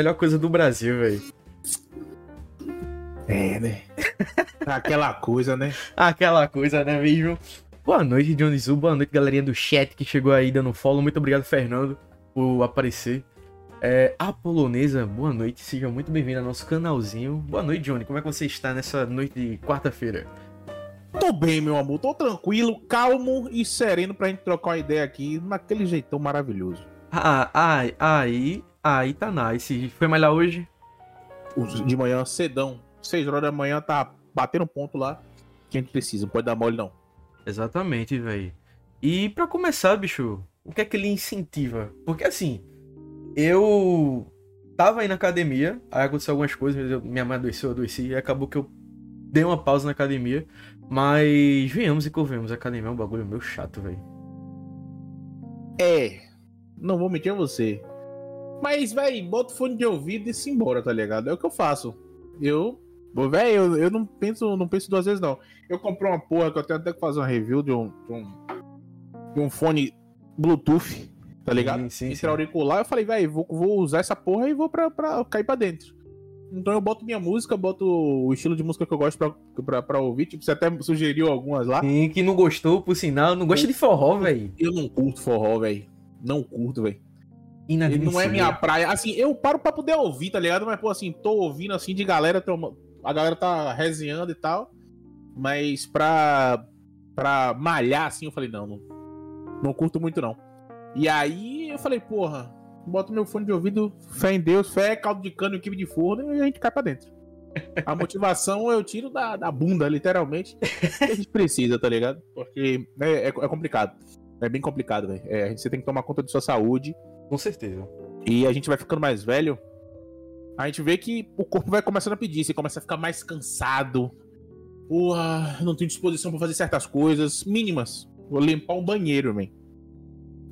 Melhor coisa do Brasil, velho. É, né? Aquela coisa, né? Aquela coisa, né mesmo? Boa noite, Johnny Zu. Boa noite, galerinha do chat que chegou aí dando follow. Muito obrigado, Fernando, por aparecer. É, a polonesa, boa noite. Seja muito bem-vindo ao nosso canalzinho. Boa noite, Johnny. Como é que você está nessa noite de quarta-feira? Tô bem, meu amor. Tô tranquilo, calmo e sereno pra gente trocar uma ideia aqui naquele jeitão maravilhoso. Ah, ai, aí, aí tá nice. Foi malhar hoje? De manhã, cedão. 6 horas da manhã, tá batendo ponto lá. Que a gente precisa, não pode dar mole, não. Exatamente, velho. E para começar, bicho, o que é que ele incentiva? Porque assim, eu tava aí na academia, aí aconteceu algumas coisas, eu, minha mãe adoeceu, eu adoeci, e acabou que eu dei uma pausa na academia. Mas venhamos e convenhamos, a academia é um bagulho meio chato, velho. É, não vou mentir a você. Mas, velho, bota o fone de ouvido e se embora, tá ligado? É o que eu faço. Eu Velho, eu, eu não penso, não penso duas vezes, não. Eu comprei uma porra que eu tenho até que fazer uma review de um, de um, de um fone Bluetooth, tá ligado? Sim, sim, Entre sim. auricular, eu falei, velho, vou, vou usar essa porra e vou pra, pra cair pra dentro. Então eu boto minha música, boto o estilo de música que eu gosto pra, pra, pra ouvir. Tipo, você até sugeriu algumas lá. Sim, que não gostou, por sinal. Não gosta de forró, velho. Eu não curto forró, velho. Não curto, velho. Não é minha praia. Assim, eu paro pra poder ouvir, tá ligado? Mas, pô, assim, tô ouvindo assim de galera a galera tá resenhando e tal. Mas pra, pra malhar, assim, eu falei, não, não, não curto muito, não. E aí eu falei, porra, boto meu fone de ouvido, fé em Deus, fé, caldo de cano, equipe de forno, e a gente cai pra dentro. A motivação eu tiro da, da bunda, literalmente. A gente precisa, tá ligado? Porque é, é, é complicado. É bem complicado, velho. É, você tem que tomar conta de sua saúde. Com certeza. E a gente vai ficando mais velho a gente vê que o corpo vai começando a pedir, você começa a ficar mais cansado. Porra, não tenho disposição para fazer certas coisas mínimas. Vou limpar um banheiro, man.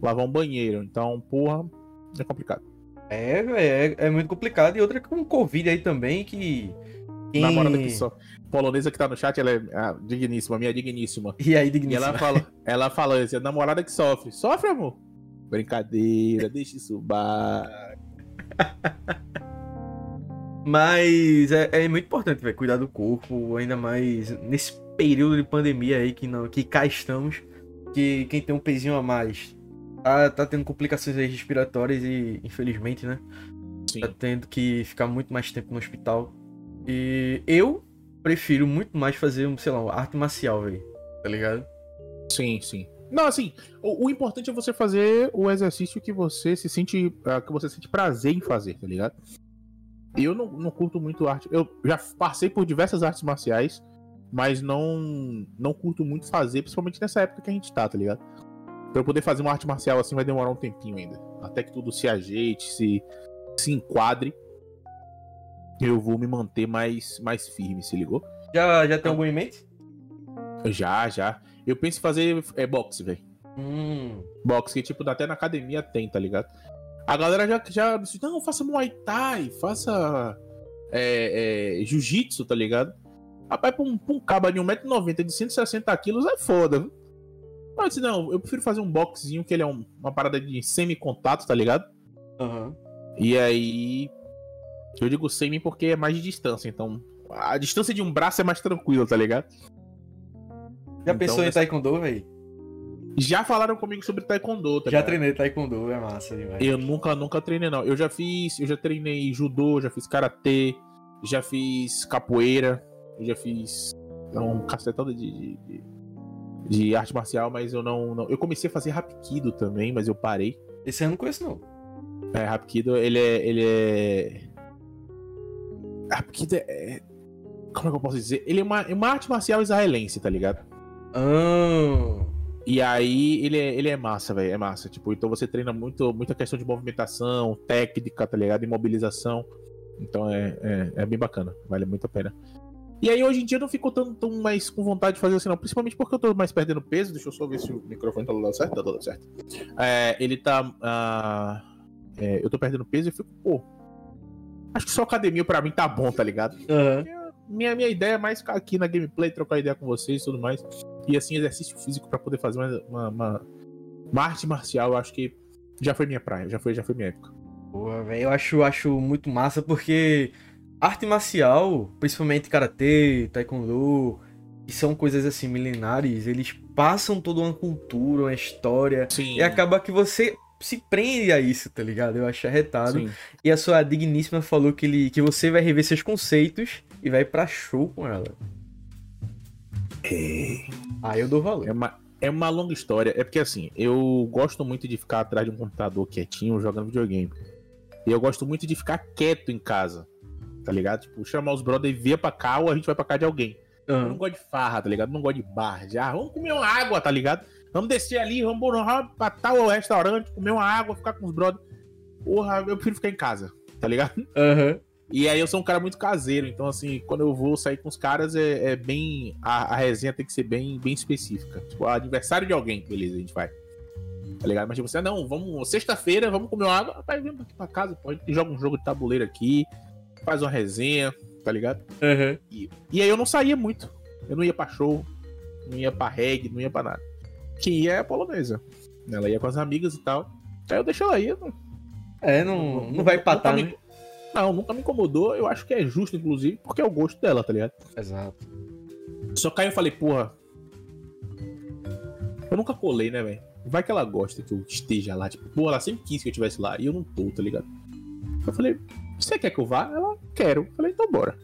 Lavar um banheiro. Então, porra, é complicado. É, é, é muito complicado. E outra com Covid aí também, que. Quem... Namorada que só. Polonesa que tá no chat, ela é ah, digníssima, minha digníssima. E aí, digníssima? E ela fala, ela fala assim, namorada que sofre. Sofre, amor? Brincadeira, deixa isso bar. Mas é, é muito importante, velho, cuidar do corpo, ainda mais nesse período de pandemia aí que, não, que cá estamos, que quem tem um pezinho a mais tá, tá tendo complicações respiratórias e, infelizmente, né? Sim. Tá tendo que ficar muito mais tempo no hospital. E eu prefiro muito mais fazer, sei lá, arte marcial, velho. Tá ligado? Sim, sim. Não, assim, o, o, importante é você fazer o exercício que você se sente. Uh, que você sente prazer em fazer, tá ligado? Eu não, não curto muito arte. Eu já passei por diversas artes marciais, mas não não curto muito fazer, principalmente nessa época que a gente tá, tá ligado? Pra eu poder fazer uma arte marcial assim vai demorar um tempinho ainda. Até que tudo se ajeite, se, se enquadre. Eu vou me manter mais, mais firme, se ligou? Já, já tem algum em mente? Já, já. Eu penso em fazer é, boxe, velho. Hum. Boxe, que tipo, até na academia tem, tá ligado? A galera já, já disse, não, faça Muay Thai, faça é, é, Jiu-Jitsu, tá ligado? Rapaz, pra um, pra um cabo de 1,90m de 160 quilos é foda, viu? Mas disse, não, eu prefiro fazer um boxzinho, que ele é um, uma parada de semi-contato, tá ligado? Uhum. E aí. Eu digo semi porque é mais de distância, então. A distância de um braço é mais tranquila, tá ligado? Já então, pensou em. Taekwondo, velho? Já falaram comigo sobre taekwondo, tá Já treinei taekwondo, é massa demais. Eu nunca, nunca treinei, não. Eu já fiz, eu já treinei judô, já fiz karatê, já fiz capoeira, já fiz um cacetado de, de, de, de, arte marcial, mas eu não, não, Eu comecei a fazer Hapkido também, mas eu parei. Esse eu não conheço, não. É, Hapkido, ele é. Ele é. Hapkido é. Como é que eu posso dizer? Ele é uma, é uma arte marcial israelense, tá ligado? Ah. E aí ele é, ele é massa, velho. É massa. Tipo, então você treina muito, muita questão de movimentação, técnica, tá ligado? Imobilização. Então é, é, é, bem bacana. Vale muito a pena. E aí hoje em dia eu não fico tão, tão mais com vontade de fazer assim, não. Principalmente porque eu tô mais perdendo peso. Deixa eu só ver se o microfone tá dando certo. Tá dando certo. É, ele tá. Uh, é, eu tô perdendo peso e fico, pô. Acho que só academia pra mim tá bom, tá ligado? Uhum minha, minha ideia é mais ficar aqui na gameplay, trocar ideia com vocês e tudo mais. E assim, exercício físico para poder fazer uma, uma, uma, uma, arte marcial, eu acho que já foi minha praia, já foi, já foi minha época. Porra, velho, eu acho, acho muito massa porque arte marcial, principalmente karatê, taekwondo, que são coisas assim milenares, eles passam toda uma cultura, uma história, Sim. e acaba que você se prende a isso, tá ligado? Eu acho arretado. Sim. E a sua digníssima falou que, ele, que você vai rever seus conceitos e vai pra show com ela. É... Aí eu dou valor. É uma, é uma longa história. É porque assim, eu gosto muito de ficar atrás de um computador quietinho jogando videogame. E eu gosto muito de ficar quieto em casa. Tá ligado? Tipo, chamar os brothers e vir pra cá ou a gente vai pra cá de alguém. Uhum. Eu não gosto de farra, tá ligado? não gosto de bar. De, ah, vamos comer uma água, tá ligado? Vamos descer ali, vamos, pra tal restaurante, comer uma água, ficar com os brothers. Porra, eu prefiro ficar em casa, tá ligado? Uhum. E aí eu sou um cara muito caseiro, então assim, quando eu vou sair com os caras, é, é bem. A, a, resenha tem que ser bem, bem específica. Tipo, aniversário de alguém, beleza, a gente vai. Tá ligado? Mas tipo, você, não, vamos, sexta-feira, vamos comer uma água, vai, vem aqui pra casa, pô, a gente joga um jogo de tabuleiro aqui, faz uma resenha, tá ligado? Uhum. E, e aí eu não saía muito. Eu não ia pra show, não ia pra reggae, não ia pra nada. Que ia é a polonesa. Ela ia com as amigas e tal. Aí eu deixo ela aí. Não... É, não, não, não vai empatar, né? Não, nunca me incomodou. Eu acho que é justo, inclusive, porque é o gosto dela, tá ligado? Exato. Só que aí eu falei, porra. Eu nunca colei, né, velho? Vai que ela gosta que eu esteja lá. Tipo, pô, ela sempre quis que eu estivesse lá e eu não tô, tá ligado? Eu falei, você quer que eu vá? Ela, quero. Eu falei, então bora.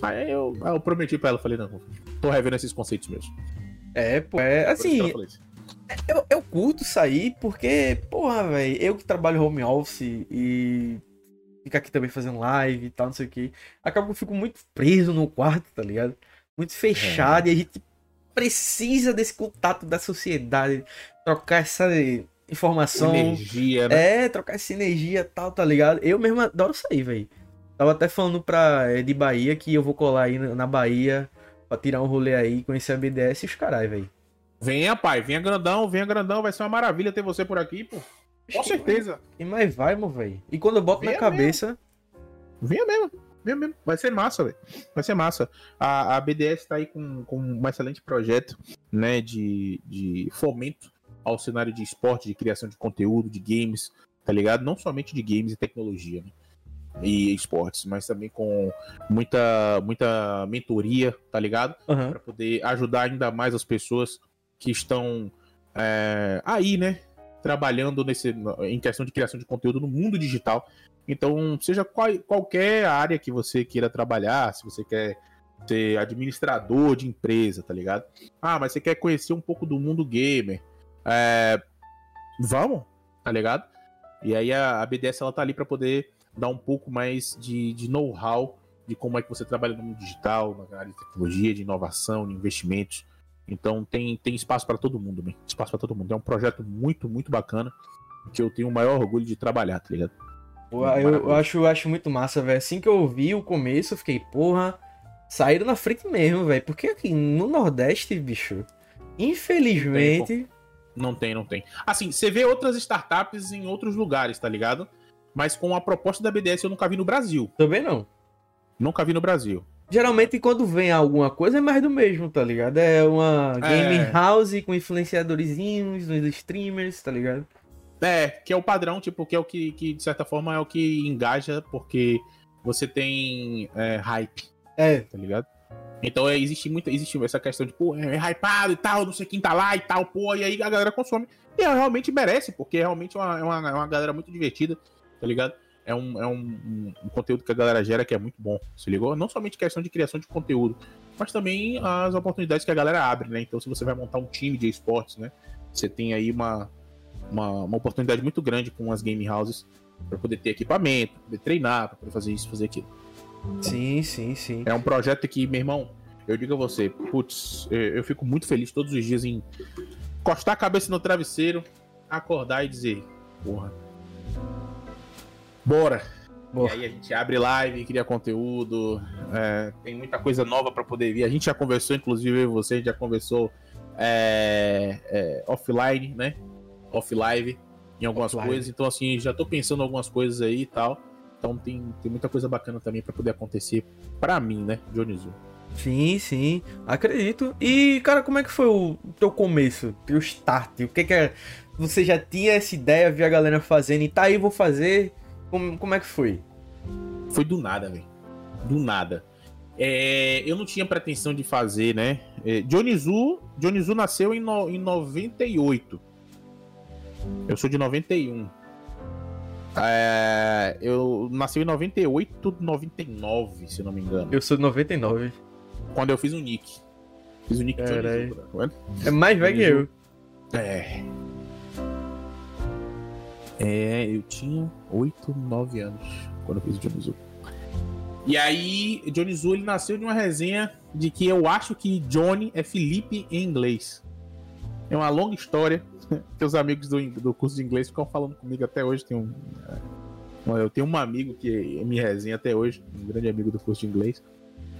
Aí eu, aí eu prometi pra ela, falei, não, tô revendo esses conceitos mesmo. É, pô, é assim. Eu, eu curto sair porque, porra, velho, eu que trabalho home office e ficar aqui também fazendo live e tal, não sei o que. Acaba que eu fico muito preso no quarto, tá ligado? Muito fechado é. e a gente precisa desse contato da sociedade, trocar essa informação. Energia, né? É, trocar essa energia e tal, tá ligado? Eu mesmo adoro sair, velho. Tava até falando pra, é, de Bahia que eu vou colar aí na Bahia pra tirar um rolê aí, conhecer a BDS e os carai, velho. Venha, pai, venha grandão, venha grandão, vai ser uma maravilha ter você por aqui, pô. Com certeza. E mais vai, meu velho. E quando eu boto venha na cabeça. Mesmo. Venha mesmo. Venha mesmo. Vai ser massa, velho. Vai ser massa. A, a BDS tá aí com, com um excelente projeto, né, de, de fomento ao cenário de esporte, de criação de conteúdo, de games, tá ligado? Não somente de games e tecnologia, né? e esportes, mas também com muita, muita mentoria, tá ligado? Uhum. Para poder ajudar ainda mais as pessoas que estão é, aí, né? Trabalhando nesse, em questão de criação de conteúdo no mundo digital. Então, seja qual, qualquer área que você queira trabalhar, se você quer ser administrador de empresa, tá ligado? Ah, mas você quer conhecer um pouco do mundo gamer. É, vamos, tá ligado? E aí a, a BDS ela tá ali para poder dar um pouco mais de, de know-how de como é que você trabalha no mundo digital, na área de tecnologia, de inovação, de investimentos. Então tem, tem espaço para todo mundo, man. espaço para todo mundo. É um projeto muito, muito bacana que eu tenho o maior orgulho de trabalhar, tá ligado? Eu, eu acho, acho muito massa, velho. Assim que eu ouvi o começo, eu fiquei, porra, saíram na frente mesmo, velho. Porque aqui no Nordeste, bicho, infelizmente. Não tem, não tem. Assim, você vê outras startups em outros lugares, tá ligado? mas com a proposta da BDS eu nunca vi no Brasil. Também não. Nunca vi no Brasil. Geralmente quando vem alguma coisa é mais do mesmo, tá ligado? É uma game é... house com influenciadorzinhos, uns streamers, tá ligado? É, que é o padrão, tipo, que é o que, que de certa forma é o que engaja, porque você tem é, hype. É. Tá ligado? Então é, existe muita, existe essa questão de, pô, é, é hypado e tal, não sei quem tá lá e tal, pô, e aí a galera consome. E realmente merece, porque realmente é uma, é uma, é uma galera muito divertida tá ligado? É, um, é um, um, um, conteúdo que a galera gera que é muito bom, se ligou? Não somente questão de criação de conteúdo, mas também as oportunidades que a galera abre, né? Então, se você vai montar um time de esportes, né? Você tem aí uma, uma, uma oportunidade muito grande com as game houses para poder ter equipamento, poder treinar, para poder fazer isso, fazer aquilo. Sim, sim, sim. É um projeto que, meu irmão, eu digo a você, putz, eu fico muito feliz todos os dias em encostar a cabeça no travesseiro, acordar e dizer, porra, Bora! E aí a gente abre live, cria conteúdo, é, tem muita coisa nova para poder vir. A gente já conversou, inclusive você já conversou é, é, offline, né? Off-live em algumas Offline. coisas. Então, assim, já tô pensando em algumas coisas aí e tal. Então tem, tem muita coisa bacana também para poder acontecer para mim, né, Dionísio? Sim, sim, acredito. E, cara, como é que foi o teu começo, teu start? O que que é... Você já tinha essa ideia, via a galera fazendo e tá aí, vou fazer? Como, como é que foi? Foi do nada, velho. Do nada. É, eu não tinha pretensão de fazer, né? É, Dionizu, Dionizu nasceu em, no, em 98. Eu sou de 91. É, eu nasci em 98, 99, se não me engano. Eu sou de 99. Quando eu fiz o nick. Fiz o nick Dionizu, tá É mais velho que eu. É. É, eu tinha 8, 9 anos quando eu fiz o Dionizu. E aí, Johnny Zu ele nasceu de uma resenha de que eu acho que Johnny é Felipe em inglês. É uma longa história que os amigos do, do curso de inglês ficam falando comigo até hoje. Tem um, eu tenho um amigo que me resenha até hoje, um grande amigo do curso de inglês.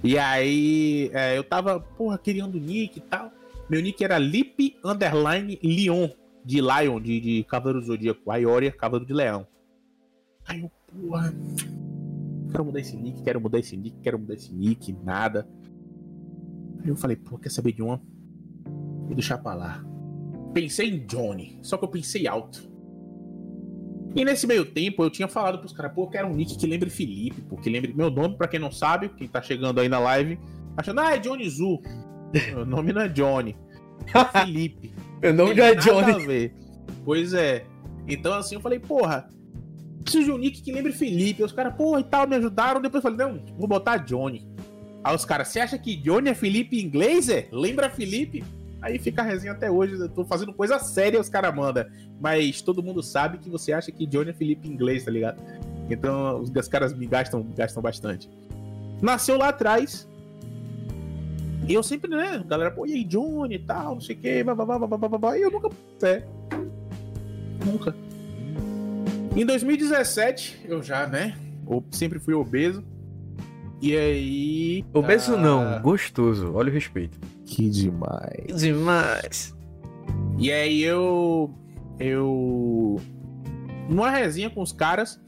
E aí, é, eu tava, porra, criando nick e tal. Meu nick era Lip Underline Leon, de Lion, de, de Cavaleiro do Zodíaco. Aioria, Cavaleiro de Leão. Aí eu, porra quero mudar esse nick, quero mudar esse nick, quero mudar esse nick, nada. Aí eu falei, pô, quer saber de uma? Vou deixar pra lá. Pensei em Johnny, só que eu pensei alto. E nesse meio tempo eu tinha falado pros caras, pô, eu quero um nick que lembre Felipe, pô, que lembre meu nome, pra quem não sabe, quem tá chegando aí na live, achando, ah, é Johnny Zu. meu nome não é Johnny, é Felipe. Meu nome já é Johnny. Pois é. Então assim eu falei, porra, preciso de um nick que lembre Felipe. Os caras, porra, e tal, me ajudaram. Depois eu falei, não, vou botar Johnny. Aí os caras, você acha que Johnny é Felipe em inglês, é? Lembra Felipe? Aí fica a resenha até hoje. Eu tô fazendo coisa séria, os caras mandam. Mas todo mundo sabe que você acha que Johnny é Felipe em inglês, tá ligado? Então os, caras me gastam, me gastam bastante. Nasceu lá atrás. E eu sempre, né, galera, pô, e aí, Johnny e tal, não sei o que, babá, e eu nunca. É. Nunca. Em 2017, eu já, né? Sempre fui obeso. E aí. Obeso ah... não, gostoso. Olha o respeito. Que demais. Que demais. E aí eu. Eu. Numa resenha com os caras,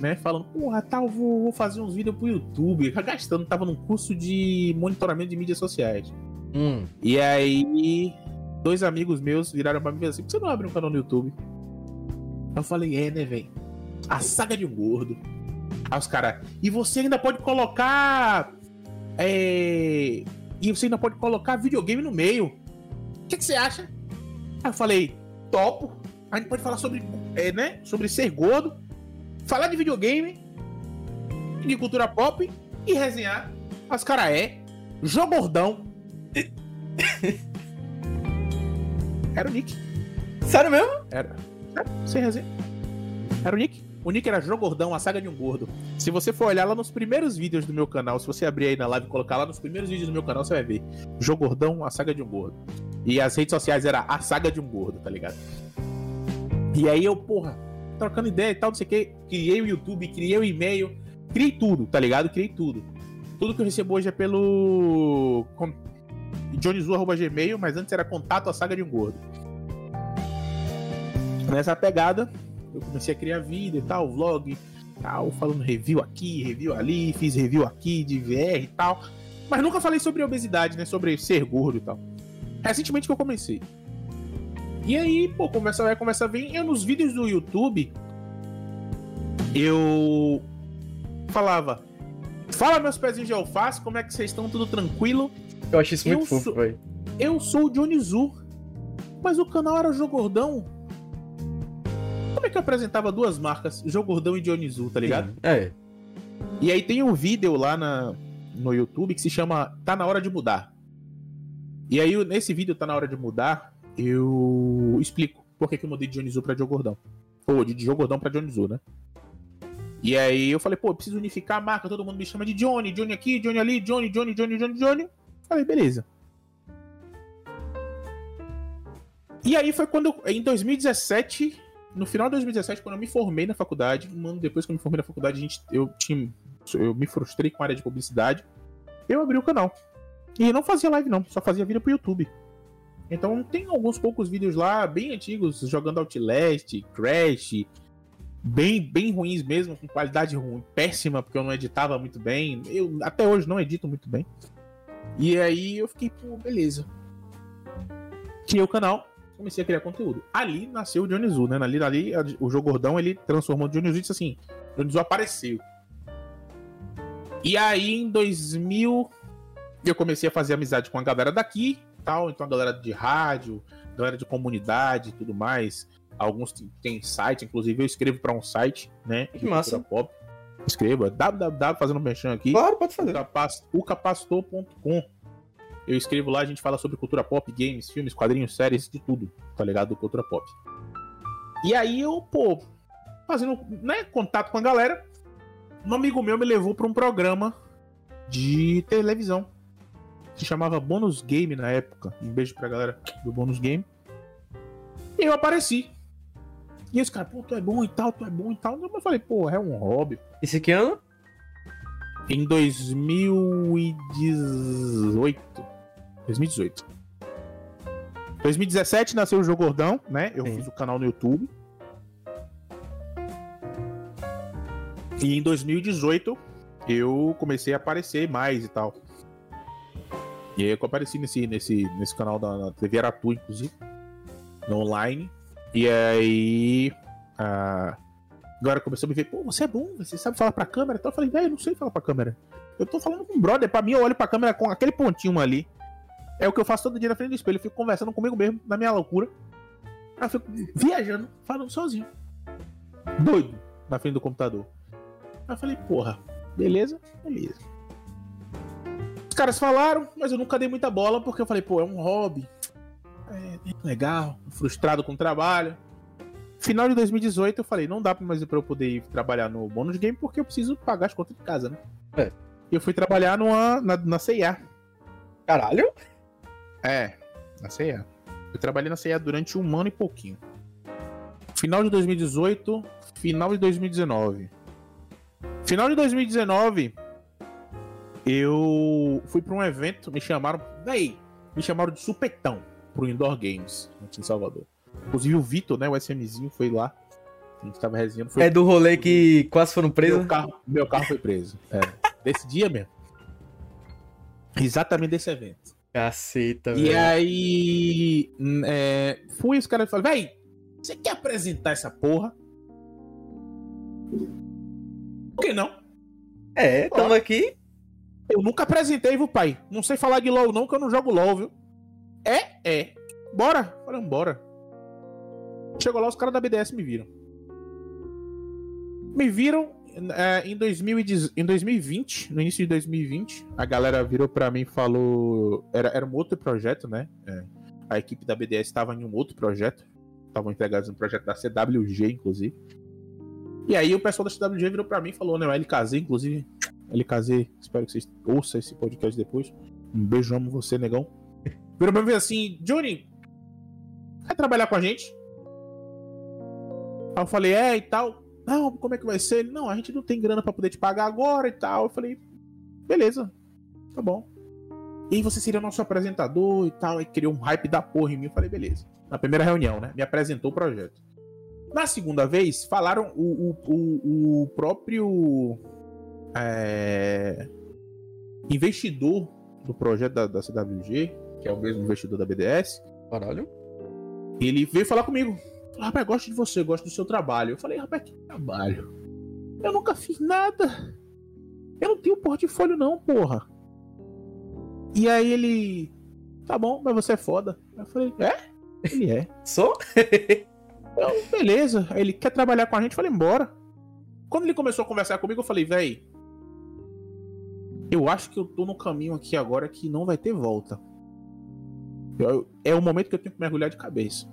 né? Falando, porra, tal, vou, vou fazer uns vídeos pro YouTube. Gastando, tava num curso de monitoramento de mídias sociais. Hum. E aí, dois amigos meus viraram pra mim e falaram assim: por que você não abre um canal no YouTube? Eu falei, é, né, velho? A saga de um gordo. Aí os caras, e você ainda pode colocar. É. E você ainda pode colocar videogame no meio. O que, que, você acha? Aí eu falei, topo. A gente pode falar sobre, é, né? Sobre ser gordo, falar de videogame, de cultura pop e resenhar. Os caras é. Jogordão. Era o Nick. Sério mesmo? Era. Sem resenha. Era o Nick. O Nick era Jogordão, a saga de um gordo. Se você for olhar lá nos primeiros vídeos do meu canal, se você abrir aí na live e colocar lá nos primeiros vídeos do meu canal, você vai ver. Jogordão, a saga de um gordo. E as redes sociais era a saga de um gordo, tá ligado? E aí eu, porra, trocando ideia e tal, não sei o que, criei o YouTube, criei o e-mail, criei tudo, tá ligado? Criei tudo. Tudo que eu recebo hoje é pelo johnnyzu.gmail, mas antes era contato a saga de um gordo. Nessa pegada, eu comecei a criar vídeo e tal, vlog, tal, falando review aqui, review ali, fiz review aqui de VR e tal. Mas nunca falei sobre obesidade, né? Sobre ser gordo e tal. Recentemente que eu comecei. E aí, pô, conversa vai, conversa vem. Eu nos vídeos do YouTube, eu falava: Fala meus pezinhos de alface, como é que vocês estão? Tudo tranquilo? Eu achei isso muito fofo, velho. Eu sou o Johnny Zu, mas o canal era Jogordão. Como é que eu apresentava duas marcas, Jogurdão e Dionizu, tá ligado? É. E aí tem um vídeo lá na, no YouTube que se chama Tá na hora de mudar. E aí, nesse vídeo, Tá na hora de mudar, eu explico por que, que eu mudei de Dionizu pra Jogurdão. Ou de Jogurdão pra Dionizu, né? E aí eu falei, pô, eu preciso unificar a marca, todo mundo me chama de Johnny, Johnny aqui, Johnny ali, Johnny, Johnny, Johnny, Johnny, Johnny. Falei, beleza. E aí foi quando, em 2017, no final de 2017, quando eu me formei na faculdade, um ano depois que eu me formei na faculdade, a gente, eu, tinha, eu me frustrei com a área de publicidade. Eu abri o canal. E não fazia live, não, só fazia vídeo pro YouTube. Então tem alguns poucos vídeos lá, bem antigos, jogando Outlast, Crash, bem, bem ruins mesmo, com qualidade ruim, péssima, porque eu não editava muito bem. Eu até hoje não edito muito bem. E aí eu fiquei, pô, beleza. Criei o canal, comecei a criar conteúdo. Ali nasceu o Dionizu, né? Ali, ali o Jogo Gordão ele transformou o Dionizu e disse assim: Dionizu apareceu. E aí em 2000 eu comecei a fazer amizade com a galera daqui, tal, então a galera de rádio, galera de comunidade e tudo mais. Alguns têm site, inclusive eu escrevo para um site, né? Que massa. Pop. Escreva www, fazendo um mexão aqui. Claro, pode fazer. Ucapacitor.com. Eu escrevo lá, a gente fala sobre cultura pop, games, filmes, quadrinhos, séries, de tudo, tá ligado? Do cultura pop. E aí eu, pô, fazendo, né, contato com a galera, um amigo meu me levou para um programa de televisão que chamava Bônus Game na época. Um beijo pra galera do Bônus Game. E eu apareci. E esse cara, pô, tu é bom e tal, tu é bom e tal. Eu falei, pô, é um hobby. Esse que ano? Em 2018. 2018. 2017 nasceu o Jogo Gordão, né? Eu Sim. fiz o canal no YouTube. E em 2018 eu comecei a aparecer mais e tal. E aí eu apareci nesse, nesse, nesse canal da TV Aratu, inclusive, online. E aí. A... Agora começou a me ver, pô, você é bom, você sabe falar pra câmera. Então eu falei, velho, eu não sei falar pra câmera. Eu tô falando com um brother, pra mim eu olho pra câmera com aquele pontinho ali. É o que eu faço todo dia na frente do espelho. Eu fico conversando comigo mesmo, na minha loucura. Eu fico viajando, falando sozinho. Doido, na frente do computador. Aí eu falei, porra, beleza? Beleza. Caras falaram, mas eu nunca dei muita bola porque eu falei, pô, é um hobby. É, é legal, frustrado com o trabalho. Final de 2018 eu falei, não dá mais pra eu poder ir trabalhar no bônus game porque eu preciso pagar as contas de casa, né? É. E eu fui trabalhar numa, na, na CIA. Caralho? É, na CIA. Eu trabalhei na CIA durante um ano e pouquinho. Final de 2018, final de 2019. Final de 2019, eu fui para um evento, me chamaram, daí, me chamaram de supetão pro Indoor Games, aqui em Salvador. Inclusive o Vitor, né, o SMzinho, foi lá. A gente tava resenhando. é do rolê que quase foram presos? Meu carro, meu carro foi preso. É. Desse dia mesmo. Exatamente desse evento. Caceta, velho. E aí. É, fui os caras falaram, véi, você quer apresentar essa porra? Por que não? É, tamo aqui. Eu nunca apresentei, viu, pai? Não sei falar de LOL, não, que eu não jogo LOL, viu? É, é. Bora. Falei, bora. Chegou lá, os caras da BDS me viram. Me viram é, em, 2000, em 2020, no início de 2020. A galera virou pra mim e falou. Era, era um outro projeto, né? É, a equipe da BDS estava em um outro projeto. Estavam entregados no projeto da CWG, inclusive. E aí o pessoal da CWG virou pra mim e falou, né? O LKZ, inclusive. LKZ, espero que vocês ouçam esse podcast depois. Um beijo, amo você, negão. Virou pra mim assim, Johnny, quer trabalhar com a gente? Aí eu falei, é e tal. Não, como é que vai ser? Ele, não, a gente não tem grana para poder te pagar agora e tal. Eu falei, beleza, tá bom. E aí você seria nosso apresentador e tal. E criou um hype da porra em mim. Eu falei, beleza. Na primeira reunião, né? Me apresentou o projeto. Na segunda vez, falaram o, o, o, o próprio é, investidor do projeto da, da, CWG, que é o mesmo investidor da BDS. Caralho. Ele veio falar comigo. Falou, rapaz, gosto de você, gosto do seu trabalho. Eu falei, rapaz, que trabalho? Eu nunca fiz nada. Eu não tenho portfólio, não, porra. E aí ele. Tá bom, mas você é foda. Eu falei, é? Ele é. Sou? Então, beleza. Aí ele quer trabalhar com a gente, eu falei, embora. Quando ele começou a conversar comigo, eu falei, véi, eu acho que eu tô no caminho aqui agora que não vai ter volta. Eu, é o momento que eu tenho que mergulhar de cabeça.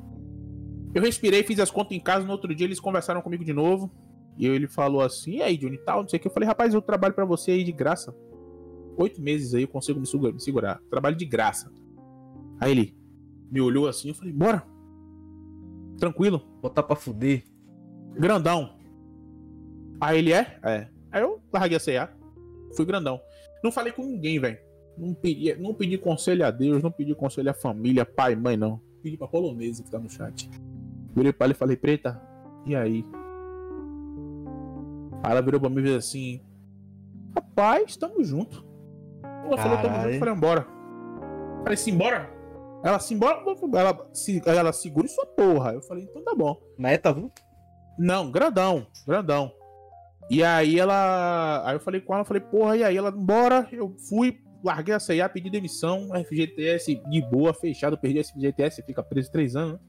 Eu respirei, fiz as contas em casa. No outro dia eles conversaram comigo de novo. E ele falou assim: E aí, Johnny, tal, não sei o que. Eu falei: Rapaz, eu trabalho para você aí de graça. Oito meses aí eu consigo me segurar. Trabalho de graça. Aí ele me olhou assim. Eu falei: Bora. Tranquilo. Botar pra fuder. Grandão. Aí ele é? É. Aí eu larguei a CA. Fui grandão. Não falei com ninguém, velho. Não pedi, não pedi conselho a Deus, não pedi conselho à família, pai, mãe, não. Pedi pra polonesa que tá no chat. Virei pra ela e falei, preta, e aí? Aí ela virou pra mim e fez assim: Rapaz, tamo junto. Ela falou, tamo junto, eu falei, bora. Falei, simbora? Ela, simbora? Ela, se, ela segura sua porra. Eu falei, então tá bom. Meta, viu? Não, grandão, grandão. E aí ela. Aí eu falei com ela, falei, porra, e aí ela, bora. Eu fui, larguei a CIA, pedi demissão, FGTS de boa, fechado, perdi esse FGTS, fica preso três anos.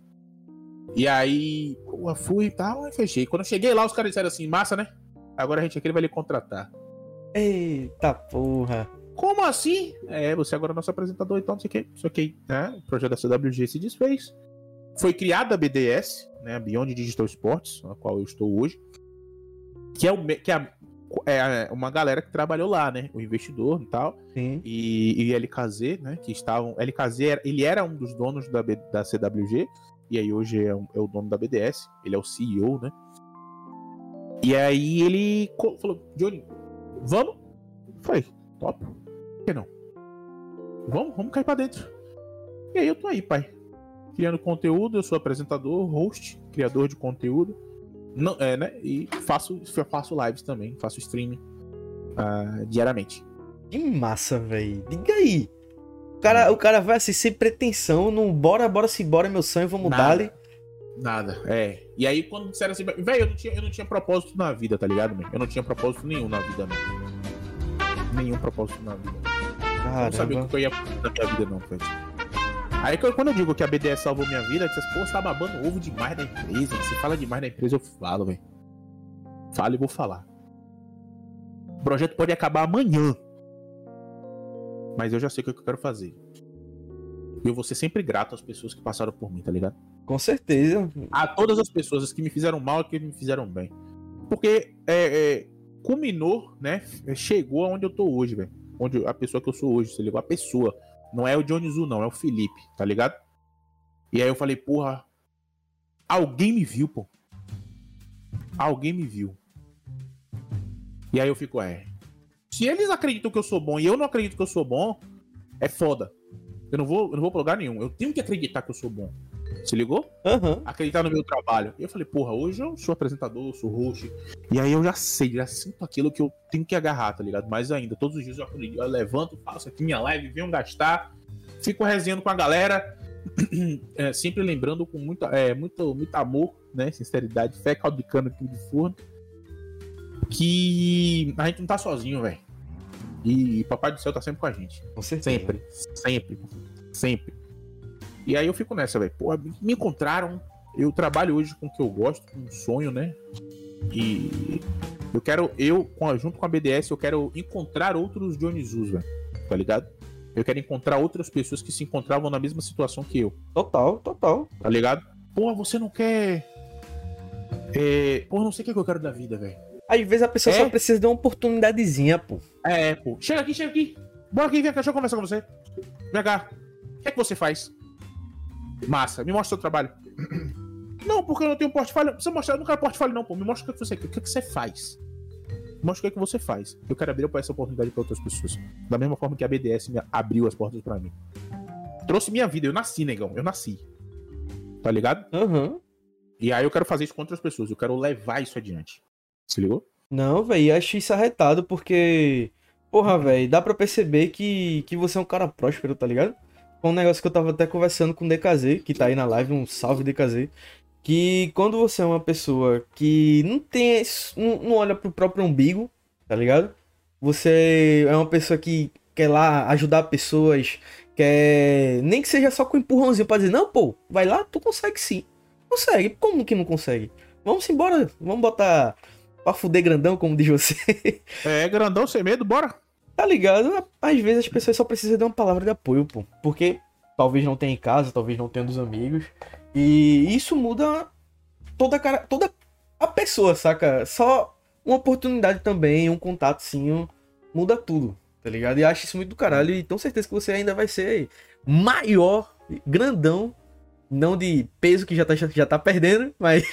E aí, porra, fui e tal, fechei. Quando eu cheguei lá, os caras disseram assim, massa, né? Agora a gente aqui vai lhe contratar. Eita porra. Como assim? É, você agora é nosso apresentador, então não sei o que, não sei o que, né? O projeto da CWG se desfez. Foi criada a BDS, né? Beyond Digital Sports, na qual eu estou hoje. Que é, o, que é, é uma galera que trabalhou lá, né? O investidor e tal. Sim. E, e LKZ, né? Que estavam. LKZ, ele era um dos donos da, da CWG. E aí hoje é, um, é o dono da BDS. Ele é o CEO, né? E aí ele falou, Johnny, vamos? Falei, top. Por que não? Vamos, vamos cair pra dentro. E aí eu tô aí, pai. Criando conteúdo, eu sou apresentador, host, criador de conteúdo. Não, é, né? E faço, faço lives também, faço streaming uh, diariamente. Que massa, velho. Diga aí. O cara, o cara vai assim, sem pretensão, não bora, bora se bora, meu sonho, vamos dar Nada, é. E aí, quando disseram assim, velho, eu, não tinha, eu não tinha propósito na vida, tá ligado, man? Eu não tinha propósito nenhum na vida, não. Nenhum propósito na vida. Caramba. Eu não sabia o que eu ia fazer na minha vida, não, velho. Aí quando eu digo que a BDS salvou minha vida, vocês, pô, você tá babando ovo demais da empresa. Se fala demais da empresa, eu falo, velho. Falo e vou falar. O projeto pode acabar amanhã. Mas eu já sei o que eu quero fazer. E eu vou ser sempre grato às pessoas que passaram por mim, tá ligado? Com certeza. A todas as pessoas que me fizeram mal e que me fizeram bem. Porque é, é, culminou, né? Chegou aonde eu tô hoje, velho. Onde a pessoa que eu sou hoje, você ligou? A pessoa. Não é o Johnny Zu, não, é o Felipe, tá ligado? E aí eu falei, porra, alguém me viu, pô. Alguém me viu. E aí eu fico, é. Se eles acreditam que eu sou bom e eu não acredito que eu sou bom, é foda. Eu não vou, eu não vou pra lugar nenhum. Eu tenho que acreditar que eu sou bom. Se ligou? Uhum. Acreditar no meu trabalho. E eu falei, porra, hoje eu sou apresentador, sou host. E aí eu já sei, já sinto aquilo que eu tenho que agarrar, tá ligado? Mais ainda, todos os dias eu, eu levanto, faço aqui minha live, venho gastar, fico resenhando com a galera. É, sempre lembrando com muita, é, muito, muito amor, né? Sinceridade, fé, caldo de cana aqui de forno. Que a gente não tá sozinho, velho. E Papai do Céu tá sempre com a gente. Com certeza. Sempre. Sempre. Sempre. E aí eu fico nessa, velho. Pô, me encontraram. Eu trabalho hoje com o que eu gosto, com um sonho, né? E eu quero, eu, junto com a BDS, eu quero encontrar outros Dionysus, velho. Tá ligado? Eu quero encontrar outras pessoas que se encontravam na mesma situação que eu. Total, total. Tá ligado? Pô, você não quer. É... Pô, não sei o que, é que eu quero da vida, velho. Às vezes a pessoa é? só precisa de uma oportunidadezinha, pô. É, pô. Chega aqui, chega aqui. Bora aqui, vem cá, deixa eu conversar com você. Vem cá. O que é que você faz? Massa, me mostra o seu trabalho. Não, porque eu não tenho portfólio. Você mostra, eu não quero portfólio, não, pô. Me mostra o que você, o que você faz. Mostra o que, é que você faz. Eu quero abrir essa oportunidade para outras pessoas. Da mesma forma que a BDS me abriu as portas para mim. Trouxe minha vida. Eu nasci, negão. Eu nasci. Tá ligado? Uhum. E aí eu quero fazer isso com outras pessoas. Eu quero levar isso adiante. Se ligou? Não, velho, acho isso arretado porque. Porra, velho, dá pra perceber que, que você é um cara próspero, tá ligado? Foi um negócio que eu tava até conversando com o DKZ, que tá aí na live, um salve DKZ. Que quando você é uma pessoa que não tem. Não, não olha pro próprio umbigo, tá ligado? Você é uma pessoa que quer lá ajudar pessoas, quer. Nem que seja só com um empurrãozinho pra dizer, não, pô, vai lá, tu consegue sim. Consegue, como que não consegue? Vamos embora, vamos botar pra fuder grandão, como diz você. É, grandão sem medo, bora. Tá ligado? Às vezes as pessoas só precisam de uma palavra de apoio, pô. Porque talvez não tenha em casa, talvez não tenha dos amigos. E isso muda toda a cara, toda a pessoa, saca? Só uma oportunidade também, um contato sim, muda tudo, tá ligado? E acho isso muito do caralho e tenho certeza que você ainda vai ser maior, grandão não de peso que já tá, já tá perdendo, mas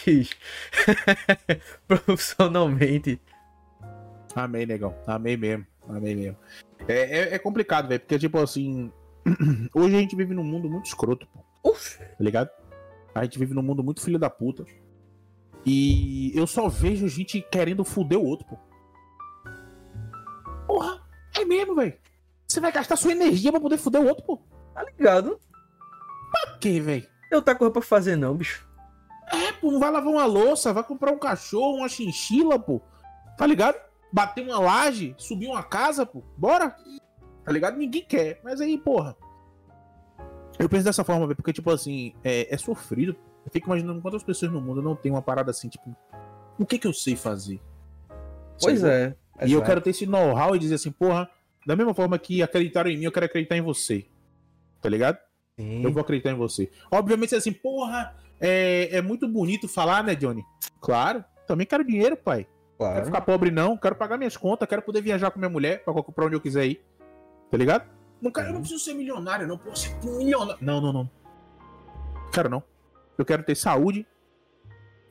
profissionalmente. Amei, negão. Amei mesmo. Amei mesmo. É, é, é complicado, velho, porque, tipo assim. Hoje a gente vive num mundo muito escroto, pô. Uf. Tá ligado? A gente vive num mundo muito filho da puta. E eu só vejo gente querendo fuder o outro, pô. Porra, é mesmo, velho. Você vai gastar sua energia pra poder foder o outro, pô. Tá ligado? Pra quê, velho? Eu tá com pra fazer, não, bicho. É, pô, vai lavar uma louça, vai comprar um cachorro, uma chinchila, pô. Tá ligado? Bater uma laje, subir uma casa, pô. Bora. Tá ligado? Ninguém quer. Mas aí, porra. Eu penso dessa forma, porque, tipo assim, é, é sofrido. Eu fico imaginando quantas pessoas no mundo não tem uma parada assim, tipo, o que que eu sei fazer? Pois Sabe? é. E eu quero ter esse know-how e dizer assim, porra, da mesma forma que acreditaram em mim, eu quero acreditar em você. Tá ligado? Sim. Eu vou acreditar em você. Obviamente, assim, porra, é, é muito bonito falar, né, Johnny? Claro, também quero dinheiro, pai. Claro. Quero ficar pobre, não. Quero pagar minhas contas, quero poder viajar com minha mulher pra, pra onde eu quiser ir. Tá ligado? Não, cara, eu não preciso ser milionário, não. Posso ser milionário. Não, não, não. Quero não. Eu quero ter saúde.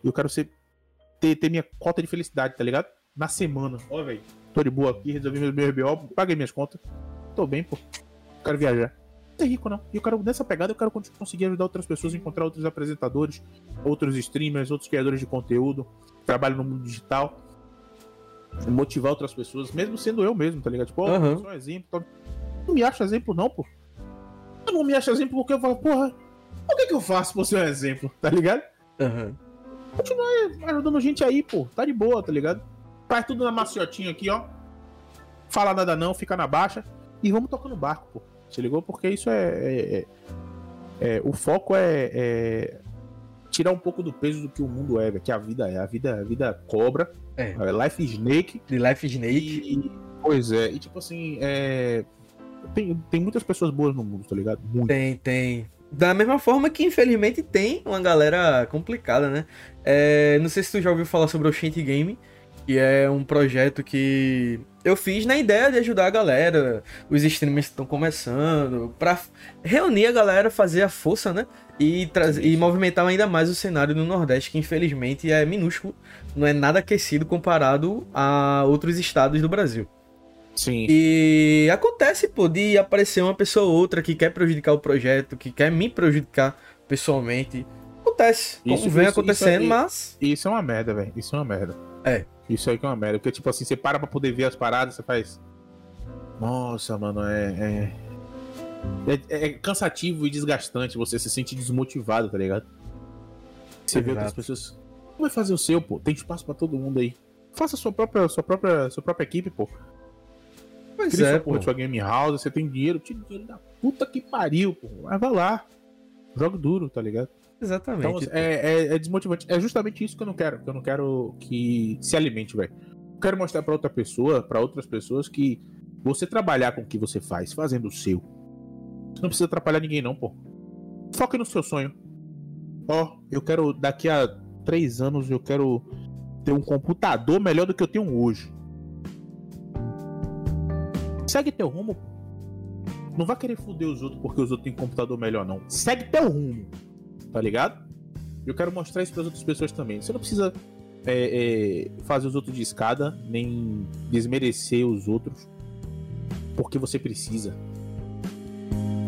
Eu quero ser. Ter, ter minha cota de felicidade, tá ligado? Na semana. Ó, velho. Tô de boa aqui, resolvi meus meus BO, paguei minhas contas. Tô bem, pô. Quero viajar. Não ter rico, não. E eu quero, nessa pegada, eu quero conseguir ajudar outras pessoas a encontrar outros apresentadores, outros streamers, outros criadores de conteúdo, trabalho no mundo digital. Motivar outras pessoas, mesmo sendo eu mesmo, tá ligado? Tipo, oh, uhum. sou um exemplo. Tá... Não me acho exemplo, não, pô. Eu não me acho exemplo porque eu falo, porra, o que que eu faço por ser um exemplo, tá ligado? Uhum. Continua ajudando gente aí, pô. Tá de boa, tá ligado? Faz tudo na maciotinha aqui, ó. Fala nada não, fica na baixa. E vamos tocando barco, pô. Se ligou? Porque isso é. é, é, é o foco é, é, tirar um pouco do peso do que o mundo é, que a vida é. A vida, a vida cobra. É. é Life Snake. The Life Snake. E, pois é. E tipo assim, é. Tem, tem muitas pessoas boas no mundo, tá ligado? Muito. Tem, tem. Da mesma forma que, infelizmente, tem uma galera complicada, né? É, não sei se tu já ouviu falar sobre o Shanty Game, que é um projeto que eu fiz na ideia de ajudar a galera, os streamers estão começando, para reunir a galera, fazer a força, né? E, e movimentar ainda mais o cenário do Nordeste, que infelizmente é minúsculo, não é nada aquecido comparado a outros estados do Brasil. Sim. E acontece, pô, de aparecer uma pessoa ou outra que quer prejudicar o projeto, que quer me prejudicar pessoalmente. Acontece. Como isso, vem isso, acontecendo, isso é, mas. Isso é uma merda, velho. Isso é uma merda. É. Isso aí que é uma merda. Porque, tipo assim, você para pra poder ver as paradas, você faz. Nossa, mano, é. É, é, é cansativo e desgastante. Você se sente desmotivado, tá ligado? Você vê outras pessoas. Como vai fazer o seu, pô? Tem espaço pra todo mundo aí. Faça sua própria, sua própria, sua própria equipe, pô. Pois Cria é, pô. Sua game house, você tem dinheiro, tira dinheiro da puta que pariu, pô. Mas vai lá. Jogo duro, tá ligado? Exatamente. Então, é, é, é, desmotivante. É justamente isso que eu não quero. Que eu não quero que se alimente, velho. Quero mostrar para outra pessoa, para outras pessoas, que você trabalhar com o que você faz, fazendo o seu. Você não precisa atrapalhar ninguém, não, pô. Foque no seu sonho. Ó, eu quero, daqui a três anos, eu quero ter um computador melhor do que eu tenho hoje. Segue teu rumo. Não vai querer foder os outros porque os outros têm computador melhor, não. Segue teu rumo tá ligado? Eu quero mostrar isso para as outras pessoas também. Você não precisa é, é, fazer os outros de escada, nem desmerecer os outros, porque você precisa,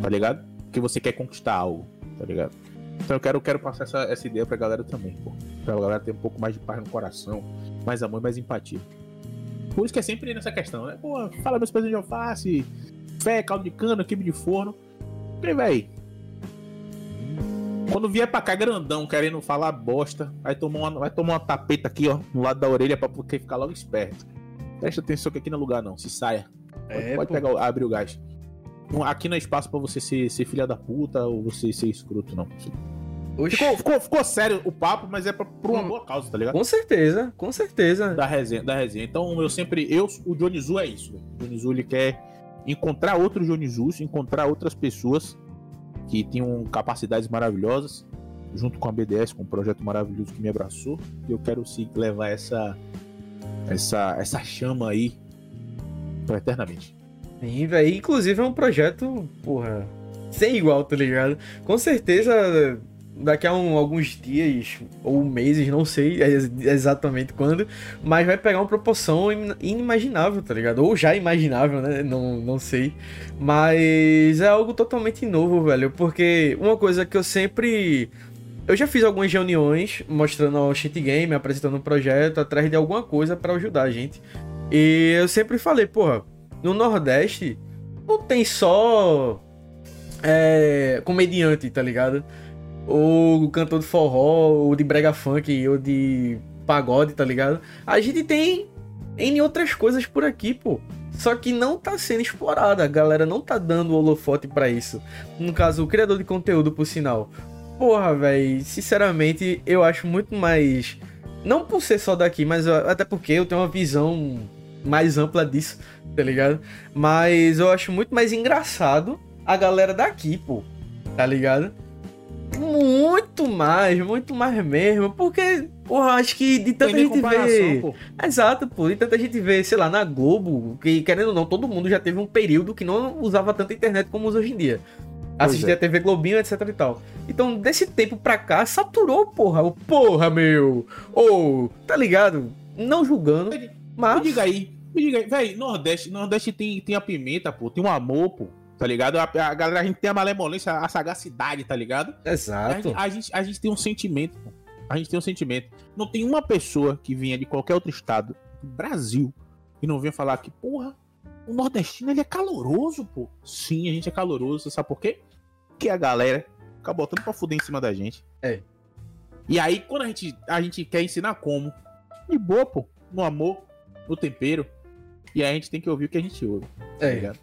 tá ligado? Porque você quer conquistar algo, tá ligado? Então eu quero, quero passar essa, essa ideia pra galera também, pô. Pra galera ter um pouco mais de paz no coração, mais amor e mais empatia. Por isso que é sempre nessa questão, né? Pô, fala meus pés de alface, fé, caldo de cana, quibe de forno. E, véi, quando vier pra cá grandão, querendo falar bosta, vai tomar uma, vai tomar uma tapeta aqui, ó, no lado da orelha pra porque ficar logo esperto. Presta atenção que aqui não é lugar não, se saia. É, pode, pegar, abrir o gás. Aqui não é espaço pra você ser, ser filha da puta ou você ser escroto, não. Ficou, ficou, ficou, sério o papo, mas é pra, por uma hum, boa causa, tá ligado? Com certeza, com certeza. Da resenha, da resenha. Então eu sempre. Eu, o Dionizu é isso. O Dionizu ele quer encontrar outros Dionizus, encontrar outras pessoas que tinham capacidades maravilhosas, junto com a BDS, com um projeto maravilhoso que me abraçou. E eu quero sim levar essa, essa, essa chama aí pra eternamente. Sim, velho. Inclusive é um projeto, porra, sem igual, tá ligado? Com certeza daqui a um, alguns dias ou meses, não sei exatamente quando, mas vai pegar uma proporção inimaginável, tá ligado? Ou já imaginável, né? Não, não sei. Mas é algo totalmente novo, velho, porque uma coisa que eu sempre. Eu já fiz algumas reuniões mostrando o Shit Game, apresentando um projeto atrás de alguma coisa para ajudar a gente. E eu sempre falei, porra, no Nordeste não tem só é, comediante, tá ligado? Ou cantor de forró, ou de brega funk, ou de pagode, tá ligado? A gente tem em outras coisas por aqui, pô. Só que não tá sendo explorada, a galera não tá dando holofote para isso. No caso, o criador de conteúdo, por sinal. Porra, velho, sinceramente, eu acho muito mais. Não por ser só daqui, mas até porque eu tenho uma visão mais ampla disso, tá ligado? Mas eu acho muito mais engraçado a galera daqui, pô, tá ligado? Muito mais, muito mais mesmo, porque, porra, acho que de tanta gente ver. Pô. Exato, pô, de tanta gente ver, sei lá, na Globo, que querendo ou não, todo mundo já teve um período que não usava tanta internet como usa hoje em dia. Assistia é. a TV Globinho, etc e tal. Então, desse tempo pra cá, saturou, porra. O porra, meu. Ou, tá ligado? Não julgando, mas. Me diga aí, me diga aí, véi, Nordeste, Nordeste tem, tem a pimenta, pô, tem o um amor, pô tá ligado? A, a, galera, a gente tem a malemolência, a sagacidade, tá ligado? Exato. A, a, gente, a gente tem um sentimento, pô. A gente tem um sentimento. Não tem uma pessoa que vinha de qualquer outro estado do Brasil e não venha falar que, porra, o nordestino ele é caloroso, pô. Sim, a gente é caloroso, sabe por quê? Porque a galera fica botando pra fuder em cima da gente. É. E aí, quando a gente, a gente quer ensinar como, de boa, pô, no amor, no tempero, e aí a gente tem que ouvir o que a gente ouve. Tá é. Ligado?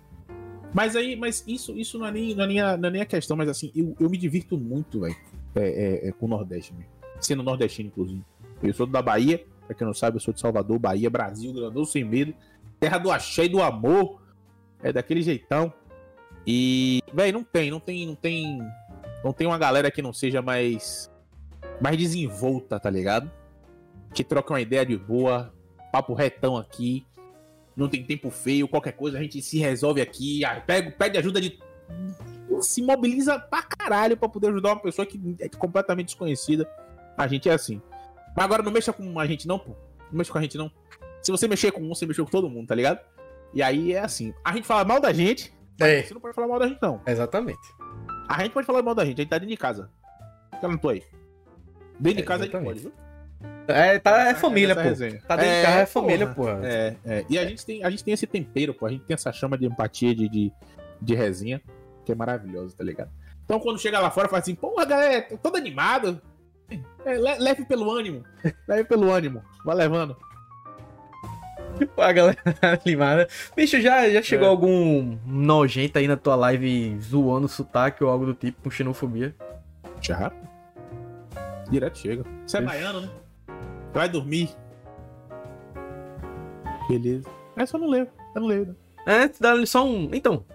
Mas aí, mas isso, isso não, é nem, não, é nem a, não é nem a questão, mas assim, eu, eu me divirto muito, velho, é, é, é, com o Nordeste, sendo nordestino, inclusive. Eu sou da Bahia, pra quem não sabe, eu sou de Salvador, Bahia, Brasil, grandão sem medo, terra do axé e do amor, é daquele jeitão. E, velho, não tem, não tem, não tem, não tem uma galera que não seja mais, mais desenvolta, tá ligado? Que troca uma ideia de boa, papo retão aqui, não tem tempo feio, qualquer coisa, a gente se resolve aqui, pega, pede ajuda de. Se mobiliza pra caralho pra poder ajudar uma pessoa que é completamente desconhecida. A gente é assim. Mas agora não mexa com a gente, não, pô. Não mexa com a gente, não. Se você mexer com um, você mexeu com todo mundo, tá ligado? E aí é assim. A gente fala mal da gente, é. você não pode falar mal da gente, não. Exatamente. A gente pode falar mal da gente, a gente tá dentro de casa. Eu não tô aí. Dentro de é, casa exatamente. a gente pode, viu? É, tá, é família, pô. Resenha. Tá dentro é, de carro, é família, pô. É, é. E a gente, tem, a gente tem esse tempero, pô. A gente tem essa chama de empatia, de, de, de resenha, que é maravilhoso, tá ligado? Então quando chega lá fora, fala assim, porra, galera, tô todo animado. É, leve pelo ânimo. Leve pelo ânimo. Vai levando. Pô, a galera animada. Bicho, já, já chegou é. algum nojento aí na tua live zoando sotaque ou algo do tipo, com xenofobia? Já. Direto chega. Você é baiano, né? Vai dormir. Beleza. É só não ler. Eu não leio. Né? É, dá só um. Então.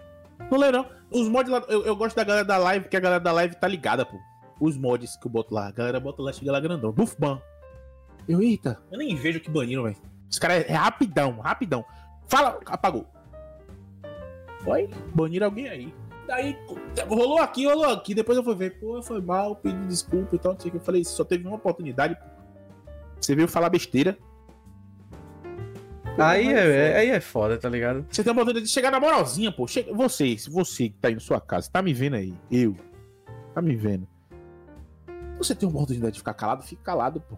Não leio, não. Os mods lá. Eu, eu, gosto da galera da live, porque a galera da live tá ligada, pô. Os mods que eu boto lá. A galera bota lá, chega lá grandão. Buf ban. Eu, eita. Eu nem vejo que baniram, velho. Os caras é, é rapidão, rapidão. Fala, apagou. Oi? Baniram alguém aí. Daí, rolou aqui, rolou aqui. Depois eu fui ver, pô, foi mal, pedi desculpa e tal. Não sei o que. Eu falei, só teve uma oportunidade, pô. Você veio falar besteira. Aí é, aí é foda, tá ligado? Você tem a oportunidade de chegar na moralzinha, pô. Chega, você, você que tá aí na sua casa, tá me vendo aí. Eu. Tá me vendo. Você tem a oportunidade de ficar calado, fica calado, pô.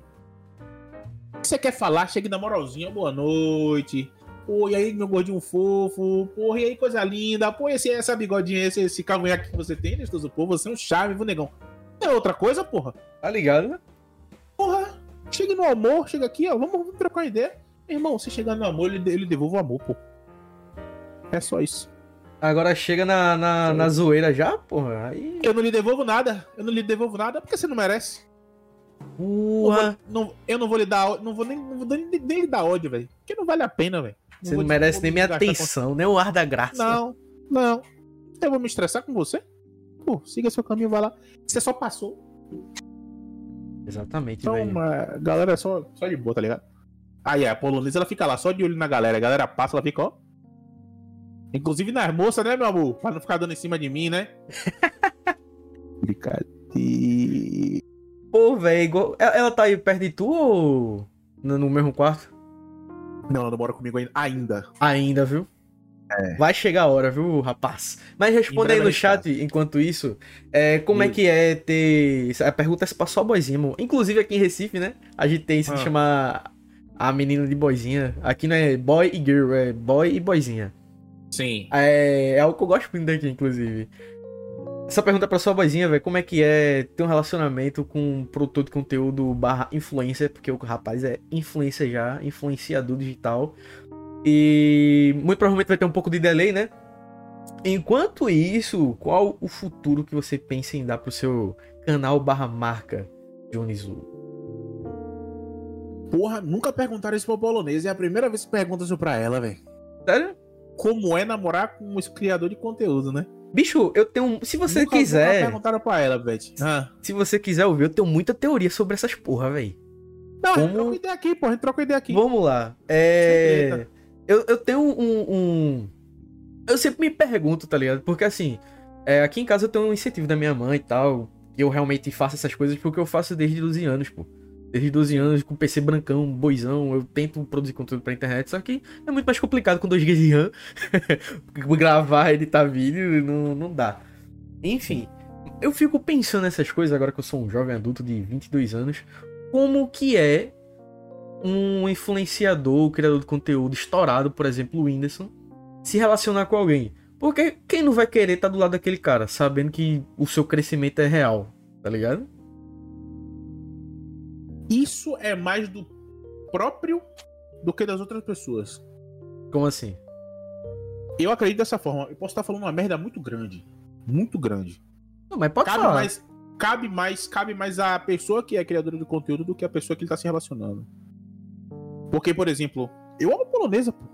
Você quer falar, chegue na moralzinha, boa noite. Pô, e aí, meu gordinho fofo? Porra, e aí, coisa linda? Pô, esse, essa bigodinha, esse, esse cavanhaque que você tem, gostoso, pô, você é um charme, viu, negão? É outra coisa, porra. Tá ligado, né? Chega no amor, chega aqui, ó, vamos, trocar ideia. Irmão, se chegar no amor, ele, ele devolve o amor, pô. É só isso. Agora chega na, na, na zoeira já, porra. Aí... Eu não lhe devolvo nada. Eu não lhe devolvo nada porque você não merece. Porra. Não não, eu não vou lhe dar. Não vou nem, não vou nem, nem lhe dar ódio, velho. Porque não vale a pena, velho. Você não merece nem minha atenção, nem o ar da graça. Não, não. Eu vou me estressar com você? Pô, siga seu caminho, vai lá. Você só passou. Exatamente, então, velho. a galera é só, só de boa, tá ligado? Aí a polonesa ela fica lá só de olho na galera. A galera passa, ela fica, ó. Inclusive nas moças, né, meu amor? Pra não ficar dando em cima de mim, né? Brincadeira. Pô, velho, ela tá aí perto de tu ou no mesmo quarto? Não, ela não mora comigo ainda. Ainda, viu? É. Vai chegar a hora, viu, rapaz? Mas responda aí no chat, enquanto isso, é, como é que é ter... A pergunta é pra só boizinha, mano. Inclusive aqui em Recife, né? A gente tem isso ah. de chamar a menina de boizinha. Aqui não é boy e girl, é boy e boizinha. Sim. É, é algo que eu gosto muito daqui, inclusive. Essa pergunta pra sua vozinha, velho, como é que é ter um relacionamento com um produtor de conteúdo barra influencer, porque o rapaz é influencer já, influenciador digital. E muito provavelmente vai ter um pouco de delay, né? Enquanto isso, qual o futuro que você pensa em dar pro seu canal barra marca, Johnny Porra, nunca perguntaram isso pra polonesa. É a primeira vez que perguntam isso pra ela, velho. Sério? Como é namorar com um criador de conteúdo, né? Bicho, eu tenho. Se você nunca, quiser. Nunca perguntaram pra ela, Beth. Ah. Se você quiser ouvir, eu tenho muita teoria sobre essas porra, velho. Não, Como... a gente troca ideia aqui, pô. A gente troca ideia aqui. Vamos lá. É. Eu, eu tenho um, um, Eu sempre me pergunto, tá ligado? Porque assim, é, aqui em casa eu tenho um incentivo da minha mãe e tal. Que eu realmente faço essas coisas porque eu faço desde 12 anos, pô. Desde 12 anos, com PC brancão, boizão, eu tento produzir conteúdo pra internet, só que é muito mais complicado com 2 GB de RAM. Gravar, editar vídeo, não, não dá. Enfim, eu fico pensando nessas coisas agora que eu sou um jovem adulto de 22 anos, como que é um influenciador, criador de conteúdo estourado, por exemplo, o Whindersson, se relacionar com alguém. Porque quem não vai querer estar tá do lado daquele cara, sabendo que o seu crescimento é real, tá ligado? isso é mais do próprio do que das outras pessoas. Como assim? Eu acredito dessa forma. Eu posso estar falando uma merda muito grande. Muito grande. Não, mas pode cabe falar. Mais, cabe mais, cabe mais a pessoa que é criadora de conteúdo do que a pessoa que ele tá se relacionando. Porque, por exemplo, eu amo polonesa, pô.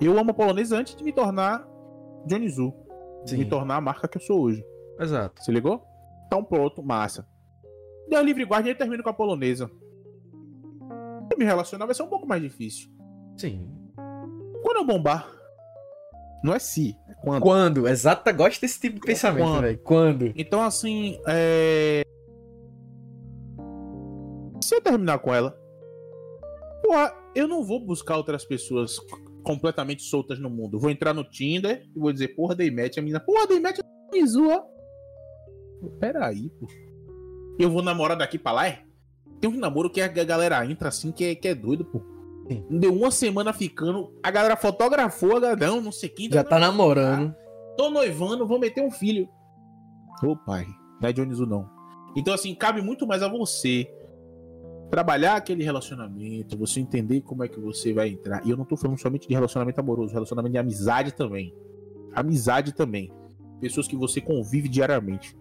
Eu amo polonesa antes de me tornar Johnny Zu. De me tornar a marca que eu sou hoje. Exato. Se ligou? Então pronto, massa. Deu livre guarda e ele termina com a polonesa. Me relacionar vai ser um pouco mais difícil. Sim. Quando eu bombar, não é se, é quando. Quando, exato, gosto desse tipo de pensamento, velho. Quando. Então, assim, é. Se eu terminar com ela, porra, eu não vou buscar outras pessoas completamente soltas no mundo. Vou entrar no Tinder e vou dizer, porra, dei match. A menina, porra, dei match, me zoa. Peraí, pô eu vou namorar daqui pra lá, é? Tem um namoro que a galera entra assim que é, que é doido, pô. Sim. Deu uma semana ficando, a galera fotografou, a galera, não, não sei quem. Já tá namorando. Tô noivando, vou meter um filho. Ô pai, não é Dioniso não. Então assim, cabe muito mais a você trabalhar aquele relacionamento, você entender como é que você vai entrar. E eu não tô falando somente de relacionamento amoroso, relacionamento de amizade também. Amizade também. Pessoas que você convive diariamente.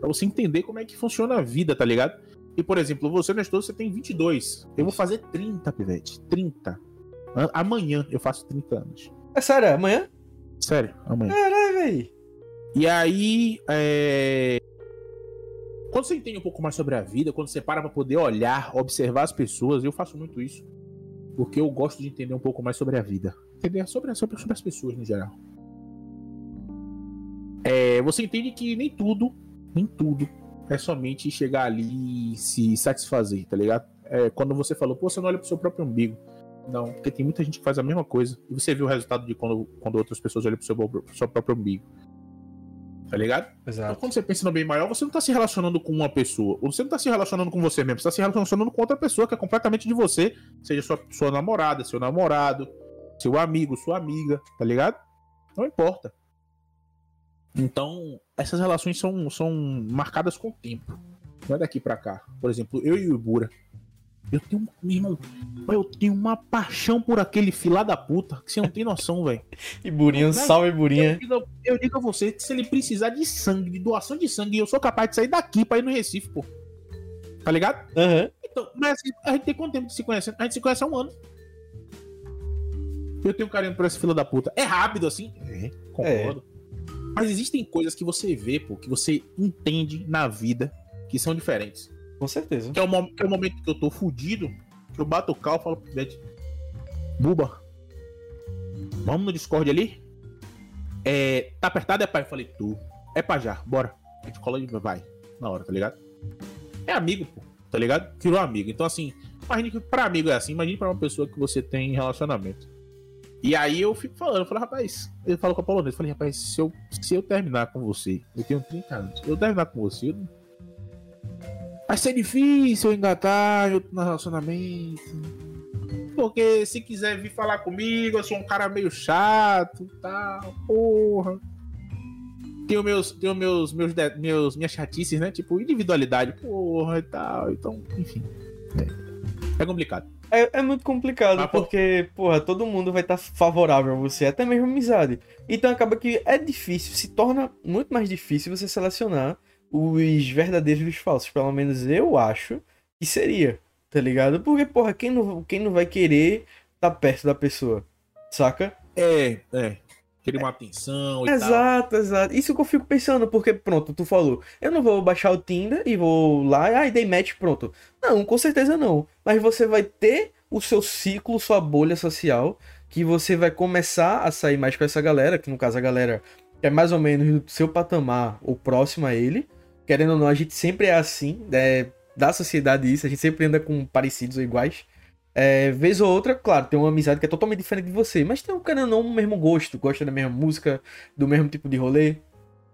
Pra você entender como é que funciona a vida, tá ligado? E, por exemplo, você, Nestor, você tem 22. Eu vou fazer 30, Pivete. 30. Amanhã eu faço 30 anos. É sério? Amanhã? Sério, amanhã. Caralho, véi. E aí, é... Quando você entende um pouco mais sobre a vida, quando você para pra poder olhar, observar as pessoas, eu faço muito isso. Porque eu gosto de entender um pouco mais sobre a vida. Entender sobre, sobre, sobre as pessoas no geral. É, você entende que nem tudo nem tudo é somente chegar ali e se satisfazer, tá ligado? É, quando você falou, pô, você não olha pro seu próprio umbigo. Não, porque tem muita gente que faz a mesma coisa. E você vê o resultado de quando, quando outras pessoas olham pro seu, pro seu próprio umbigo. Tá ligado? Exato. Então, quando você pensa no bem maior, você não tá se relacionando com uma pessoa. Ou você não tá se relacionando com você mesmo. Você tá se relacionando com outra pessoa que é completamente de você. Seja sua, sua namorada, seu namorado, seu amigo, sua amiga. Tá ligado? Não importa. Então, essas relações são, são marcadas com o tempo. Não é daqui para cá. Por exemplo, eu e o Ibura. Eu tenho, meu irmão, eu tenho uma paixão por aquele filá da puta que você não tem noção, velho. E Burinha, um salve, Burinha. Eu digo, eu digo a você que se ele precisar de sangue, de doação de sangue, eu sou capaz de sair daqui pra ir no Recife, pô. Tá ligado? Uhum. Então, mas assim, a gente tem quanto tempo de se conhecer? A gente se conhece há um ano. Eu tenho carinho por esse fila da puta. É rápido assim? É, concordo. É. Mas existem coisas que você vê, pô, que você entende na vida que são diferentes. Com certeza. Que é o, que é o momento que eu tô fudido, que eu bato o carro e falo pro Beth, Buba, vamos no Discord ali? É, tá apertado, é pai? Eu falei, tu. É pra já, bora. A gente cola e vai. Na hora, tá ligado? É amigo, pô, tá ligado? Virou amigo. Então, assim, imagine que pra amigo é assim, imagine pra uma pessoa que você tem relacionamento. E aí eu fico falando, eu falo, rapaz, ele falou com a polonesa, eu falei, rapaz, se eu, se eu terminar com você, eu tenho 30 anos, se eu terminar com você, eu... vai ser difícil eu engatar eu, no relacionamento. porque se quiser vir falar comigo, eu sou um cara meio chato, tá, porra. Tenho meus, tenho meus, meus, meus, minhas chatices, né? Tipo, individualidade, porra e tal. Então, enfim. É, é complicado. É, é, muito complicado, Mas, porque, porra, todo mundo vai estar tá favorável a você, até mesmo amizade. Então acaba que é difícil, se torna muito mais difícil você selecionar os verdadeiros dos falsos. Pelo menos eu acho que seria, tá ligado? Porque, porra, quem não, quem não vai querer estar tá perto da pessoa, saca? É, é. Querer uma atenção e Exato, tal. exato. Isso que eu fico pensando, porque, pronto, tu falou, eu não vou baixar o Tinder e vou lá, ai, dei match, pronto. Não, com certeza não. Mas você vai ter o seu ciclo, sua bolha social, que você vai começar a sair mais com essa galera, que no caso a galera é mais ou menos do seu patamar ou próximo a ele. Querendo ou não, a gente sempre é assim, é, da sociedade isso, a gente sempre anda com parecidos ou iguais. É, vez ou outra, claro, tem uma amizade que é totalmente diferente de você, mas tem um cara não o mesmo gosto, gosta da mesma música, do mesmo tipo de rolê,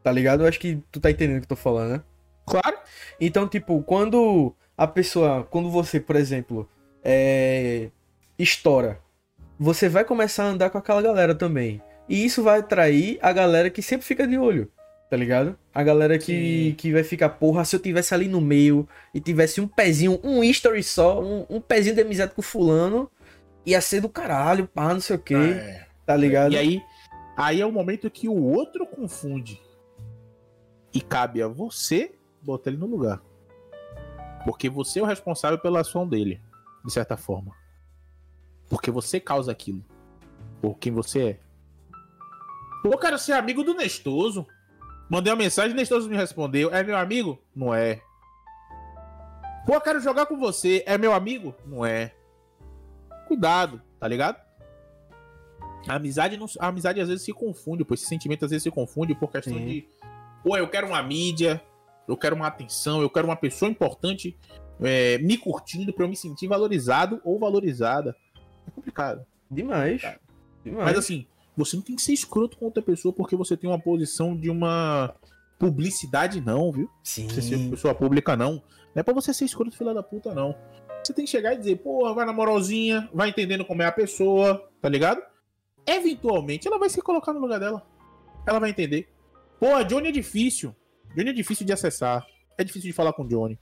tá ligado? Eu acho que tu tá entendendo o que eu tô falando, né? Claro. Então, tipo, quando a pessoa, quando você, por exemplo, é, estoura, você vai começar a andar com aquela galera também. E isso vai atrair a galera que sempre fica de olho tá ligado? A galera que, que vai ficar, porra, se eu tivesse ali no meio e tivesse um pezinho, um history só, um, um pezinho de amizade com fulano, ia ser do caralho, pá, não sei o quê, é. tá ligado? E aí, aí é o momento que o outro confunde. E cabe a você botar ele no lugar. Porque você é o responsável pela ação dele, de certa forma. Porque você causa aquilo. Por quem você é. Pô, cara, ser amigo do Nestoso. Mandei uma mensagem, nem todos me respondeu. É meu amigo? Não é. Pô, quero jogar com você. É meu amigo? Não é. Cuidado, tá ligado? A amizade, não, a amizade às vezes se confunde, pô. Esse sentimento às vezes se confunde por questão Sim. de. Pô, eu quero uma mídia, eu quero uma atenção, eu quero uma pessoa importante é, me curtindo pra eu me sentir valorizado ou valorizada. É complicado. Demais. Demais. Mas assim, você não tem que ser escroto com outra pessoa porque você tem uma posição de uma publicidade, não, viu? Sim. Você ser pessoa pública, não. Não é pra você ser escroto, filha da puta, não. Você tem que chegar e dizer, porra, vai na moralzinha, vai entendendo como é a pessoa, tá ligado? Eventualmente ela vai se colocar no lugar dela. Ela vai entender. Pô, a Johnny é difícil. Johnny é difícil de acessar. É difícil de falar com Johnny.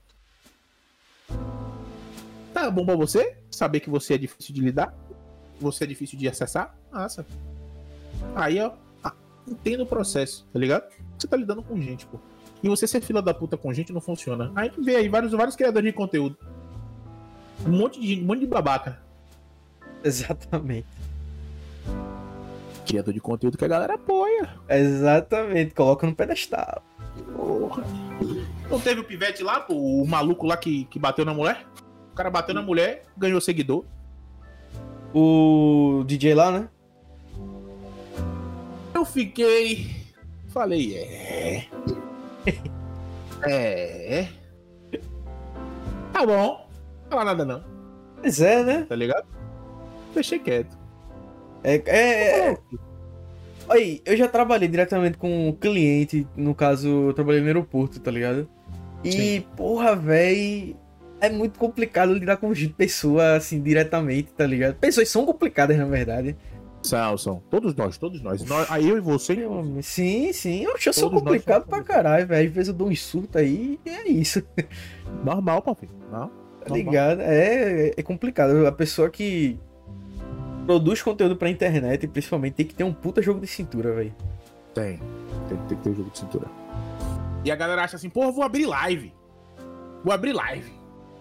Tá bom pra você? Saber que você é difícil de lidar? Você é difícil de acessar? Massa. Aí, ó, entenda o processo, tá ligado? Você tá lidando com gente, pô. E você ser fila da puta com gente não funciona. Aí vê aí vários, vários criadores de conteúdo. Um monte de gente, um monte de babaca. Exatamente. Criador de conteúdo que a galera apoia. Exatamente, coloca no pedestal. Porra. Não teve o pivete lá, pô, o maluco lá que, que bateu na mulher? O cara bateu na mulher, ganhou seguidor. O DJ lá, né? Eu fiquei. Falei, é. É. Tá bom. Não fala nada não. Pois é, né? Tá ligado? Deixei quieto. É. é, é... Aí, eu já trabalhei diretamente com um cliente, no caso, eu trabalhei no aeroporto, tá ligado? E, Sim. porra, véi, é muito complicado lidar com pessoas assim diretamente, tá ligado? Pessoas são complicadas, na verdade. São, são. Todos nós, todos nós. nós aí eu e você. Sim, sim. Eu, eu sou complicado pra caralho, velho. Às vezes eu dou um surto aí e é isso. Normal, papi. Não. Tá ligado? É, é complicado. A pessoa que produz conteúdo pra internet, principalmente, tem que ter um puta jogo de cintura, velho. Tem. tem. Tem que ter um jogo de cintura. E a galera acha assim, porra, vou abrir live. Vou abrir live.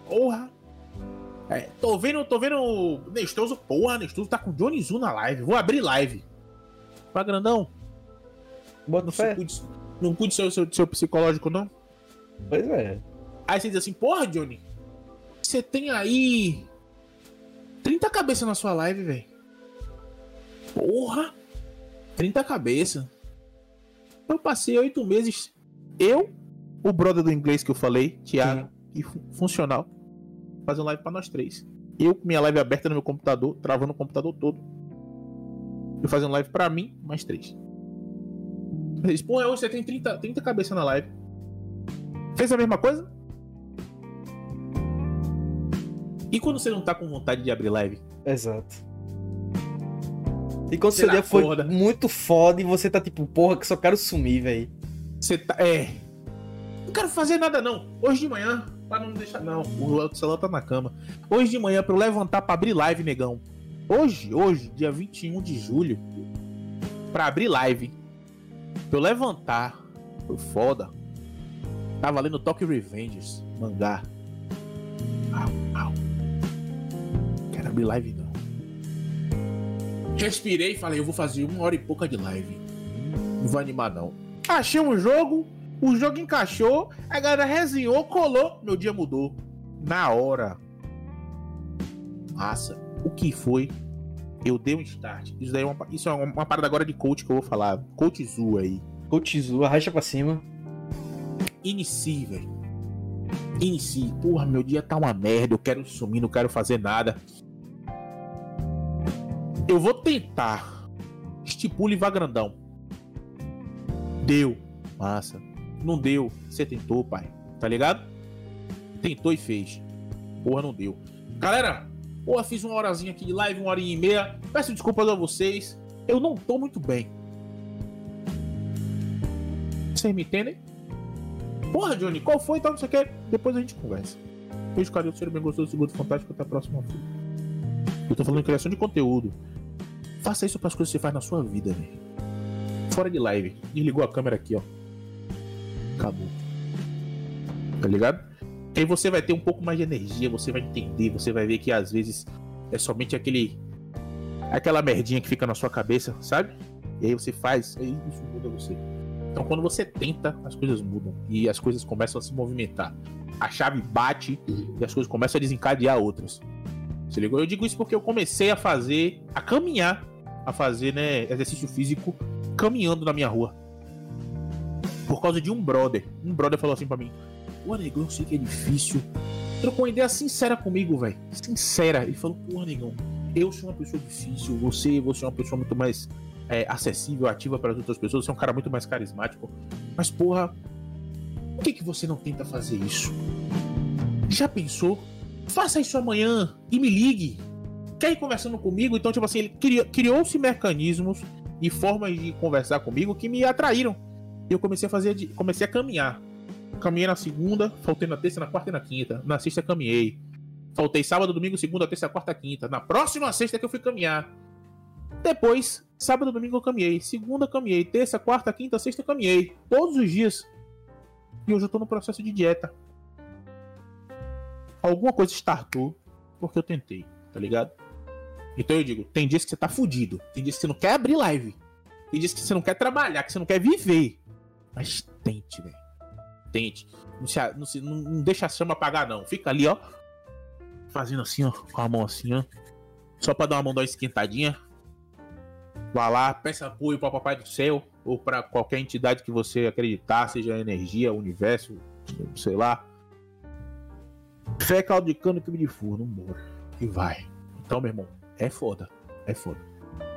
Porra. É, tô vendo, tô vendo o Nestoso. Porra, Nestoso tá com o Johnny Zu na live. Vou abrir live. Vai, grandão. Bota não fé. Cuide, não cuide seu, seu, seu psicológico, não? Pois é. Aí você diz assim, porra, Johnny. Você tem aí 30 cabeças na sua live, velho. Porra! 30 cabeças. Eu passei oito meses. Eu, o brother do inglês que eu falei, Thiago, Sim. e funcional fazendo live pra nós três. Eu com minha live aberta no meu computador, travando o computador todo. Eu fazendo live pra mim, mais três. Eles, pô, hoje você tem 30, 30 cabeças na live. Fez a mesma coisa? E quando você não tá com vontade de abrir live? Exato. E quando você seu dia foi muito foda e você tá tipo, porra, que só quero sumir, velho. Você tá. É. Não quero fazer nada, não. Hoje de manhã, pra não deixar. Não, o celular tá na cama. Hoje de manhã, pra eu levantar pra abrir live, negão. Hoje, hoje, dia 21 de julho, pra abrir live. Pra eu levantar. Foi foda. Tava lendo Tokyo Revengers, mangá. Au, au. Quero abrir live não. Respirei e falei, eu vou fazer uma hora e pouca de live. Não vou animar não. Achei um jogo, o jogo encaixou, a galera resenhou, colou, meu dia mudou. Na hora. Massa. O que foi? Eu dei um start. Isso, daí é uma, isso é uma, uma parada agora de coach que eu vou falar. Coach Zu aí. Coach Zu, arrasta pra cima. Inicie, velho. Inicie. Porra, meu dia tá uma merda. Eu quero sumir, não quero fazer nada. Eu vou tentar. Estipule vá grandão. Deu. Massa. Não deu. Você tentou, pai. Tá ligado? Tentou e fez. Porra, não deu. Galera, porra, fiz uma horazinha aqui de live, uma hora e meia. Peço desculpas a vocês. Eu não tô muito bem. Vocês me entendem? Porra, Johnny, qual foi? Então, o que. Depois a gente conversa. Beijo, carinho, ser bem gostoso, segundo fantástico. Até a próxima. Filho. Eu tô falando em criação de conteúdo. Faça isso para as coisas que você faz na sua vida, velho. Fora de live. Desligou a câmera aqui, ó. Acabou. Tá ligado? Aí você vai ter um pouco mais de energia, você vai entender, você vai ver que às vezes é somente aquele. aquela merdinha que fica na sua cabeça, sabe? E aí você faz, aí isso muda você. Então, quando você tenta, as coisas mudam e as coisas começam a se movimentar. A chave bate e as coisas começam a desencadear outras. Você ligou? Eu digo isso porque eu comecei a fazer, a caminhar, a fazer, né, exercício físico caminhando na minha rua. Por causa de um brother. Um brother falou assim para mim: Pô, negão, eu sei que é difícil. Trocou uma ideia sincera comigo, velho. Sincera. Ele falou: Pô, negão, eu sou uma pessoa difícil. Você, você é uma pessoa muito mais é, acessível, ativa para as outras pessoas, você é um cara muito mais carismático. Mas, porra, por que, que você não tenta fazer isso? Já pensou? Faça isso amanhã e me ligue. Quer ir conversando comigo? Então, tipo assim, ele criou-se mecanismos e formas de conversar comigo que me atraíram. E eu comecei a fazer, comecei a caminhar. Caminhei na segunda, faltei na terça, na quarta e na quinta. Na sexta caminhei. Faltei sábado, domingo, segunda, terça, quarta, quinta. Na próxima sexta que eu fui caminhar. Depois, sábado, domingo eu caminhei. Segunda caminhei. Terça, quarta, quinta, sexta caminhei. Todos os dias. E hoje eu tô no processo de dieta. Alguma coisa startou porque eu tentei, tá ligado? Então eu digo, tem dias que você tá fudido. Tem dias que você não quer abrir live. Tem dias que você não quer trabalhar, que você não quer viver. Mas tente, velho. Tente. Não, se, não, se, não, não deixa a chama apagar, não. Fica ali, ó. Fazendo assim, ó. Com a mão assim, ó. Só pra dar uma mão dar uma esquentadinha. Vá lá, peça apoio para Papai do Céu ou para qualquer entidade que você acreditar, seja energia, universo, sei lá. Fé, caldo de cano, tubo de furo, vambora. E vai. Então, meu irmão, é foda. É foda.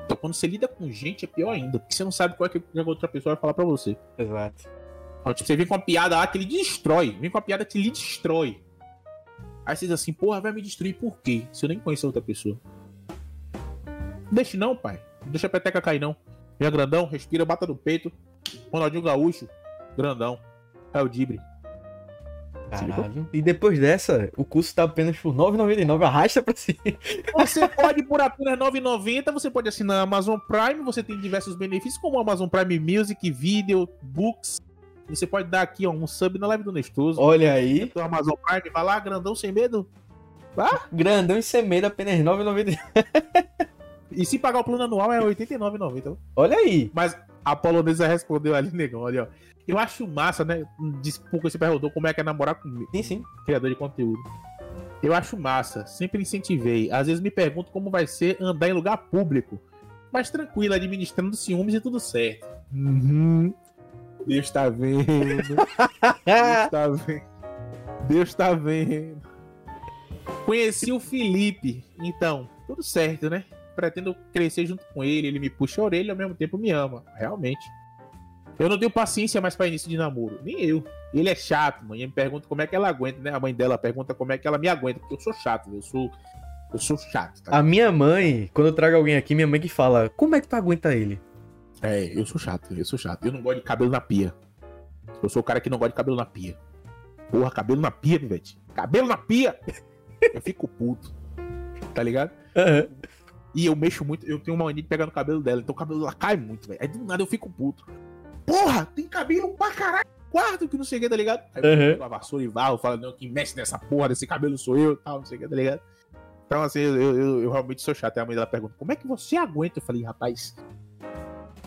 Então, quando você lida com gente, é pior ainda, porque você não sabe qual é que a outra pessoa vai falar pra você. Exato. Então, tipo, você vem com uma piada lá que ele destrói. Vem com uma piada que ele destrói. Aí você diz assim, porra, vai me destruir por quê? Se eu nem conhecer outra pessoa. Deixe não, pai. Não deixa a peteca cair, não. Venha grandão, respira, bata no peito. Ronaldinho Gaúcho, grandão. É o Dibre. Caralho. E depois dessa, o curso tá apenas por 9,99. Arrasta pra cima. Você pode, por apenas 9,90, você pode assinar a Amazon Prime. Você tem diversos benefícios, como Amazon Prime Music, Video, Books. Você pode dar aqui ó, um sub na live do Nestoso. Olha aí. Do Amazon Prime, vai lá, grandão sem medo. Vá. Grandão e sem medo, apenas 9,99. E se pagar o plano anual é R$ 89,90. Olha aí. Mas a polonesa respondeu ali, negão, olha, ó. Eu acho massa, né? Pouco você perguntou como é que é namorar com sim, sim. criador de conteúdo. Eu acho massa, sempre incentivei. Às vezes me pergunto como vai ser andar em lugar público. Mas tranquilo, administrando ciúmes e tudo certo. Uhum. Deus tá vendo. Deus tá vendo. Deus tá vendo. Conheci o Felipe, então, tudo certo, né? pretendo crescer junto com ele, ele me puxa a orelha e ao mesmo tempo me ama. Realmente. Eu não tenho paciência mais pra início de namoro. Nem eu. Ele é chato, mãe. Ele me pergunta como é que ela aguenta, né? A mãe dela pergunta como é que ela me aguenta, porque eu sou chato, eu sou. Eu sou chato. Tá? A minha mãe, quando eu trago alguém aqui, minha mãe que fala, como é que tu aguenta ele? É, eu sou chato, eu sou chato. Eu não gosto de cabelo na pia. Eu sou o cara que não gosta de cabelo na pia. Porra, cabelo na pia, velho. Cabelo na pia! eu fico puto. Tá ligado? Uhum. E eu mexo muito, eu tenho uma mania de pegar no cabelo dela, então o cabelo dela cai muito, velho. Aí do nada eu fico puto. Porra, tem cabelo pra caralho quarto que não sei o que, tá ligado? Aí eu uhum. a vassoura e varro, falo, não, quem mexe nessa porra desse cabelo sou eu tal, não sei o que, tá ligado? Então, assim, eu, eu, eu realmente sou chato. Aí a mãe dela pergunta, como é que você aguenta? Eu falei, rapaz,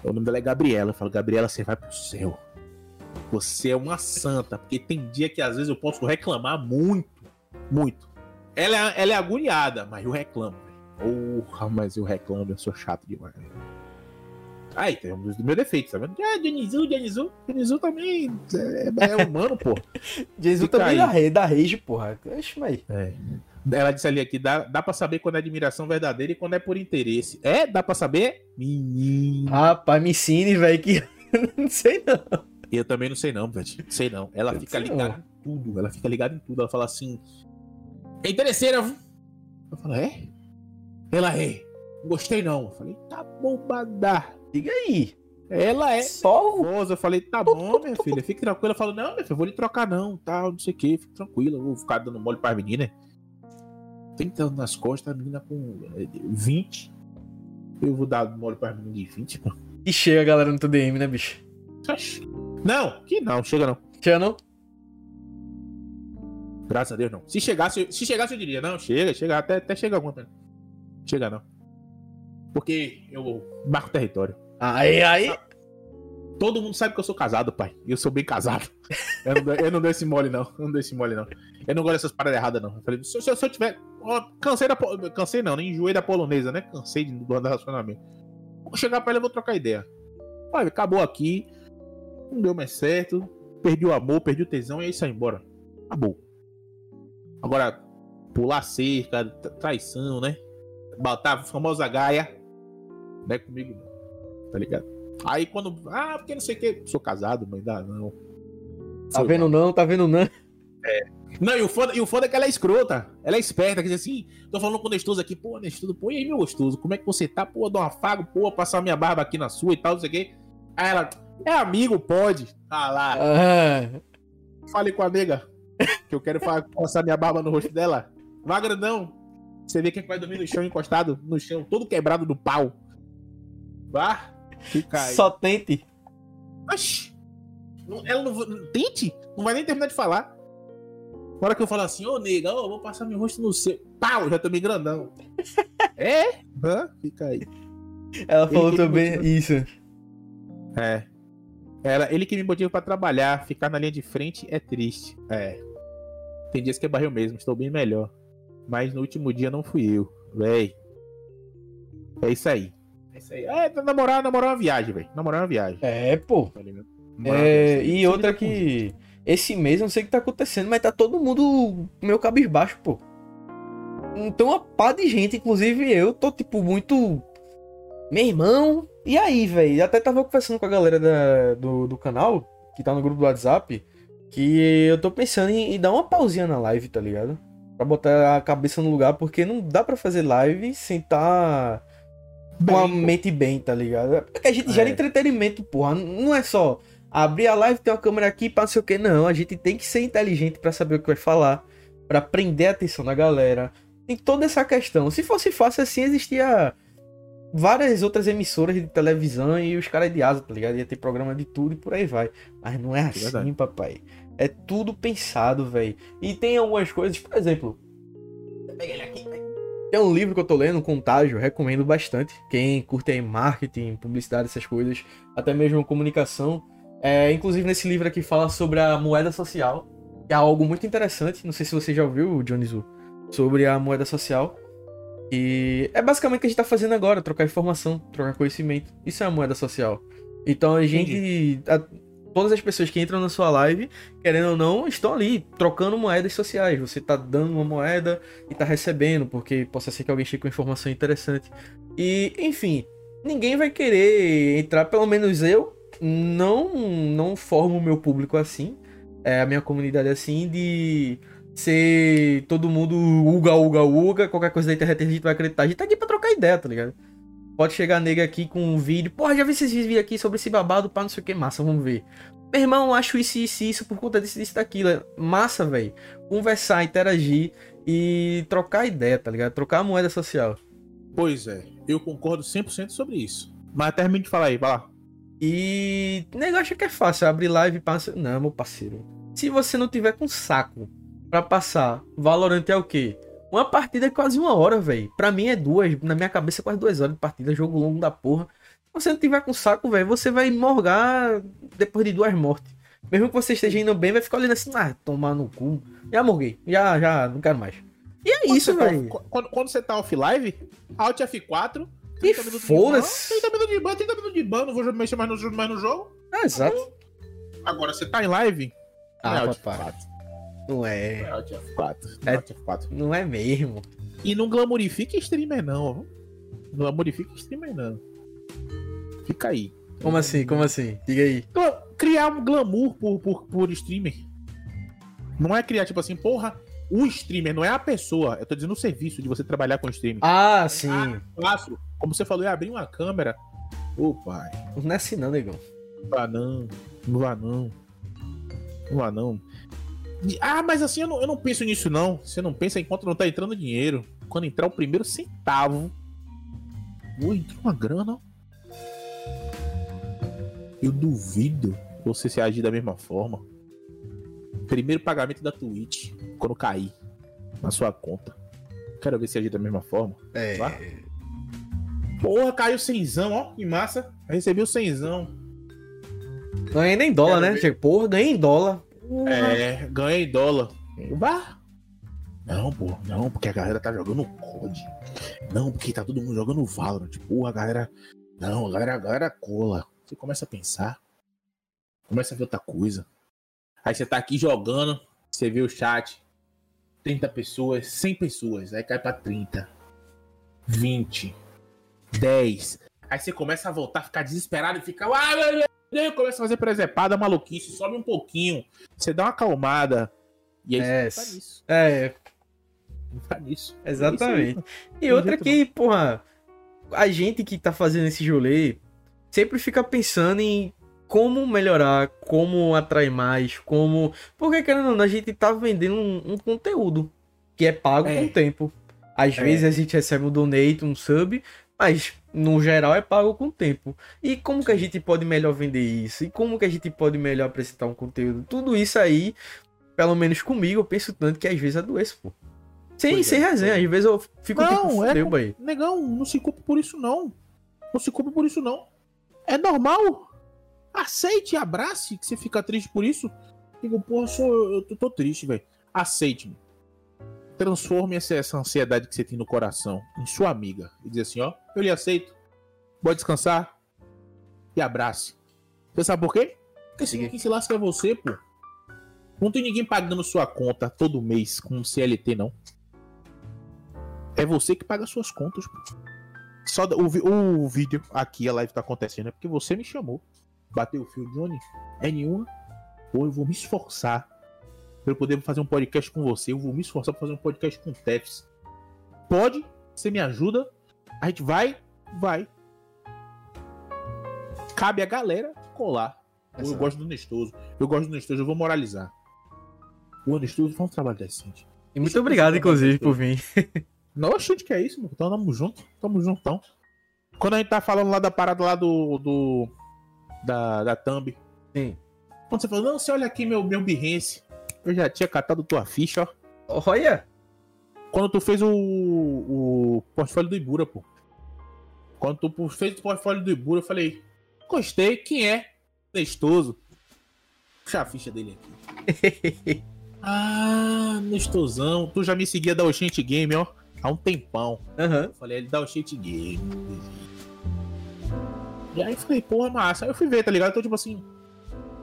o nome dela é Gabriela. Eu falo, Gabriela, você vai pro céu. Você é uma santa. Porque tem dia que às vezes eu posso reclamar muito. Muito. Ela, é, ela é agoniada, mas eu reclamo. Porra, mas eu reclamo, eu sou chato demais. Aí, tem um dos meus defeitos, tá vendo? Ah, Dionizu, Dionizu. Dionizu também é, é humano, pô. Dionizu também da, da rage, porra. Oxe, mas... É. Ela disse ali aqui, dá, dá pra saber quando é admiração verdadeira e quando é por interesse. É? Dá pra saber? Menino. Rapaz, me ensine, velho, que não sei não. Eu também não sei não, velho. Sei não. Ela eu fica ligada em tudo. Ela fica ligada em tudo. Ela fala assim... É interesseira, Eu falo, é? Ela é. Gostei não. Eu falei, tá bom, badar. Diga aí. Ela é só famosa. Eu falei, tá bom, minha filha, fique tranquila. Ela falou, não, minha filha, eu vou lhe trocar não, tal, não sei o que, fique tranquila, vou ficar dando mole pra menina. 30 anos nas costas, a menina com 20. É, eu vou dar mole pra menina de 20, mano. E chega a galera no TDM, né, bicho? Não, que não, chega não. Chega não? Graças a Deus, não. Se chegasse, se chegasse eu diria, não, chega, chega, até, até chega alguma. Chega não. Porque eu marco território. Aí, aí. Todo mundo sabe que eu sou casado, pai. E eu sou bem casado. Eu não, eu não dou esse mole, não. Eu não dou esse mole, não. Eu não gosto dessas paradas erradas, não. Eu falei, se, se, se eu tiver. cansei da. Cansei não, nem enjoei da polonesa, né? Cansei do relacionamento. Vou chegar pra ela e vou trocar ideia. Pai, acabou aqui. Não deu mais certo. Perdi o amor, perdi o tesão e aí sai embora. Acabou. Agora, pular cerca, traição, né? Botar a famosa gaia. Não é comigo, não. Tá ligado? Aí quando. Ah, porque não sei o que. Sou casado, mas dá não. Tá vendo não, tá vendo não. É. Não, e o, foda, e o foda é que ela é escrota. Ela é esperta, quer dizer assim, tô falando com o Nestoso aqui, pô, Nestoso, pô, e aí, meu gostoso, como é que você tá? Pô, dá um afago, pô, passar minha barba aqui na sua e tal, não sei o quê. Aí ela, é amigo, pode. Ah lá. Ah. Fale com a nega, que eu quero passar minha barba no rosto dela. Vá grandão. Você vê quem vai dormir no chão, encostado no chão, todo quebrado do pau. Vá. Fica aí. Só tente. Oxi. Ela não. Tente? Não vai nem terminar de falar. Na hora que eu falo assim, ô nega, ó, vou passar meu rosto no seu. Pau, já tô meio grandão. é? Hã? Fica aí. Ela falou ele também isso. É. Ela, ele que me motiva para trabalhar, ficar na linha de frente é triste. É. Tem dias que é barril mesmo, estou bem melhor. Mas no último dia não fui eu, véi. É isso aí. É isso aí. É, namorar, namorar é uma viagem, velho. Namorar uma viagem. É, pô. Tá é, e outra que. Esse mês, não sei o que tá acontecendo, mas tá todo mundo meio cabisbaixo, pô. Então, uma pá de gente, inclusive eu, tô, tipo, muito. Meu irmão. E aí, velho? Até tava conversando com a galera da, do, do canal, que tá no grupo do WhatsApp, que eu tô pensando em, em dar uma pausinha na live, tá ligado? Pra botar a cabeça no lugar, porque não dá para fazer live sem tá com a mente bem, tá ligado? É porque a gente é. gera entretenimento, porra. Não é só abrir a live, ter uma câmera aqui, pra não sei o que, não. A gente tem que ser inteligente para saber o que vai falar, para prender a atenção da galera. Tem toda essa questão. Se fosse fácil assim, existia várias outras emissoras de televisão e os caras de asa, tá ligado? Ia ter programa de tudo e por aí vai. Mas não é, é assim, verdade. papai. É tudo pensado, velho. E tem algumas coisas, por exemplo. Peguei ele aqui. Tem um livro que eu tô lendo, Contágio, recomendo bastante. Quem curte aí marketing, publicidade, essas coisas, até mesmo comunicação. É, inclusive nesse livro aqui fala sobre a moeda social, que é algo muito interessante. Não sei se você já ouviu, Johnny Zu, sobre a moeda social. E é basicamente o que a gente tá fazendo agora, trocar informação, trocar conhecimento. Isso é a moeda social. Então a gente todas as pessoas que entram na sua live, querendo ou não, estão ali trocando moedas sociais. Você tá dando uma moeda e tá recebendo, porque possa ser que alguém chegue com informação interessante. E, enfim, ninguém vai querer entrar, pelo menos eu, não, não formo o meu público assim. É a minha comunidade assim de ser todo mundo uga, uga, uga, qualquer coisa da internet a gente vai acreditar. A gente tá aqui pra trocar ideia, tá ligado? Pode chegar nega aqui com um vídeo. Porra, já vi esses vídeos aqui sobre esse babado, pá, não sei o que, massa, vamos ver. Meu irmão, acho isso, isso, isso por conta disso, disso, daquilo. Massa, velho. Conversar, interagir e trocar ideia, tá ligado? Trocar a moeda social. Pois é, eu concordo 100% sobre isso. Mas termine de falar aí, vai lá. E negócio que é fácil, abrir live e passa. Não, meu parceiro. Se você não tiver com saco para passar, Valorant é o quê? Uma partida é quase uma hora, velho. Pra mim é duas. Na minha cabeça é quase duas horas de partida. Jogo longo da porra. Se você não tiver com saco, velho, você vai morgar depois de duas mortes. Mesmo que você esteja indo bem, vai ficar olhando assim, ah, tomar no cu. Já morguei. Já, já, não quero mais. E é quando isso, velho. Tá, quando, quando, você tá off-live, Alt F4, 30 minutos foda-se. 30 minutos de ban, 30 minutos de ban, não vou mexer mais no, mais no jogo. Ah, exato. Agora, você tá em live, ah, é Alt F4. Não é. Não é Alt F4. Não é, F4. Não é mesmo. E não glamorifique streamer, não. Não glamorifique streamer, não. Fica aí. Como assim? Como assim? Diga aí. Criar um glamour por, por, por streamer. Não é criar, tipo assim, porra, o streamer, não é a pessoa. Eu tô dizendo o serviço de você trabalhar com streamer. Ah, sim. fácil. Como você falou, é abrir uma câmera. Ô, pai. Não é assim, não, negão. Não vá, não. Não vá, não. Não vá, não. Ah, mas assim, eu não, eu não penso nisso, não. Você não pensa enquanto não tá entrando dinheiro. Quando entrar o primeiro centavo. Ui, entrou uma grana. Eu duvido você se agir da mesma forma. Primeiro pagamento da Twitch, quando cair na sua conta. Quero ver se agir da mesma forma. É. Vá. Porra, caiu cenzão, ó. Que massa. Recebi o cenzão. Ganhei nem dólar, Quero né? Ver. Porra, ganhei em dólar. É, ganhei em dólar. Vá. Não, pô, não, porque a galera tá jogando COD. Não, porque tá todo mundo jogando Valorant. Porra, a galera. Não, a galera, a galera cola. Você começa a pensar. Começa a ver outra coisa. Aí você tá aqui jogando, você vê o chat. 30 pessoas, 100 pessoas. Aí cai pra 30. 20. 10. Aí você começa a voltar, ficar desesperado e fica. Ah, meu Deus! Começa a fazer presepada, maluquice, sobe um pouquinho. Você dá uma acalmada. E aí é, você tá nisso. É. Tá nisso. Exatamente. É e outra que, porra, a gente que tá fazendo esse rolê sempre fica pensando em como melhorar, como atrair mais, como. Porque, querendo ou não, a gente tá vendendo um, um conteúdo que é pago é. com o tempo. Às é. vezes a gente recebe um donate, um sub, mas no geral é pago com o tempo. E como que a gente pode melhor vender isso? E como que a gente pode melhor apresentar um conteúdo? Tudo isso aí, pelo menos comigo, eu penso tanto que às vezes adoeço, pô. Sem, sem é, resenha, às vezes eu fico não, tipo, é, Negão, não se culpe por isso não. Não se culpe por isso não. É normal. Aceite e abrace que você fica triste por isso. Digo, porra, sou, eu tô, tô triste, velho. Aceite-me. Transforme essa, essa ansiedade que você tem no coração em sua amiga. E diz assim, ó, eu lhe aceito. Pode descansar. E abrace. Você sabe por quê? Porque se, quem se lasca é você, pô. Não tem ninguém pagando sua conta todo mês com CLT, não. É você que paga suas contas, pô. Só o, o vídeo aqui, a live tá acontecendo, é porque você me chamou. Bateu o fio, Johnny. É nenhuma. Ou eu vou me esforçar pra eu poder fazer um podcast com você. Eu vou me esforçar pra fazer um podcast com o Tefs. Pode? Você me ajuda? A gente vai? Vai. Cabe a galera colar. Eu gosto do Nestoso. Eu gosto do Nestoso, eu vou moralizar. O Nestoso faz um trabalho decente. E muito obrigado, inclusive, por vir. Não, chute que é isso, mano. Então tamo junto, tamo juntão. Quando a gente tá falando lá da parada lá do. do da, da Thumb. Sim. Quando você falou, não, você olha aqui meu, meu Behance. Eu já tinha catado tua ficha, ó. Olha! Quando tu fez o, o portfólio do Ibura, pô. Quando tu fez o portfólio do Ibura, eu falei, gostei, quem é? Nestoso. Puxa a ficha dele aqui. ah, Nestosão. Tu já me seguia da Oxente Game, ó há um tempão. Uhum. Eu falei, ele dá o cheat game. E aí falei, porra, massa. Aí eu fui ver, tá ligado? Então, tipo assim.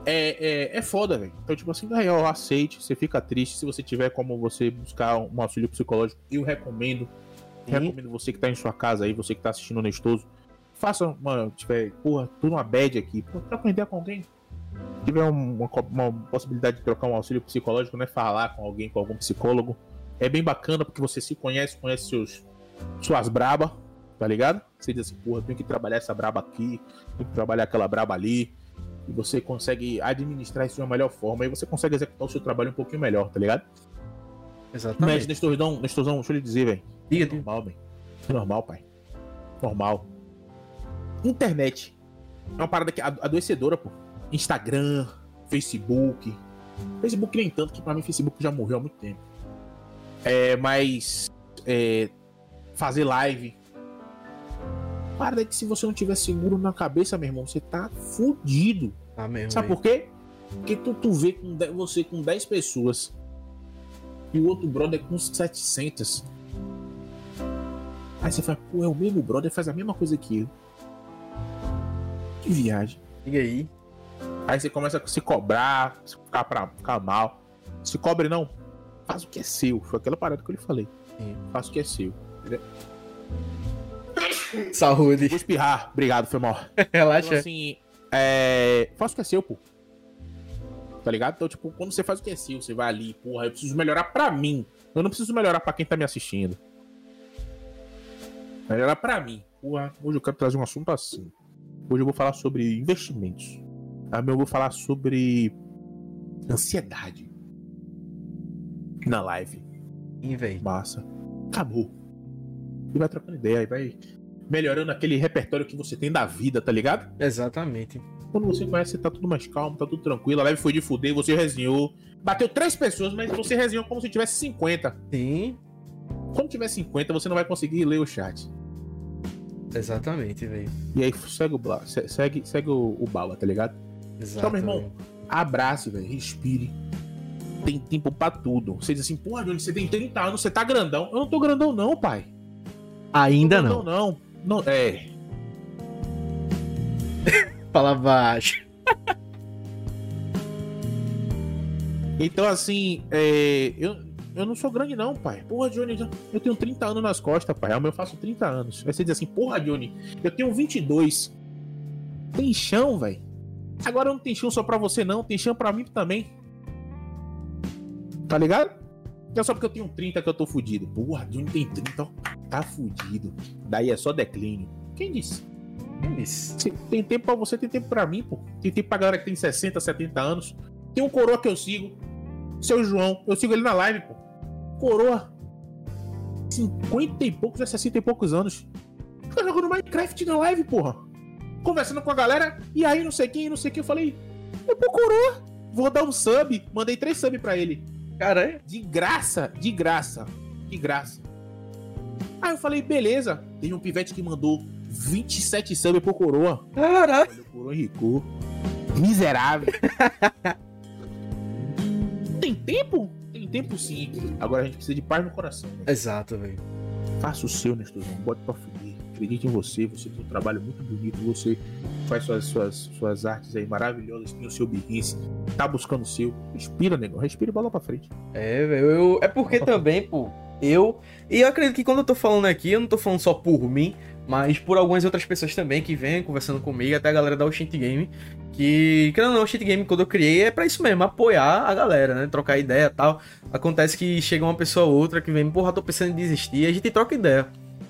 É, é, é foda, velho. Então, tipo assim, aí, ó, aceite. Você fica triste. Se você tiver como você buscar um auxílio psicológico, eu recomendo. Sim. Recomendo você que tá em sua casa aí, você que tá assistindo o Nestoso. faça uma. Tiver, porra, tô numa bad aqui. Pô, troca uma ideia com alguém. Se tiver uma, uma, possibilidade de trocar um auxílio psicológico, né? Falar com alguém, com algum psicólogo. É bem bacana porque você se conhece, conhece seus, suas braba, tá ligado? Você diz assim, porra, tenho que trabalhar essa braba aqui, tenho que trabalhar aquela braba ali. E você consegue administrar isso de uma melhor forma. E você consegue executar o seu trabalho um pouquinho melhor, tá ligado? Exatamente. Mas, Nestorzão, Nestorzão, deixa eu lhe dizer, velho. Diga, diga. Normal, velho. É normal, pai. Normal. Internet. É uma parada que é adoecedora, pô. Instagram, Facebook. Facebook nem tanto, que pra mim Facebook já morreu há muito tempo. É, mas. É, fazer live. Parada que se você não tiver seguro na cabeça, meu irmão, você tá fudido. Tá mesmo. Sabe por quê? Porque tu, tu vê com 10, você com 10 pessoas e o outro brother com 700. Aí você fala, pô, é o mesmo brother, faz a mesma coisa que eu. Que viagem. E aí? Aí você começa a se cobrar, ficar, pra, ficar mal. Se cobre não, faz o que é seu. Foi aquela parada que eu lhe falei. Sim. Faz o que é seu. Entendeu? Saúde. Vou espirrar. Obrigado, foi mal. Relaxa. Então, assim, é... faz o que é seu, pô. Tá ligado? Então, tipo, quando você faz o que é seu, você vai ali, porra, eu preciso melhorar pra mim. Eu não preciso melhorar pra quem tá me assistindo. Melhorar pra mim. Porra, hoje eu quero trazer um assunto assim. Hoje eu vou falar sobre investimentos. Amanhã eu vou falar sobre ansiedade. Na live. E vem. Massa. Acabou. E vai trocando ideia, e vai melhorando aquele repertório que você tem da vida, tá ligado? Exatamente. Quando você conhece, tá tudo mais calmo, tá tudo tranquilo. A live foi de fuder, você resenhou. Bateu três pessoas, mas você resenhou como se tivesse 50. Sim. Quando tiver 50, você não vai conseguir ler o chat. Exatamente, velho. E aí segue o, segue, segue o, o bala, tá ligado? Exato. Então, meu irmão, abrace, velho. Respire. Tem tempo pra tudo. Você diz assim, porra, Johnny, você tem 30 anos, você tá grandão. Eu não tô grandão, não, pai. Ainda não. Não, não. Não é. Fala baixo. então, assim, é, eu, eu não sou grande, não, pai. Porra, Johnny, eu tenho 30 anos nas costas, pai. Eu faço 30 anos. Aí você diz assim, porra, Johnny, eu tenho 22. Tem chão, velho. Agora não tem chão só pra você, não. Tem chão pra mim também. Tá ligado? É só porque eu tenho 30 que eu tô fudido. Porra, Johnny tem 30, ó. Tá fudido. Daí é só declínio. Quem disse? Tem tempo pra você, tem tempo pra mim, pô. Tem tempo pra galera que tem 60, 70 anos. Tem um coroa que eu sigo. Seu João. Eu sigo ele na live, pô. Coroa. 50 e poucos, é 60 e poucos anos. Fica jogando Minecraft na live, porra. Conversando com a galera. E aí, não sei quem, não sei quem. Eu falei, eu pô, coroa. Vou dar um sub. Mandei três subs pra ele. Cara, De graça, de graça. De graça. Aí eu falei, beleza. Tem um pivete que mandou 27 subs pro Coroa. Caralho. O Coroa enricou. Miserável. Tem tempo? Tem tempo sim. Agora a gente precisa de paz no coração. Né? Exato, velho. Faça o seu, Nestorzão. Bote pra fuder. Acredite em você. Você tem um trabalho muito bonito. Você faz suas, suas, suas artes aí maravilhosas. Tem o seu birrice. Tá buscando o seu. Respira, negão. Respira e bola pra frente. É, velho. É porque também, pô. Eu. E eu acredito que quando eu tô falando aqui, eu não tô falando só por mim mas por algumas outras pessoas também que vêm conversando comigo, até a galera da Oshint Game, que, querendo ou não, o Oshint Game, quando eu criei, é para isso mesmo, apoiar a galera, né? Trocar ideia tal. Acontece que chega uma pessoa ou outra que vem, porra, tô pensando em desistir, a gente troca ideia.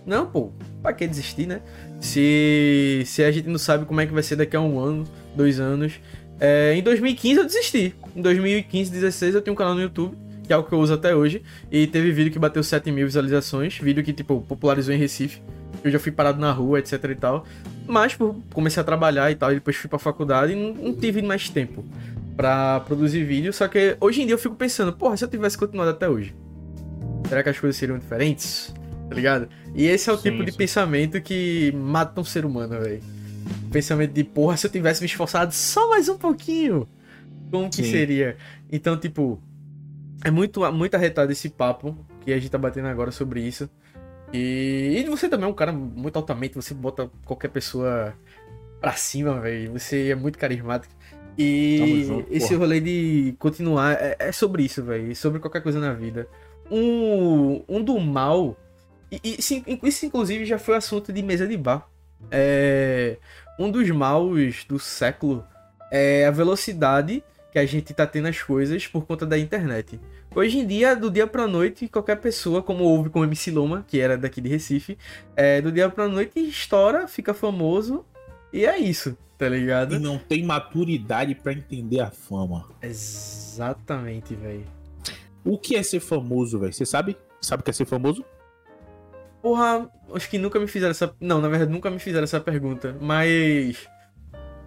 Não, pô, pra que desistir, né? Se, se a gente não sabe como é que vai ser daqui a um ano, dois anos. É, em 2015 eu desisti. Em 2015, 2016 eu tenho um canal no YouTube, que é o que eu uso até hoje, e teve vídeo que bateu 7 mil visualizações, vídeo que, tipo, popularizou em Recife eu já fui parado na rua, etc e tal. Mas, tipo, comecei a trabalhar e tal, e depois fui pra faculdade e não, não tive mais tempo para produzir vídeo. Só que hoje em dia eu fico pensando, porra, se eu tivesse continuado até hoje, será que as coisas seriam diferentes? Tá ligado? E esse é o sim, tipo de pensamento que mata um ser humano, velho. Pensamento de, porra, se eu tivesse me esforçado só mais um pouquinho, como que sim. seria? Então, tipo, é muito, muito arretado esse papo que a gente tá batendo agora sobre isso. E, e você também é um cara muito altamente, você bota qualquer pessoa pra cima, velho. Você é muito carismático. E junto, esse porra. rolê de continuar é, é sobre isso, velho. Sobre qualquer coisa na vida. Um, um do mal. E, e isso, inclusive, já foi assunto de mesa de bar. é, um dos maus do século é a velocidade que a gente tá tendo as coisas por conta da internet. Hoje em dia, do dia pra noite, qualquer pessoa, como houve com o MC Loma, que era daqui de Recife, é, do dia pra noite estoura, fica famoso e é isso, tá ligado? E não tem maturidade para entender a fama. Exatamente, velho. O que é ser famoso, velho? Você sabe? Sabe o que é ser famoso? Porra, acho que nunca me fizeram essa. Não, na verdade, nunca me fizeram essa pergunta. Mas.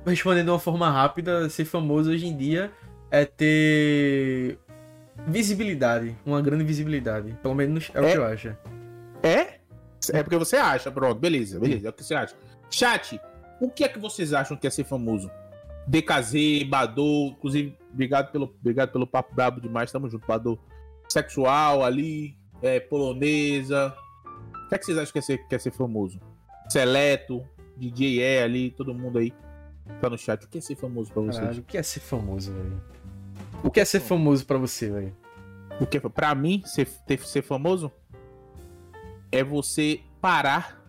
Respondendo de uma forma rápida, ser famoso hoje em dia é ter visibilidade. Uma grande visibilidade. Pelo menos é, é o que eu acho. É? É porque você acha, pronto, beleza, beleza, é o que você acha. Chat, o que é que vocês acham que é ser famoso? DKZ, Badou, inclusive, obrigado pelo, obrigado pelo papo brabo demais, tamo junto, Badou. Sexual ali, é, polonesa, o que, é que vocês acham que é ser, que é ser famoso? Seleto, DJ E ali, todo mundo aí tá no chat. O que é ser famoso pra? Caralho, o que é ser famoso, velho? O que é ser famoso pra você, velho? O que é, pra mim, ser, ter, ser famoso é você parar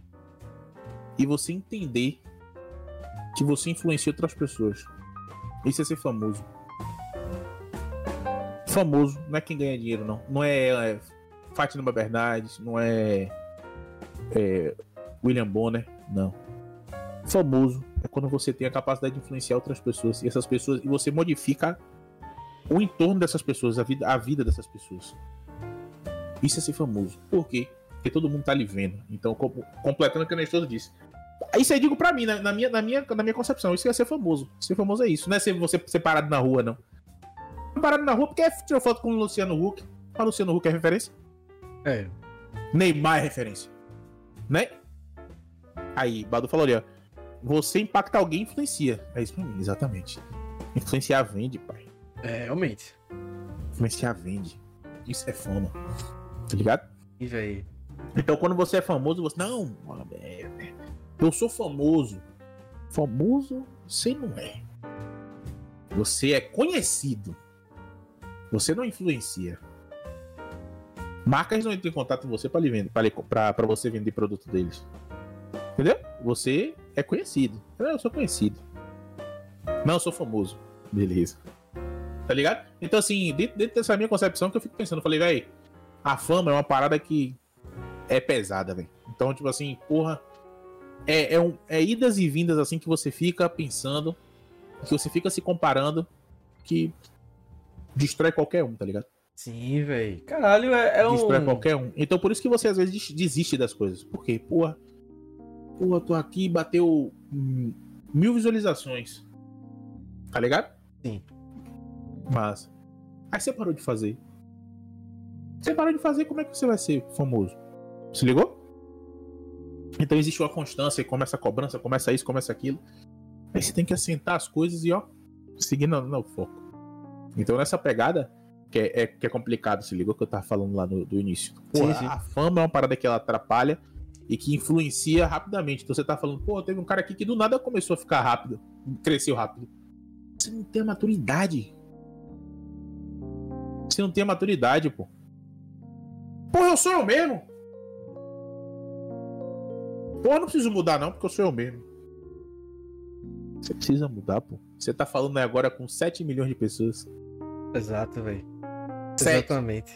e você entender que você influencia outras pessoas. Isso é ser famoso. Famoso não é quem ganha dinheiro, não. Não é, é Fátima Bernardes, não é é, William Bonner, não. Famoso é quando você tem a capacidade de influenciar outras pessoas e essas pessoas e você modifica o entorno dessas pessoas, a vida, a vida dessas pessoas. Isso é ser famoso. Por quê? Porque todo mundo tá ali vendo. Então, completando o que o Nestor disse. Isso aí digo pra mim, na, na, minha, na, minha, na minha concepção. Isso é ser famoso. Ser famoso é isso. Não é ser você ser parado na rua, não. Parado na rua porque é tirou foto com o Luciano Huck. O Luciano Huck é referência? É. Neymar é referência. Né? Aí, Badu falou ali, ó. Você impacta alguém influencia. É isso pra mim, exatamente. Influenciar vende, pai. É, realmente. Influenciar vende. Isso é fama. Tá ligado? E aí? Então quando você é famoso, você. Não, é, eu sou famoso. Famoso você não é. Você é conhecido. Você não influencia. Marcas não entram em contato com você para vender, para você vender produto deles. Entendeu? Você é conhecido. Eu sou conhecido. Não, eu sou famoso. Beleza. Tá ligado? Então, assim, dentro, dentro dessa minha concepção que eu fico pensando, eu falei, velho, a fama é uma parada que é pesada, velho. Então, tipo assim, porra, é, é, um, é idas e vindas assim que você fica pensando, que você fica se comparando, que destrói qualquer um, tá ligado? Sim, velho. Caralho, é, é um. qualquer um. Então por isso que você às vezes desiste das coisas. Porque, porra, porra, tô aqui bateu mil visualizações. Tá ligado? Sim. Mas. Aí você parou de fazer. Você parou de fazer, como é que você vai ser famoso? Se ligou? Então existe uma constância, começa a cobrança, começa isso, começa aquilo. Aí você tem que assentar as coisas e, ó, seguir no, no foco. Então nessa pegada, que é, é, que é complicado, se ligou que eu tava falando lá no, do início. Pô, sim, sim. A fama é uma parada que ela atrapalha e que influencia rapidamente. Então você tá falando, pô, teve um cara aqui que do nada começou a ficar rápido, cresceu rápido. Você não tem a maturidade. Você não tem a maturidade, pô. Pô, eu sou eu mesmo. Pô, eu não preciso mudar não, porque eu sou eu mesmo. Você precisa mudar, pô. Você tá falando agora com 7 milhões de pessoas. Exato, velho. Exatamente.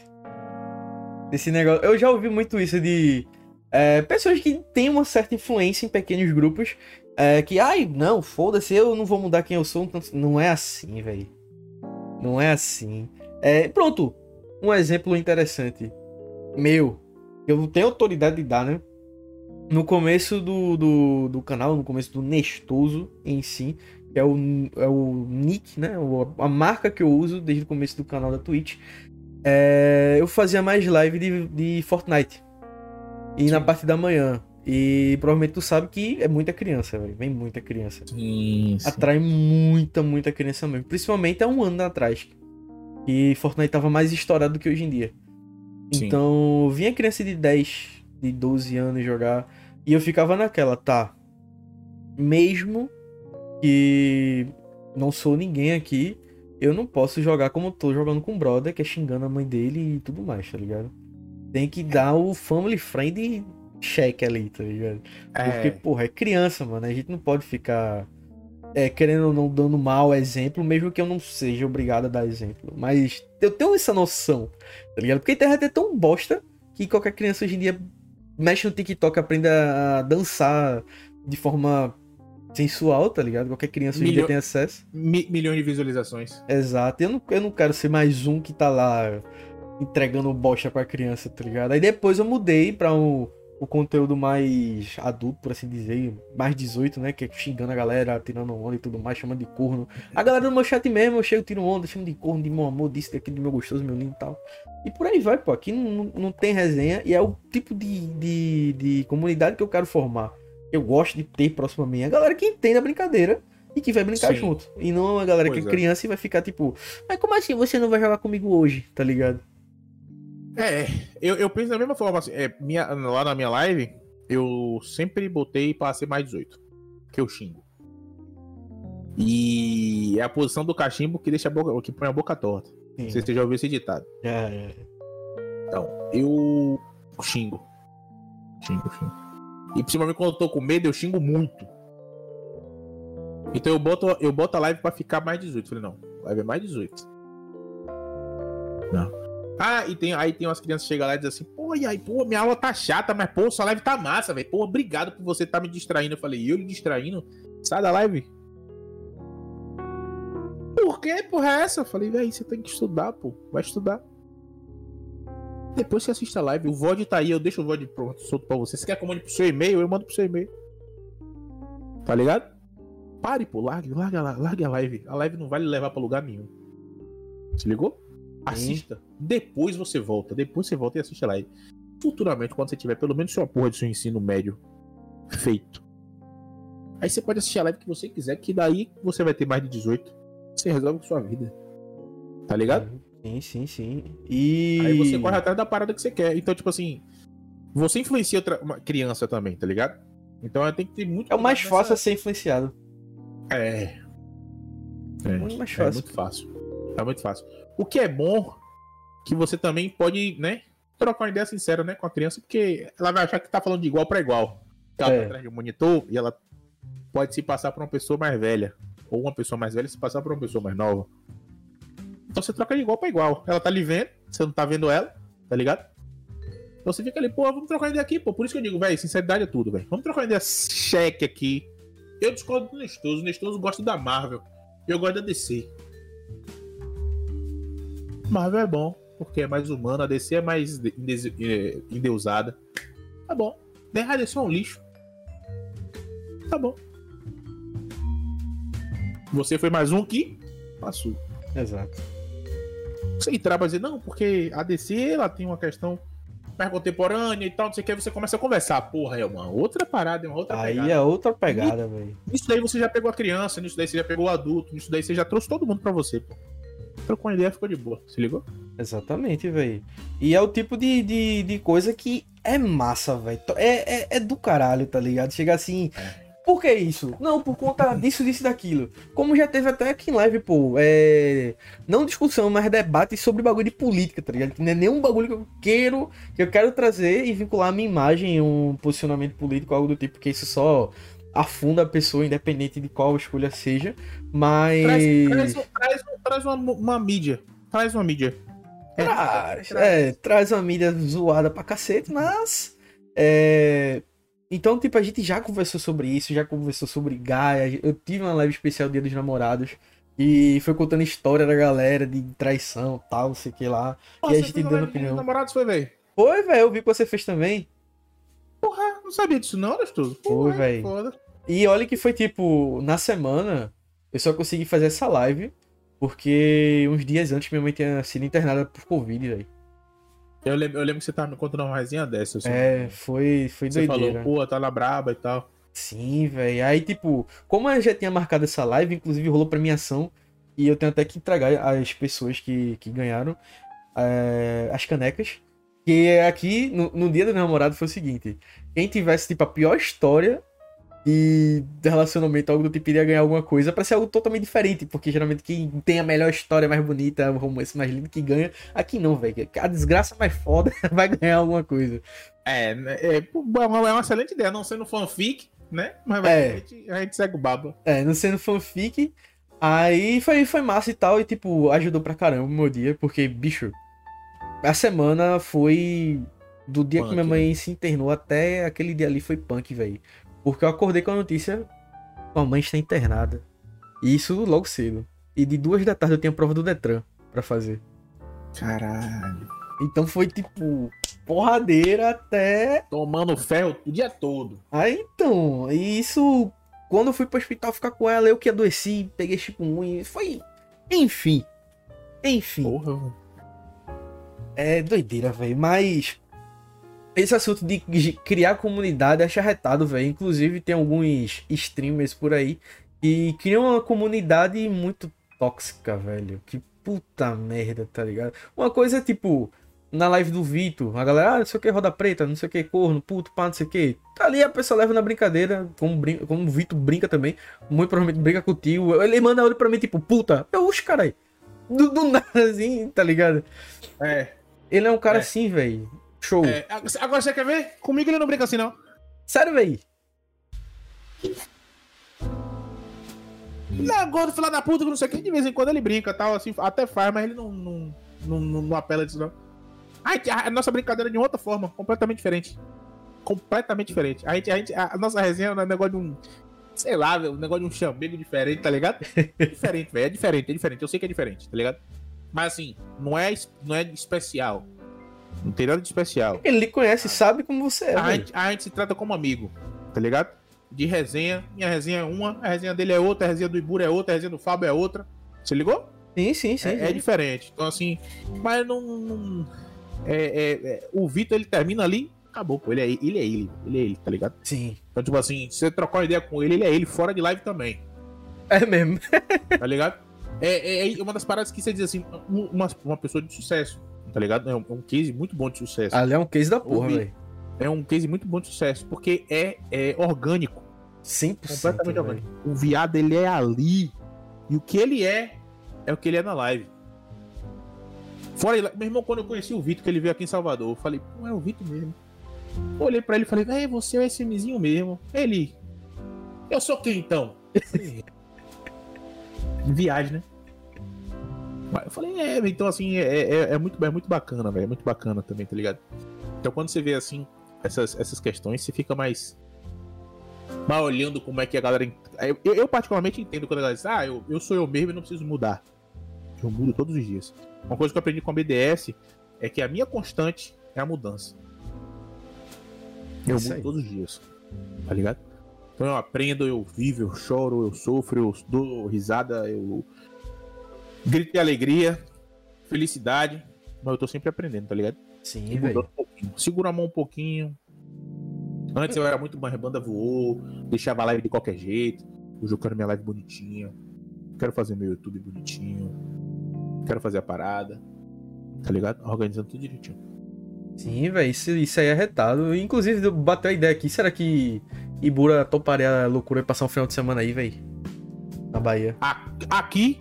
Esse negócio. Eu já ouvi muito isso de é, pessoas que têm uma certa influência em pequenos grupos. É, que, ai, não, foda-se, eu não vou mudar quem eu sou. Então... Não é assim, velho. Não é assim. É, pronto. Um exemplo interessante. Meu. Eu não tenho autoridade de dar, né? No começo do, do, do canal, no começo do Nestoso em si, que é o, é o nick, né? A marca que eu uso desde o começo do canal da Twitch. É, eu fazia mais live de, de Fortnite. E sim. na parte da manhã. E provavelmente tu sabe que é muita criança, véio. Vem muita criança. Sim, sim. Atrai muita, muita criança mesmo. Principalmente há um ano atrás. E Fortnite tava mais estourado do que hoje em dia. Sim. Então, vinha criança de 10, de 12 anos jogar. E eu ficava naquela, tá. Mesmo que não sou ninguém aqui, eu não posso jogar como tô jogando com o brother, que é xingando a mãe dele e tudo mais, tá ligado? Tem que dar o family friend cheque ali, tá ligado? É. Porque, porra, é criança, mano. A gente não pode ficar é, querendo ou não dando mau exemplo, mesmo que eu não seja obrigado a dar exemplo. Mas eu tenho essa noção, tá ligado? Porque a internet é tão bosta que qualquer criança hoje em dia mexe no TikTok, aprende a dançar de forma sensual, tá ligado? Qualquer criança hoje em dia tem acesso. Mi milhões de visualizações. Exato. Eu não, eu não quero ser mais um que tá lá entregando bosta pra criança, tá ligado? Aí depois eu mudei pra um o conteúdo mais adulto, por assim dizer, mais 18, né? Que é xingando a galera, tirando onda e tudo mais, chamando de corno. A galera do meu chat mesmo, eu chego, tiro onda, chamo de corno, de meu amor, disso, daquilo, de meu gostoso, meu lindo e tal. E por aí vai, pô. Aqui não, não tem resenha e é o tipo de, de, de comunidade que eu quero formar. Eu gosto de ter próximo a mim. A galera que entende a brincadeira e que vai brincar Sim. junto. E não a galera pois que é criança e vai ficar tipo, mas como assim você não vai jogar comigo hoje, tá ligado? É, eu, eu penso da mesma forma, assim, é, minha, lá na minha live, eu sempre botei pra ser mais 18, que eu xingo. E é a posição do cachimbo que deixa a boca, que põe a boca torta. Sim. Não sei se você já ouviu esse ditado. É, é. Então, eu xingo. Xingo, xingo. E principalmente quando eu tô com medo, eu xingo muito. Então eu boto, eu boto a live pra ficar mais 18. Falei, não, live é mais 18. Não. Ah, e tem, aí tem umas crianças que chegam lá e dizem assim, pô, e aí, pô, minha aula tá chata, mas, pô, sua live tá massa, velho. Pô, obrigado por você tá me distraindo. Eu falei, eu lhe distraindo? Sai da live. Por que, porra, é essa? Eu falei, velho, você tem que estudar, pô. Vai estudar. Depois você assiste a live, o VOD tá aí, eu deixo o VOD pronto, solto pra você. Se quer que eu mande pro seu e-mail, eu mando pro seu e-mail. Tá ligado? Pare, pô, largue, larga, larga a live. A live não vai levar pra lugar nenhum. Se ligou? Assista. Depois você volta. Depois você volta e assiste a live. Futuramente, quando você tiver pelo menos sua porra de seu ensino médio feito. Aí você pode assistir a live que você quiser, que daí você vai ter mais de 18. Você resolve com sua vida. Tá ligado? Sim, sim, sim. E. Aí você corre atrás da parada que você quer. Então, tipo assim. Você influencia outra uma criança também, tá ligado? Então tem que ter muito. É o mais fácil nessa... ser influenciado. É. É, muito mais fácil. É muito fácil. É muito fácil. O que é bom que você também pode, né, trocar uma ideia sincera, né, com a criança, porque ela vai achar que tá falando de igual para igual. Ela tá é. tá atrás de um monitor e ela pode se passar por uma pessoa mais velha. Ou uma pessoa mais velha se passar por uma pessoa mais nova. Então você troca de igual para igual. Ela tá lhe vendo, você não tá vendo ela, tá ligado? Então você fica ali, pô, vamos trocar ideia aqui, pô. Por isso que eu digo, velho, sinceridade é tudo, velho. Vamos trocar ideia cheque aqui. Eu discordo do Nestoso. O Nestoso gosta da Marvel. Eu gosto da DC. Marvel é bom, porque é mais humano, a DC é mais é, endeusada. Tá bom. The DC é um lixo. Tá bom. Você foi mais um que passou. Exato. Você entrar pra dizer, não, porque a DC ela tem uma questão mais contemporânea e tal, não sei o que, você começa a conversar. Porra, é uma outra parada, é uma outra Aí pegada. é outra pegada, velho. Nisso daí você já pegou a criança, nisso daí você já pegou o adulto, nisso daí você já trouxe todo mundo pra você, pô trocou uma ideia ficou de boa. Se ligou? Exatamente, velho. E é o tipo de, de, de coisa que é massa, velho. É, é, é, do caralho, tá ligado? Chega assim. Por que isso? Não, por conta disso, disso daquilo. Como já teve até aqui em live, pô. É... Não discussão, mas debate sobre bagulho de política, tá ligado? Que não é nenhum bagulho que eu quero, que eu quero trazer e vincular a minha imagem em um posicionamento político, algo do tipo, porque isso só afunda a pessoa, independente de qual escolha seja. Mas. Traz, traz, traz, traz uma, uma, mídia. Traz uma mídia. É, traz, é, traz uma mídia zoada pra cacete, mas. É... Então, tipo, a gente já conversou sobre isso, já conversou sobre Gaia. Eu tive uma live especial Dia dos Namorados. E foi contando história da galera de traição tal, não sei o que lá. Nossa, e a gente dando opinião. Namorados foi, velho? Foi, velho. Eu vi que você fez também. Porra, não sabia disso não, Arestoso. Foi, velho. E olha que foi tipo, na semana, eu só consegui fazer essa live porque uns dias antes minha mãe tinha sido internada por Covid, velho. Eu lembro, eu lembro que você tava me contando uma resenha dessa. Assim. É, foi, foi você doideira. falou, pô, tá na braba e tal. Sim, velho. Aí, tipo, como eu já tinha marcado essa live, inclusive rolou premiação, e eu tenho até que entregar às pessoas que, que ganharam é, as canecas. Que aqui, no, no dia do namorado, foi o seguinte: quem tivesse, tipo, a pior história de relacionamento, algo do tipo, iria ganhar alguma coisa para ser algo totalmente diferente, porque geralmente quem tem a melhor história mais bonita, o romance mais lindo que ganha, aqui não, velho. A desgraça mais foda vai ganhar alguma coisa. É, é, é uma excelente ideia, não sendo fanfic, né? Mas é. a, gente, a gente segue o baba. É, não sendo fanfic. Aí foi, foi massa e tal, e tipo, ajudou pra caramba o meu dia, porque, bicho, a semana foi. Do dia punk, que minha mãe né? se internou até aquele dia ali foi punk, velho. Porque eu acordei com a notícia: sua mãe está internada. E isso logo cedo. E de duas da tarde eu tinha prova do Detran pra fazer. Caralho. Então foi tipo porradeira até. Tomando ferro o dia todo. Aí então, e isso. Quando eu fui pro hospital ficar com ela, eu que adoeci, peguei chikungunya. Foi. Enfim. Enfim. Porra. É doideira, velho. Mas. Esse assunto de criar comunidade é charretado, velho. Inclusive, tem alguns streamers por aí que criam uma comunidade muito tóxica, velho. Que puta merda, tá ligado? Uma coisa é tipo, na live do Vitor, a galera, ah, não sei o que, roda preta, não sei o que, corno, puto, pá, não sei o que. Tá ali, a pessoa leva na brincadeira, como, brinca, como o Vitor brinca também, muito provavelmente brinca com o tio. Ele manda áudio pra mim, tipo, puta, eu, uxi, caralho. Do, do nada, assim, tá ligado? É. Ele é um cara é. assim, velho. Show. É. Agora você quer ver? Comigo ele não brinca assim, não. Sério, velho? Não, gordo, filho da puta, que não sei o que, de vez em quando ele brinca tal, assim, até faz, mas ele não, não, não, não, não apela disso, não. A, a, nossa brincadeira é de outra forma, completamente diferente. Completamente diferente. A, gente, a, gente, a, nossa resenha é um negócio de um. Sei lá, um negócio de um chamego diferente, tá ligado? É diferente, velho. É diferente, é diferente. Eu sei que é diferente, tá ligado? Mas assim, não é, não é especial. Não tem nada de especial. Ele lhe conhece, sabe como você é. A gente, a gente se trata como amigo, tá ligado? de resenha. Minha resenha é uma, a resenha dele é outra, a resenha do Ibura é outra, a resenha do Fábio é outra. Você ligou? Sim, sim, sim. É, sim. é diferente. Então, assim, mas não. não é, é, é, o Vitor ele termina ali, acabou, pô. Ele é, ele é ele, ele é ele, tá ligado? Sim. Então, tipo assim, se você trocar uma ideia com ele, ele é ele, fora de live também. É mesmo. tá ligado? É, é, é, uma das paradas que você diz assim, uma, uma pessoa de sucesso, tá ligado? É um, é um case muito bom de sucesso. Ali é um case da porra, velho. É um case muito bom de sucesso, porque é, é orgânico. 100%. Completamente orgânico. O viado, ele é ali. E o que ele é, é o que ele é na live. Fora, meu irmão, quando eu conheci o Vitor, que ele veio aqui em Salvador, eu falei, pô, é o Vitor mesmo. Olhei pra ele e falei, é, você é esse mizinho mesmo. Ele, eu sou quem então? Viagem, né? Eu falei, é, então assim, é, é, é muito, é muito bacana, velho. É muito bacana também, tá ligado? Então quando você vê assim, essas, essas questões, você fica mais mas olhando como é que a galera. Eu, eu, particularmente entendo quando a galera diz, ah, eu, eu sou eu mesmo e não preciso mudar. Eu mudo todos os dias. Uma coisa que eu aprendi com a BDS é que a minha constante é a mudança. Eu Isso mudo aí. todos os dias. Tá ligado? Então eu aprendo, eu vivo, eu choro, eu sofro, eu dou risada, eu grito de alegria, felicidade. Mas eu tô sempre aprendendo, tá ligado? Sim, velho. Um Segura a mão um pouquinho, Antes eu era muito mais banda voou, deixava a live de qualquer jeito. Hoje eu quero minha live bonitinha. Quero fazer meu YouTube bonitinho. Quero fazer a parada. Tá ligado? Organizando tudo direitinho. Sim, velho, isso, isso aí é retado. Inclusive, bateu a ideia aqui. Será que Ibura toparia a loucura e passar um final de semana aí, velho? Na Bahia. Aqui?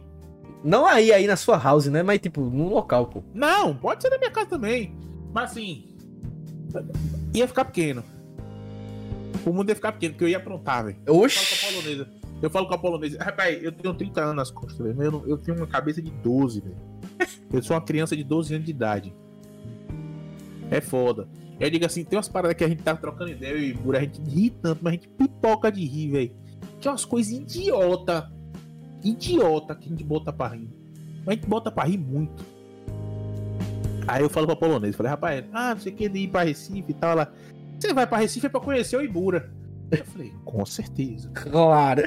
Não aí, aí na sua house, né? Mas tipo, num local, pô. Não, pode ser na minha casa também. Mas assim. Ia ficar pequeno. O mundo ia ficar pequeno, porque eu ia aprontar, velho. Oxi. Eu falo com a polonesa. Rapaz, eu tenho 30 anos nas costas, velho. Eu, eu tenho uma cabeça de 12, velho. Eu sou uma criança de 12 anos de idade. É foda. Eu digo assim, tem umas paradas que a gente tá trocando ideia e a gente ri tanto, mas a gente pipoca de rir, velho. É umas coisas idiota. Idiota que a gente bota pra rir. Mas a gente bota pra rir muito. Aí eu falo pra polonesa, falei, rapaz, ah, não sei o que, de ir pra Recife e tal. Ela, você vai pra Recife é pra conhecer o Ibura. Eu falei, com certeza. Claro.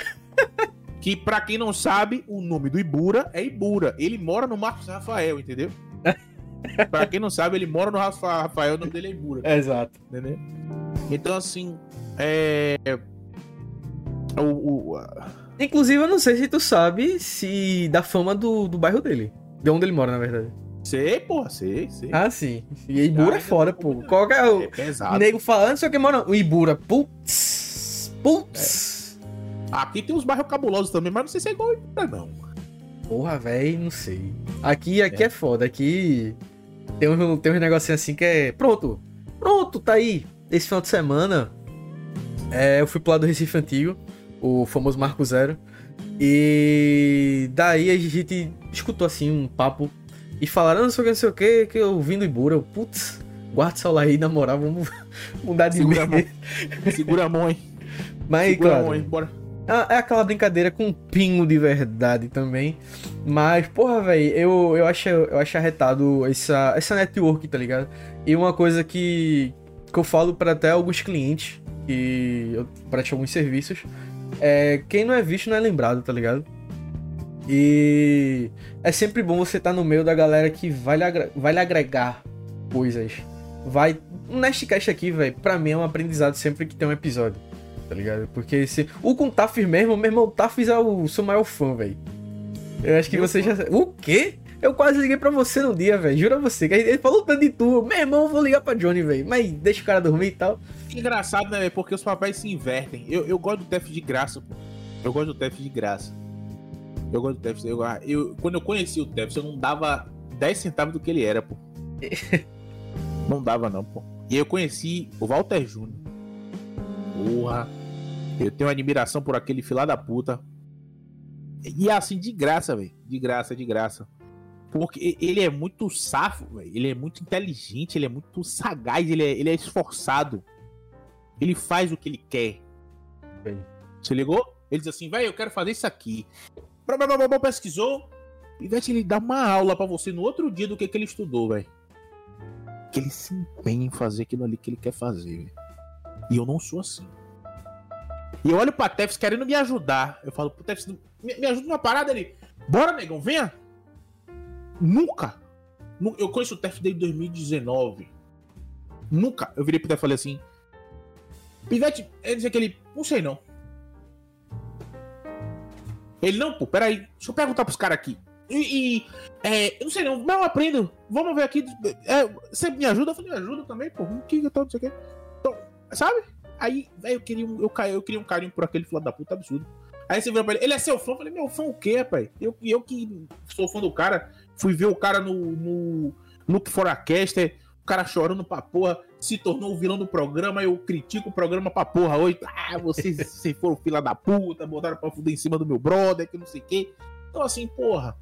Que pra quem não sabe, o nome do Ibura é Ibura. Ele mora no Marcos Rafael, entendeu? pra quem não sabe, ele mora no Rafael, o nome dele é Ibura. Exato. Entendeu? Então, assim, é. O, o, Inclusive, eu não sei se tu sabe se da fama do, do bairro dele. De onde ele mora, na verdade. Sei, porra, sei, sei. Ah, sim. E Ibura é foda, pô. Qual que é o. É pesado. Nego falando, sei o que, mano. O Ibura, putz. Putz. É. Aqui tem uns bairros cabulosos também, mas não sei se é igual Ibura, não. Porra, velho, não sei. Aqui, aqui é. é foda. Aqui tem um, tem um negocinho assim que é. Pronto. Pronto. pronto, tá aí. Esse final de semana, é, eu fui pro lado do Recife Antigo, o famoso Marco Zero. E daí a gente escutou assim um papo e falaram, não sei o que, não sei o que, que eu vim do Ibura. Eu, putz, guarda o celular aí, na moral, vamos mudar de Segura a mão. Segura a mão, hein? Mas, Segura claro, a mão, hein? Bora. É, é aquela brincadeira com um pingo de verdade também. Mas, porra, velho, eu, eu, acho, eu acho arretado essa, essa network, tá ligado? E uma coisa que, que eu falo para até alguns clientes que eu presto alguns serviços é quem não é visto não é lembrado, tá ligado? E é sempre bom você estar tá no meio da galera que vai lhe, vai lhe agregar coisas. Vai. Um Nestcast aqui, velho, pra mim é um aprendizado sempre que tem um episódio. Tá ligado? Porque se. O com Taf mesmo, meu irmão, Taf é o seu maior fã, velho. Eu acho que meu você fã. já. O quê? Eu quase liguei pra você no dia, velho. Jura você. Ele falou tanto de tu. Meu irmão, eu vou ligar pra Johnny, velho. Mas deixa o cara dormir e tal. Engraçado, né? Porque os papéis se invertem. Eu, eu gosto do Tef de graça, pô. Eu gosto do Tef de graça. Eu gosto do Tef. Eu, eu, quando eu conheci o Tef, eu não dava 10 centavos do que ele era, pô. não dava, não, pô. E eu conheci o Walter Júnior. Porra. Eu tenho admiração por aquele filá da puta. E é assim, de graça, velho. De graça, de graça. Porque ele é muito safo, véio. ele é muito inteligente, ele é muito sagaz, ele é, ele é esforçado. Ele faz o que ele quer. Bem. Você ligou? Ele diz assim, velho, eu quero fazer isso aqui. Pesquisou. E vai ele dar uma aula para você no outro dia do que, que ele estudou, velho. Que ele se empenha em fazer aquilo ali que ele quer fazer, véio. E eu não sou assim. E eu olho pra Tefs querendo me ajudar. Eu falo, Tefs, me, me ajuda numa parada ali. Bora, negão, venha. Nunca. Eu conheço o Tef desde 2019. Nunca. Eu virei pro Tef e falei assim. Pivete, ele dizia que ele. Não sei não. Ele, não, pô, peraí. Deixa eu perguntar pros caras aqui. E, e é, eu não sei não, mas eu aprendo. Vamos ver aqui. É, você me ajuda? Eu falei, me ajuda também, pô. O que eu tô, não sei o quê. Então, sabe? Aí, velho, eu queria, um, eu, eu queria um carinho por aquele filho da puta absurdo. Aí você virou pra ele, ele é seu fã? Eu falei, meu fã o quê, pai? Eu, eu que sou fã do cara, Fui ver o cara no, no Look for a Caster, o cara chorando pra porra, se tornou o vilão do programa, eu critico o programa pra porra hoje. Ah, vocês, vocês foram fila da puta, botaram pra fuder em cima do meu brother, que não sei o quê. Então, assim, porra.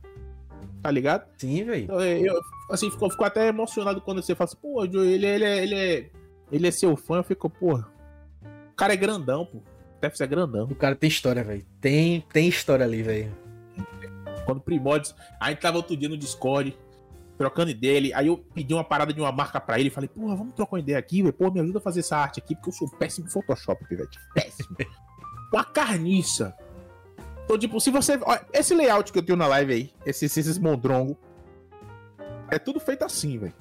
Tá ligado? Sim, velho. Então, é, eu, assim, ficou, ficou até emocionado quando você fala assim, pô, ele, ele, é, ele, é, ele é seu fã. Eu fico, porra. O cara é grandão, pô. Deve ser grandão. O cara tem história, velho. Tem, tem história ali, velho. Quando Primórdios. Aí tava outro dia no Discord, trocando ideia. Aí eu pedi uma parada de uma marca pra ele. Falei, porra, vamos trocar uma ideia aqui, velho. Pô, me ajuda a fazer essa arte aqui, porque eu sou péssimo em Photoshop, velho. Péssimo. uma carniça. Então, tipo, se você. Olha, esse layout que eu tenho na live aí, esses, esses mondrongo, é tudo feito assim, velho.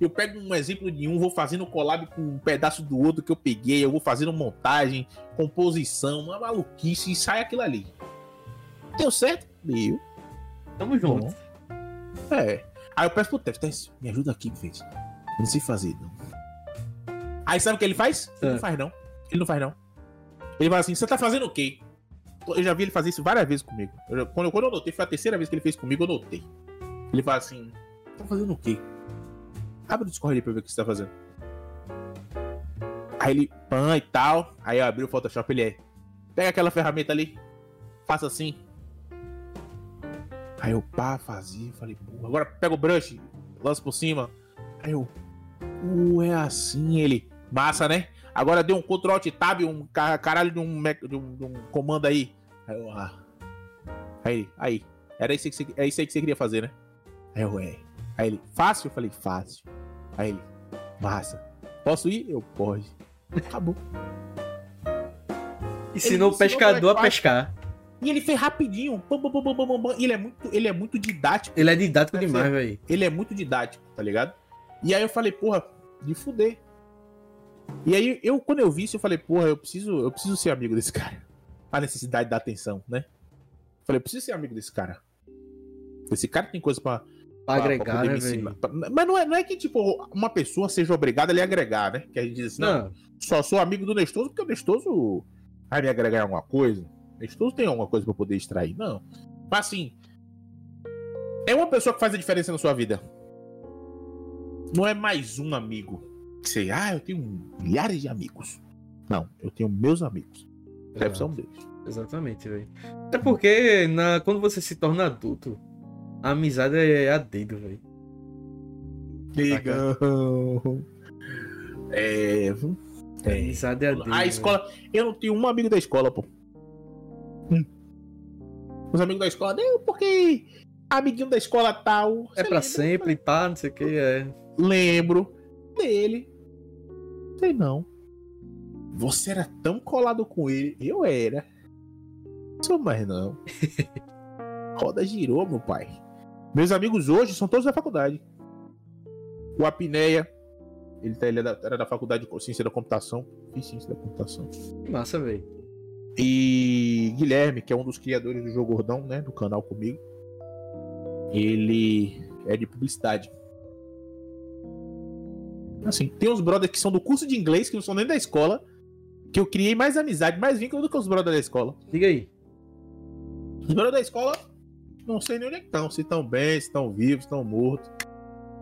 Eu pego um exemplo de um, vou fazendo collab com um pedaço do outro que eu peguei, eu vou fazendo montagem, composição, uma maluquice e sai aquilo ali. Deu certo? Deu. Tamo junto. É. Aí eu peço pro Tef, me ajuda aqui, fez. Não sei fazer, não. Aí sabe o que ele faz? Ele não é. faz, não. Ele não faz, não. Ele fala assim, você tá fazendo o quê? Eu já vi ele fazer isso várias vezes comigo. Eu, quando, quando eu notei, foi a terceira vez que ele fez comigo, eu notei. Ele fala assim, tá fazendo o quê? Abre o Discord aí pra ver o que você tá fazendo. Aí ele, pan e tal. Aí eu abri o Photoshop, ele é. Pega aquela ferramenta ali, faça assim, Aí eu pá, fazia, falei, pô, agora pega o brush, lança por cima. Aí eu, uh, é assim ele. Massa, né? Agora deu um Ctrl Alt Tab, um caralho de um, de um, de um comando aí. Aí eu, ah. Aí, aí. Era isso, que você, é isso aí que você queria fazer, né? Aí eu, é. Aí ele, fácil? Eu falei, fácil. Aí ele, massa. Posso ir? Eu, pode. Acabou. Ensinou o pescador a pescar. E ele fez rapidinho. Bum, bum, e ele é muito, ele é muito didático. Ele é didático né? demais, velho. Ele é muito didático, tá ligado? E aí eu falei, porra, de fuder. E aí eu, quando eu vi isso, eu falei, porra, eu preciso, eu preciso ser amigo desse cara. A necessidade da atenção, né? Eu falei, eu preciso ser amigo desse cara. Esse cara tem coisa pra, pra agregar, né, velho? Mas não é, não é que, tipo, uma pessoa seja obrigada a lhe agregar, né? Que a gente diz assim, não, não só sou amigo do Nestoso porque o Nestoso vai me agregar alguma coisa. Estudo tem alguma coisa para poder extrair. Não. Mas assim. É uma pessoa que faz a diferença na sua vida. Não é mais um amigo. Sei, ah, eu tenho milhares de amigos. Não, eu tenho meus amigos. Deve ser um deles. Exatamente, velho. Até porque na, quando você se torna adulto, a amizade é a dedo, velho. Legal. É. é. Amizade é a dedo. A escola. Eu não tenho um amigo da escola, pô. Hum. Os amigos da escola, não, porque amiguinho da escola tal. É pra lembra? sempre, pá, não sei o que, é. Lembro dele. Sei não. Você era tão colado com ele. Eu era. Sou mais não. Roda girou, meu pai. Meus amigos hoje são todos da faculdade. O Apneia, ele, tá, ele era, da, era da faculdade de ciência da computação. Fiz ciência da computação. Massa, velho. E Guilherme, que é um dos criadores do Jogo Gordão, né? Do canal comigo. Ele é de publicidade. Assim, tem uns brothers que são do curso de inglês, que não são nem da escola, que eu criei mais amizade, mais vínculo do que os brothers da escola. Diga aí. Os brothers da escola, não sei nem onde é que estão. Se estão bem, se estão vivos, se estão mortos.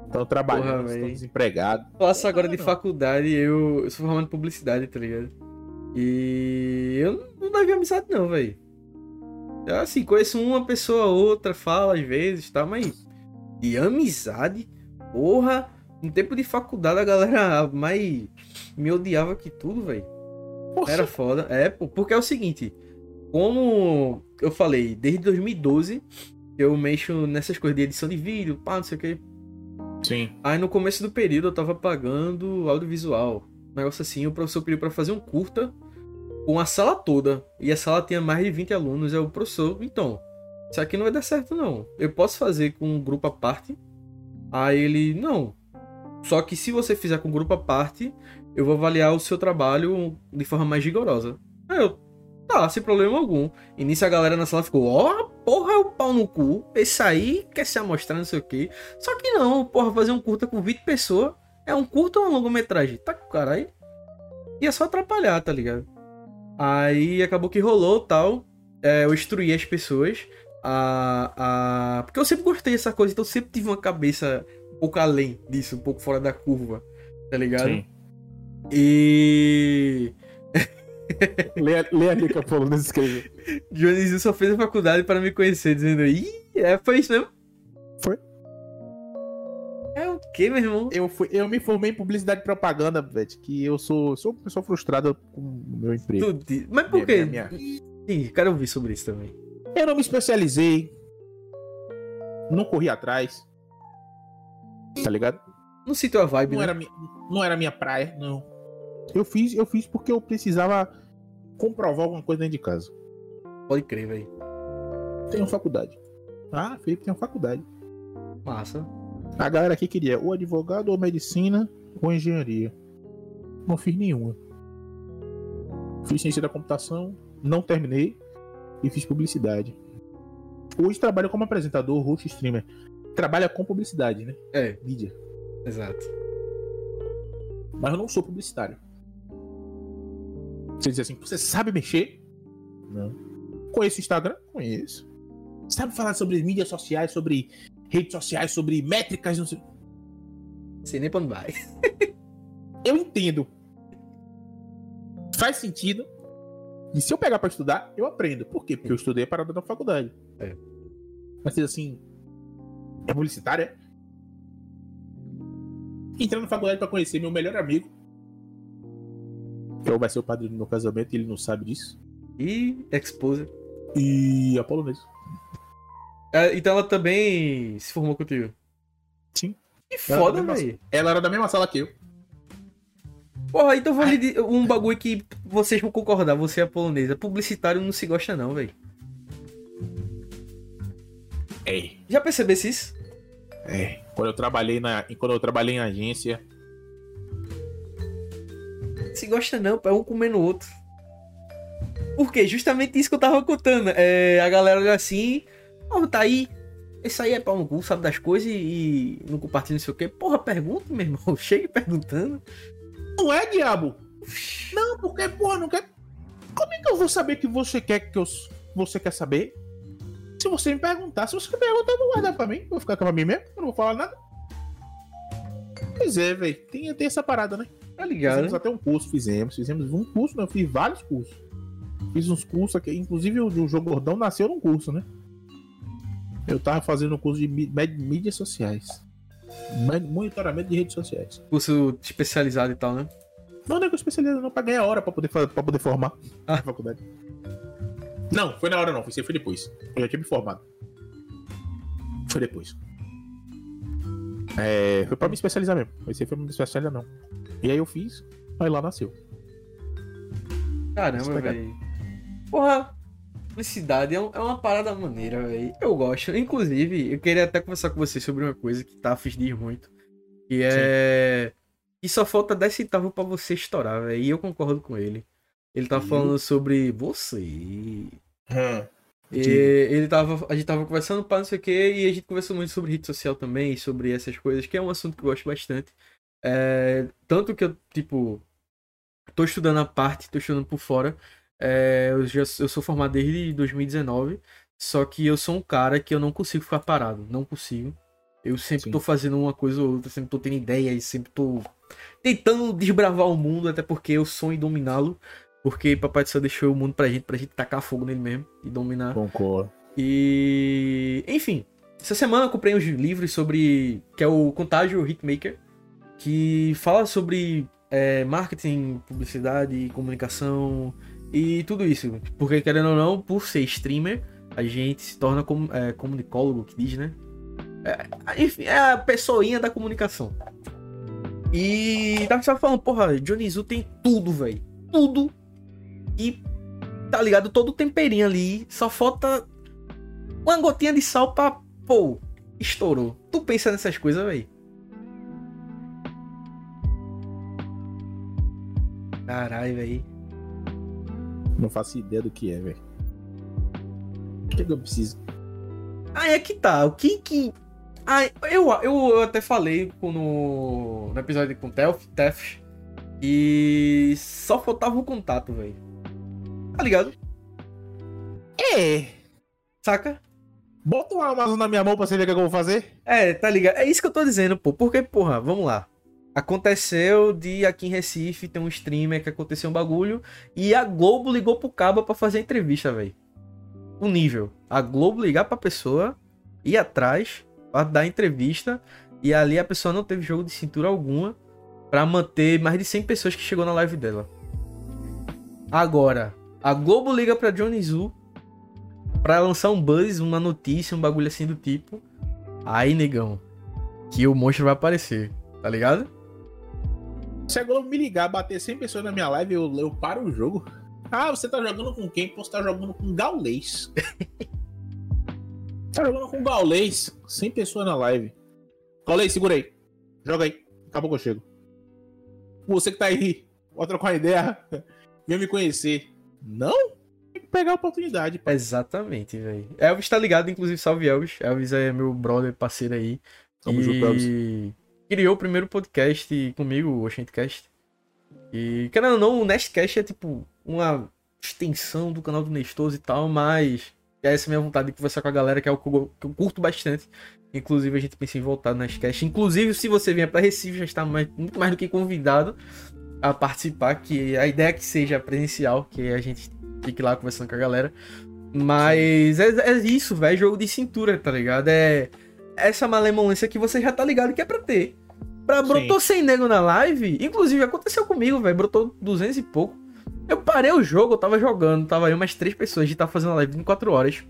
Estão trabalhando, estão desempregados. Faço agora de faculdade, eu, eu sou formando publicidade, tá ligado? E eu não devia amizade não, velho. Assim, conheço uma pessoa, outra, fala às vezes, tá? Mas. E amizade? Porra! No tempo de faculdade a galera mais me odiava que tudo, velho. Era foda. É, porque é o seguinte. Como eu falei, desde 2012 eu mexo nessas coisas de edição de vídeo, pá, não sei o que. Sim. Aí no começo do período eu tava pagando audiovisual. Um negócio assim, o professor pediu pra fazer um curta com a sala toda. E a sala tinha mais de 20 alunos. É o professor, então, isso aqui não vai dar certo, não. Eu posso fazer com um grupo à parte. Aí ele, não. Só que se você fizer com um grupo à parte, eu vou avaliar o seu trabalho de forma mais rigorosa. Aí eu, tá, sem problema algum. E nisso a galera na sala ficou, ó, oh, porra, é o pau no cu. Esse aí quer se amostrar, não sei o quê. Só que não, porra, fazer um curta com 20 pessoas é um curto ou uma longa-metragem? Tá com caralho. Ia só atrapalhar, tá ligado? Aí acabou que rolou tal. É, eu instruí as pessoas a, a. Porque eu sempre gostei dessa coisa, então eu sempre tive uma cabeça um pouco além disso, um pouco fora da curva, tá ligado? Sim. E. lê, lê ali que a Polônia escreveu. Dionísio só fez a faculdade para me conhecer, dizendo: Ih, é, foi isso mesmo? Foi. O que, meu irmão? Eu, fui, eu me formei em publicidade e propaganda, velho. Que eu sou, sou uma pessoa frustrada com o meu emprego. Tudo. Mas por quê? Minha, minha... Sim, quero ouvir sobre isso também. Eu não me especializei. Não corri atrás. Tá ligado? Não sinto a vibe, não né? Era, não era minha praia, não. Eu fiz, eu fiz porque eu precisava comprovar alguma coisa dentro de casa. Pode crer, velho. Tenho faculdade. Ah, Felipe tem faculdade. Massa. A galera aqui queria ou advogado, ou medicina, ou engenharia. Não fiz nenhuma. Fiz ciência da computação, não terminei e fiz publicidade. Hoje trabalho como apresentador, host streamer. Trabalha com publicidade, né? É. Mídia. Exato. Mas eu não sou publicitário. Você diz assim, você sabe mexer? Não. Conheço o Instagram? Conheço. Sabe falar sobre mídias sociais, sobre redes sociais, sobre métricas, não sei. Sei nem pra onde vai. eu entendo. Faz sentido. E se eu pegar pra estudar, eu aprendo. Por quê? Porque eu estudei a parada da faculdade. É. Mas assim. É publicitária? Entrando na faculdade pra conhecer meu melhor amigo. Que vai ser o padre do meu casamento e ele não sabe disso. E exposer. E a polonesa. É, então ela também se formou contigo? Sim. Que foda, velho. Ela era da mesma sala que eu. Porra, então vou lhe um bagulho que vocês vão concordar, você é polonesa. Publicitário não se gosta não, velho. É. Já percebesse isso? É. Quando eu trabalhei na, quando eu trabalhei em agência. Se gosta não, é um comendo o outro. Por quê? Justamente isso que eu tava contando. É, a galera olha assim, oh, tá aí. Esse aí é pau no cu, sabe das coisas e, e não compartilha não sei o quê. Porra, pergunta, meu irmão. Chega perguntando. Não é, diabo? Não, porque, porra, não quer. Como é que eu vou saber que você quer que eu. Você quer saber? Se você me perguntar, se você me perguntar, eu vou guardar pra mim. Vou ficar com a mim mesmo, eu não vou falar nada. Pois é, velho. Tem, tem essa parada, né? Tá ligado? Fizemos até um curso, fizemos. Fizemos um curso, não, eu fiz vários cursos. Fiz uns cursos aqui, inclusive o do Jogo Gordão nasceu num curso, né? Eu tava fazendo um curso de mídias sociais. Monitoramento de redes sociais. Curso especializado e tal, né? Não, não é curso especializado, não, pra ganhar hora pra poder, pra poder formar ah. a faculdade. Não, foi na hora não, foi, foi depois. Eu já tinha me formado. Foi depois. É, foi pra me especializar mesmo. Esse foi pra me especializar, não. E aí eu fiz, aí lá nasceu. Caramba, velho. Porra, publicidade é, é uma parada maneira, velho. Eu gosto. Inclusive, eu queria até conversar com você sobre uma coisa que tá a muito. Que é. Sim. Que só falta 10 centavos pra você estourar, velho. E eu concordo com ele. Ele tá falando sobre você. Hum. E ele tava, a gente tava conversando para não sei o que, e a gente conversou muito sobre rede social também, sobre essas coisas, que é um assunto que eu gosto bastante. É, tanto que eu, tipo, tô estudando a parte, tô estudando por fora. É, eu, já, eu sou formado desde 2019, só que eu sou um cara que eu não consigo ficar parado, não consigo. Eu sempre Sim. tô fazendo uma coisa ou outra, sempre tô tendo ideias, sempre tô tentando desbravar o mundo, até porque eu sonho em dominá-lo. Porque Papai do Céu deixou o mundo pra gente, pra gente tacar fogo nele mesmo e dominar. Concordo. E. Enfim, essa semana eu comprei uns livros sobre. que é o Contágio Hitmaker, que fala sobre é, marketing, publicidade, comunicação e tudo isso. Porque, querendo ou não, por ser streamer, a gente se torna com, é, comunicólogo, que diz, né? É, enfim, é a pessoinha da comunicação. E tava falando, porra, Johnny Zu tem tudo, velho. Tudo e, tá ligado? Todo o temperinho ali. Só falta uma gotinha de sal pra. Pô, estourou. Tu pensa nessas coisas, velho? Caralho, velho. Não faço ideia do que é, velho. O que, eu preciso? Ah, é que tá. O que que. Ah, eu, eu, eu até falei no, no episódio com o Tef, e só faltava o contato, velho. Tá ligado? É. Saca? Bota o Amazon na minha mão pra você ver o que eu vou fazer. É, tá ligado? É isso que eu tô dizendo, pô. Porque, porra, vamos lá. Aconteceu de aqui em Recife tem um streamer que aconteceu um bagulho e a Globo ligou pro Caba para fazer a entrevista, velho. O nível. A Globo ligar pra pessoa, ir atrás, pra dar entrevista e ali a pessoa não teve jogo de cintura alguma para manter mais de 100 pessoas que chegou na live dela. Agora, a Globo liga pra Johnny Zu pra lançar um buzz, uma notícia, um bagulho assim do tipo. Aí, negão, que o monstro vai aparecer, tá ligado? Se a Globo me ligar, bater 100 pessoas na minha live, eu, eu paro o jogo. Ah, você tá jogando com quem? Pô, você tá jogando com Gaulês. tá jogando com Gaulês. 100 pessoas na live. Gaulês, segura aí. Joga aí. Acabou que eu chego. Você que tá aí, bota trocar uma ideia. Vem me conhecer. Não? Tem que pegar a oportunidade. Pô. Exatamente, velho. Elvis tá ligado, inclusive, salve Elvis. Elvis é meu brother, parceiro aí. Tamo e... junto, Elvis. Criou o primeiro podcast comigo, o Oxentcast. E, querendo ou não, o Nestcast é tipo uma extensão do canal do Nestoso e tal, mas é essa minha vontade de conversar com a galera, que é o que eu curto bastante. Inclusive, a gente pensa em voltar no Nestcast. Inclusive, se você vier para Recife, já está mais, muito mais do que convidado a participar, que a ideia é que seja presencial, que a gente fique lá conversando com a galera. Mas é, é, isso, velho, jogo de cintura, tá ligado? É essa malemolência que você já tá ligado que é pra ter. Pra, brotou Sim. sem nego na live, inclusive aconteceu comigo, velho, brotou 200 e pouco. Eu parei o jogo, eu tava jogando, tava aí umas três pessoas, a gente tava fazendo a live em 4 horas.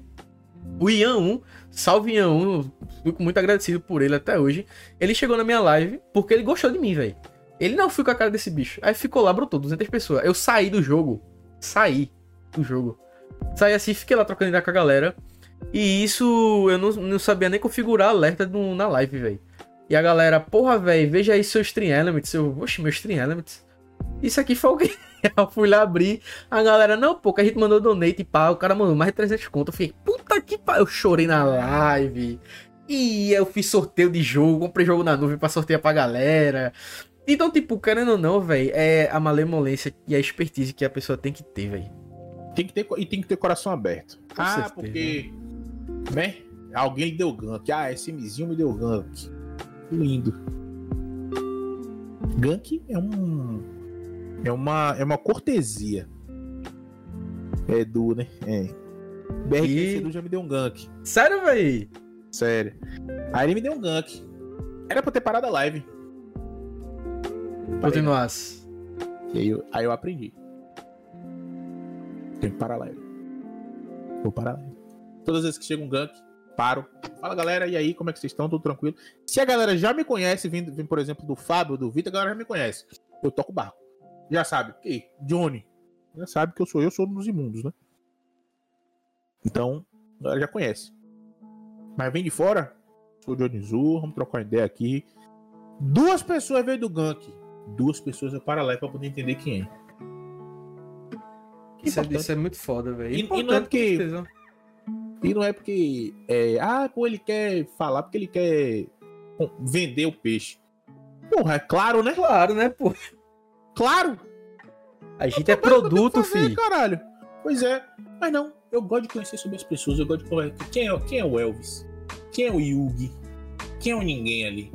O Ian 1, salve Ian 1, fico muito agradecido por ele até hoje. Ele chegou na minha live porque ele gostou de mim, velho. Ele não foi com a cara desse bicho. Aí ficou lá, brotou 200 pessoas. Eu saí do jogo. Saí do jogo. Saí assim, fiquei lá trocando ideia com a galera. E isso eu não, não sabia nem configurar alerta no, na live, velho. E a galera, porra, velho, veja aí seus Stream Elements. Eu, oxe, meus Stream Elements. Isso aqui foi alguém. eu fui lá abrir. A galera, não, pô, que a gente mandou donate e pá. O cara mandou mais de 300 conto. Eu fiquei, puta que pariu. Eu chorei na live. E eu fiz sorteio de jogo, comprei jogo na nuvem pra sortear pra galera. Então, tipo, querendo ou não, velho, é a malemolência e a expertise que a pessoa tem que ter, velho. Tem que ter e tem que ter coração aberto. Com ah, certeza. porque. Né? Alguém deu gank. Ah, esse mizinho me deu gank. Lindo. Gank é um. É uma, é uma cortesia. É Edu, né? É. BRQ e... Edu já me deu um gank. Sério, véi? Sério. Aí ele me deu um gank. Era pra ter parado a live. Continuasse. E aí eu, aí eu aprendi. Tem que parar a live. Vou parar a live. Todas as vezes que chega um gank, paro. Fala galera, e aí, como é que vocês estão? Tudo tranquilo? Se a galera já me conhece, vindo, vindo por exemplo, do Fábio, do Vitor, a galera já me conhece. Eu toco barco. Já sabe. Ei, Johnny. Já sabe que eu sou eu, sou dos imundos, né? Então, a galera já conhece. Mas vem de fora, sou o Johnny Zu, vamos trocar uma ideia aqui. Duas pessoas veio do gank. Duas pessoas é para lá pra poder entender quem é. Isso, é, isso é, muito foda, velho. E, e, não é porque. E não é porque. É, ah, pô, ele quer falar porque ele quer vender o peixe. Porra, é claro, né? Claro, né, pô? Claro! A gente é produto, fazer, filho. Caralho. Pois é. Mas não, eu gosto de conhecer sobre as pessoas. Eu gosto de conhecer. Quem é, quem é o Elvis? Quem é o Yugi? Quem é o ninguém ali?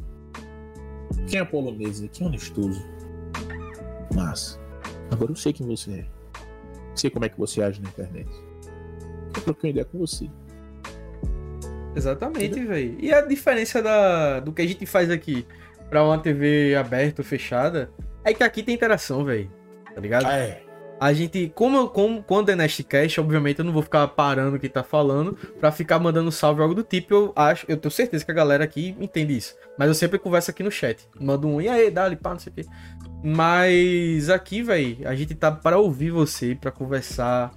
Quem é a polonesa? Quem é o Nestoso? Mas, agora eu sei quem você é. Sei como é que você age na internet. Troquei uma ideia com você. Exatamente, velho. E a diferença da, do que a gente faz aqui pra uma TV aberta ou fechada é que aqui tem interação, velho. Tá ligado? É. A gente, como, como quando é Nestcast, obviamente eu não vou ficar parando o que tá falando pra ficar mandando salve algo do tipo. Eu acho, eu tenho certeza que a galera aqui entende isso. Mas eu sempre converso aqui no chat. Mando um, e aí, dá pá, não sei o quê. Mas aqui, velho, a gente tá para ouvir você, para conversar.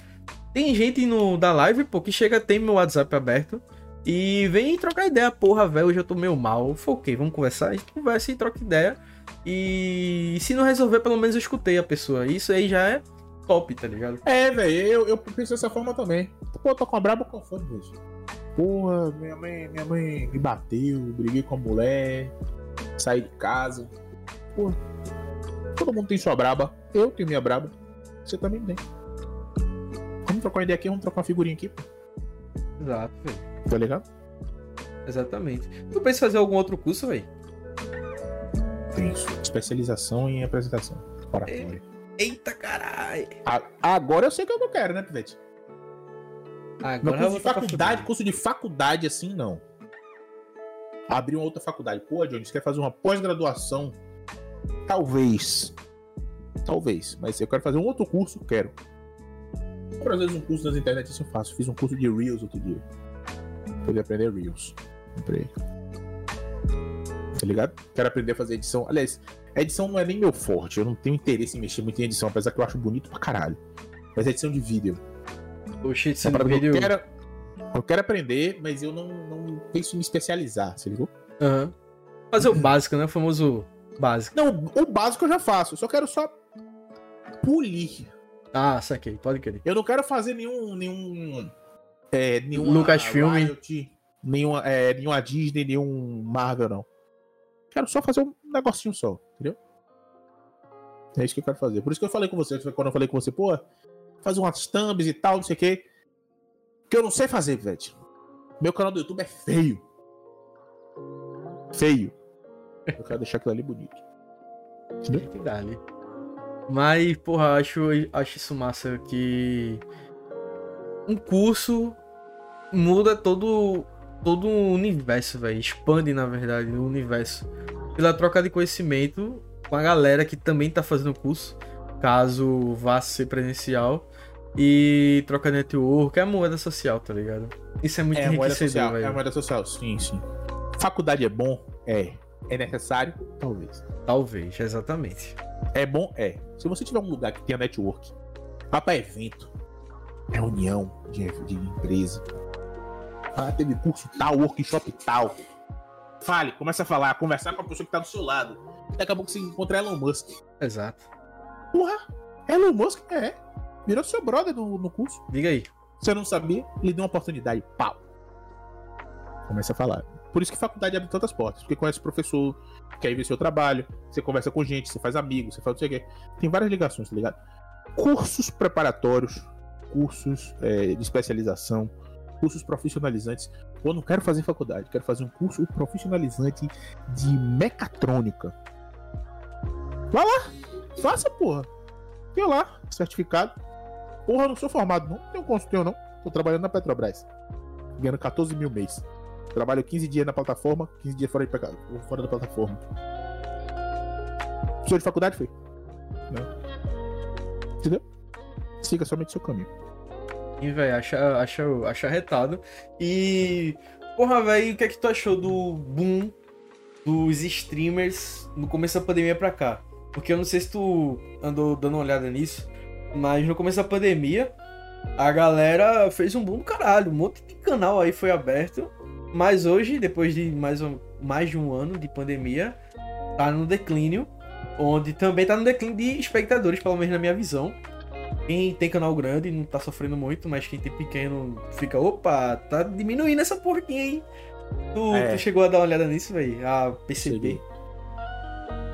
Tem gente no da live, pô, que chega, tem meu WhatsApp aberto. E vem trocar ideia, porra, velho, hoje eu tô meio mal. Foquei, vamos conversar? A gente conversa e troca ideia. E se não resolver, pelo menos eu escutei a pessoa. Isso aí já é top, tá ligado? É, velho, eu, eu penso dessa forma também. Pô, tô com a braba com fone, velho. Porra, minha mãe, minha mãe me bateu, briguei com a mulher, saí de casa. Porra, todo mundo tem sua braba. Eu tenho minha braba. Você também tem. Vamos trocar uma ideia aqui, vamos trocar uma figurinha aqui. Exato, velho. Tá ligado? Exatamente. Tu pensa em fazer algum outro curso, velho? Penso. Especialização em apresentação. Oratória. Eita caralho! Agora eu sei que eu quero, né, Pivete? Agora curso de faculdade, curso de faculdade assim, não. Abrir uma outra faculdade. Pô, Johnny, você quer fazer uma pós-graduação? Talvez. Talvez. Mas eu quero fazer um outro curso, quero. Por às vezes um curso das internet assim eu faço. Fiz um curso de Reels outro dia. Poder aprender Reels. Comprei. Tá ligado? Quero aprender a fazer edição. Aliás, a edição não é nem meu forte, eu não tenho interesse em mexer muito em edição, apesar que eu acho bonito pra caralho. Mas é edição de vídeo. Oxi, edição de vídeo. Eu quero, eu quero aprender, mas eu não, não penso em me especializar, você ligou? Aham. Uhum. Fazer o básico, né? O famoso básico. Não, o básico eu já faço, eu só quero só polir. Ah, saquei, pode querer. Eu não quero fazer nenhum. nenhum. É, nenhum Lucasfilm. Nenhuma, é, nenhuma Disney, nenhum Marvel, não. Quero só fazer um negocinho só, entendeu? É isso que eu quero fazer. Por isso que eu falei com você, quando eu falei com você, pô, fazer umas thumbs e tal, não sei o quê. Que eu não sei fazer, Vete. Meu canal do YouTube é feio. Feio. Eu quero deixar aquilo ali bonito. Entendeu? Que dá, Mas, porra, acho, acho isso massa que um curso muda todo todo o universo, velho. Expande, na verdade, o universo. Pela troca de conhecimento com a galera que também tá fazendo o curso, caso vá ser presencial. E troca network, é moeda social, tá ligado? Isso é muito é enriquecedor, velho. É moeda social, sim, sim. Faculdade é bom? É. É necessário? Talvez. Talvez, exatamente. É bom? É. Se você tiver um lugar que tenha network, vá pra evento, reunião de, de empresa, ah, teve curso tal, workshop tal. Fale, começa a falar, conversar com a pessoa que tá do seu lado. Daqui a pouco você encontra Elon Musk. Exato. Porra, Elon Musk é. Virou seu brother no, no curso. Diga aí. Você não sabia? Lhe deu uma oportunidade. Pau. Começa a falar. Por isso que faculdade abre tantas portas. Porque conhece professor, quer ver seu trabalho, você conversa com gente, você faz amigos, você faz não sei o quê. Tem várias ligações, tá ligado? Cursos preparatórios, cursos é, de especialização, cursos profissionalizantes. Eu não quero fazer faculdade, quero fazer um curso profissionalizante de mecatrônica. Vai lá, faça, porra. Tem lá, certificado. Porra, não sou formado. Não tenho consultor, não. Tô trabalhando na Petrobras. Ganhando 14 mil mês. Trabalho 15 dias na plataforma, 15 dias fora, de, fora da plataforma. Professor de faculdade foi? Não. Entendeu? Siga somente seu caminho. E, velho, acha, acha, acha retado. E. Porra, velho, o que é que tu achou do boom dos streamers no começo da pandemia pra cá? Porque eu não sei se tu andou dando uma olhada nisso, mas no começo da pandemia, a galera fez um boom do caralho. Um monte de canal aí foi aberto. Mas hoje, depois de mais, um, mais de um ano de pandemia, tá no declínio. Onde também tá no declínio de espectadores, pelo menos na minha visão. Quem tem canal grande não tá sofrendo muito, mas quem tem pequeno fica, opa, tá diminuindo essa porquinha aí. Tu, é. tu chegou a dar uma olhada nisso, velho? A perceber? Cheguei.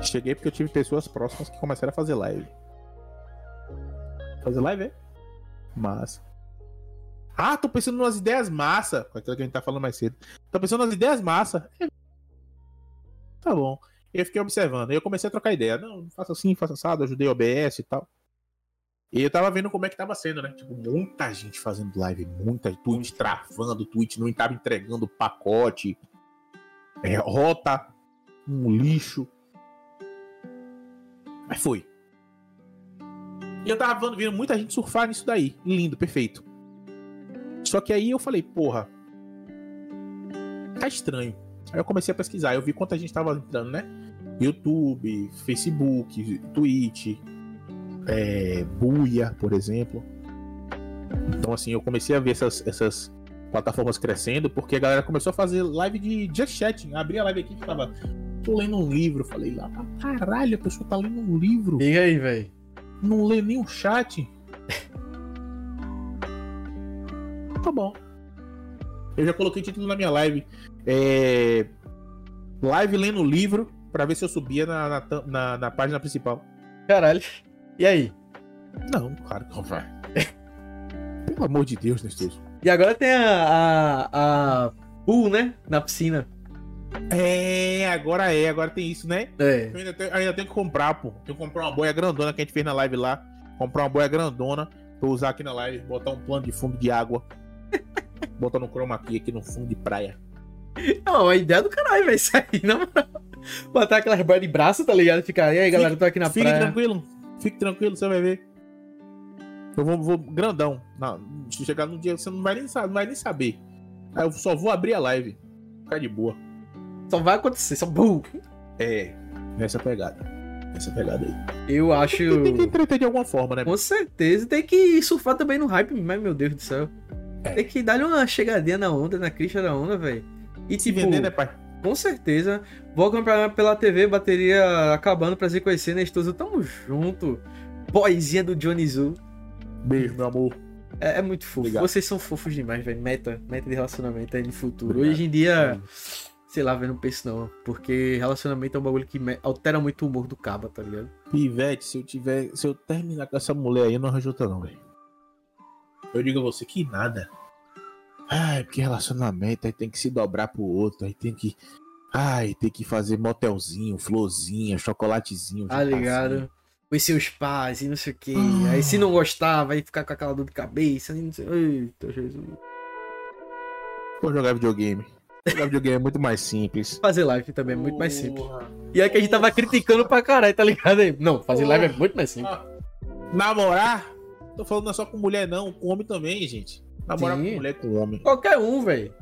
Cheguei porque eu tive pessoas próximas que começaram a fazer live. Fazer live, é? Massa. Ah, tô pensando nas ideias massa. Com aquilo que a gente tá falando mais cedo. Tô pensando nas ideias massa. É. Tá bom. Eu fiquei observando. Eu comecei a trocar ideia. Não, faça assim, faça assado, ajudei o OBS e tal. E eu tava vendo como é que tava sendo, né? Tipo, muita gente fazendo live, muita Twitch travando, Twitch não tava entregando pacote. É, rota, um lixo. Mas foi. E eu tava vendo muita gente surfar nisso daí. Lindo, perfeito. Só que aí eu falei, porra. Tá estranho. Aí eu comecei a pesquisar. Eu vi quanta gente tava entrando, né? YouTube, Facebook, Twitch, é, Buia, por exemplo. Então, assim, eu comecei a ver essas, essas plataformas crescendo porque a galera começou a fazer live de just chatting. Abri a live aqui e ficava, tô lendo um livro. Falei lá, caralho, a pessoa tá lendo um livro. E aí, velho? Não lê nem o chat. Tá bom. Eu já coloquei título na minha live. É... Live lendo livro para ver se eu subia na, na, na, na página principal. Caralho. E aí? Não, claro que não vai. Pelo amor de Deus, Nestor. E agora tem a, a, a pool, né? Na piscina. É, agora é, agora tem isso, né? É. Eu ainda tenho, ainda tenho que comprar, pô. Tenho que comprar uma boia grandona que a gente fez na live lá. Comprar uma boia grandona pra usar aqui na live. Botar um plano de fundo de água. botar no chroma aqui, aqui no fundo de praia. Não, a ideia do caralho, velho. Isso aí, na moral. Botar aquelas boias de braço, tá ligado? Ficar, e aí, galera, tô aqui na fique praia. Fique tranquilo. Fique tranquilo, você vai ver. Eu vou, vou grandão. Não, se chegar num dia, você não vai nem, não vai nem saber. Aí eu só vou abrir a live. Ficar de boa. Só vai acontecer, só bum. É, nessa pegada. Nessa pegada aí. Eu acho. Tem, tem que entreter de alguma forma, né? Com certeza. Tem que surfar também no hype, mas meu Deus do céu. É. Tem que dar uma chegadinha na onda, na crista da onda, velho. E Se tipo. Vender, né, pai? Com certeza. Vou acompanhar pela TV, bateria acabando, prazer conhecer, Nestoso. Tamo junto. Boizinha do Johnny Zoo. Beijo, meu amor. É, é muito fofo. Obrigado. Vocês são fofos demais, velho. Meta, meta de relacionamento aí no futuro. Obrigado. Hoje em dia, sei lá, velho, não penso não. Porque relacionamento é um bagulho que altera muito o humor do caba, tá ligado? Pivete, se eu tiver. Se eu terminar com essa mulher aí, eu não arranjo outra, não, velho. Eu digo a você que nada. Ai, porque relacionamento aí tem que se dobrar pro outro, aí tem que. Ai, tem que fazer motelzinho, florzinha, chocolatezinho. Ah, ligado. Com seus pais e não sei o que. Ah. Aí se não gostar, vai ficar com aquela dor de cabeça. Não sei... Eita, Jesus. Vou jogar videogame. Jogar videogame é muito mais simples. Fazer live também é muito mais simples. E é que a gente tava criticando pra caralho, tá ligado aí? Não, fazer live é muito mais simples. Namorar? Tô falando não é só com mulher, não. Com homem também, gente. Namorar Sim. com mulher com homem. Qualquer um, velho.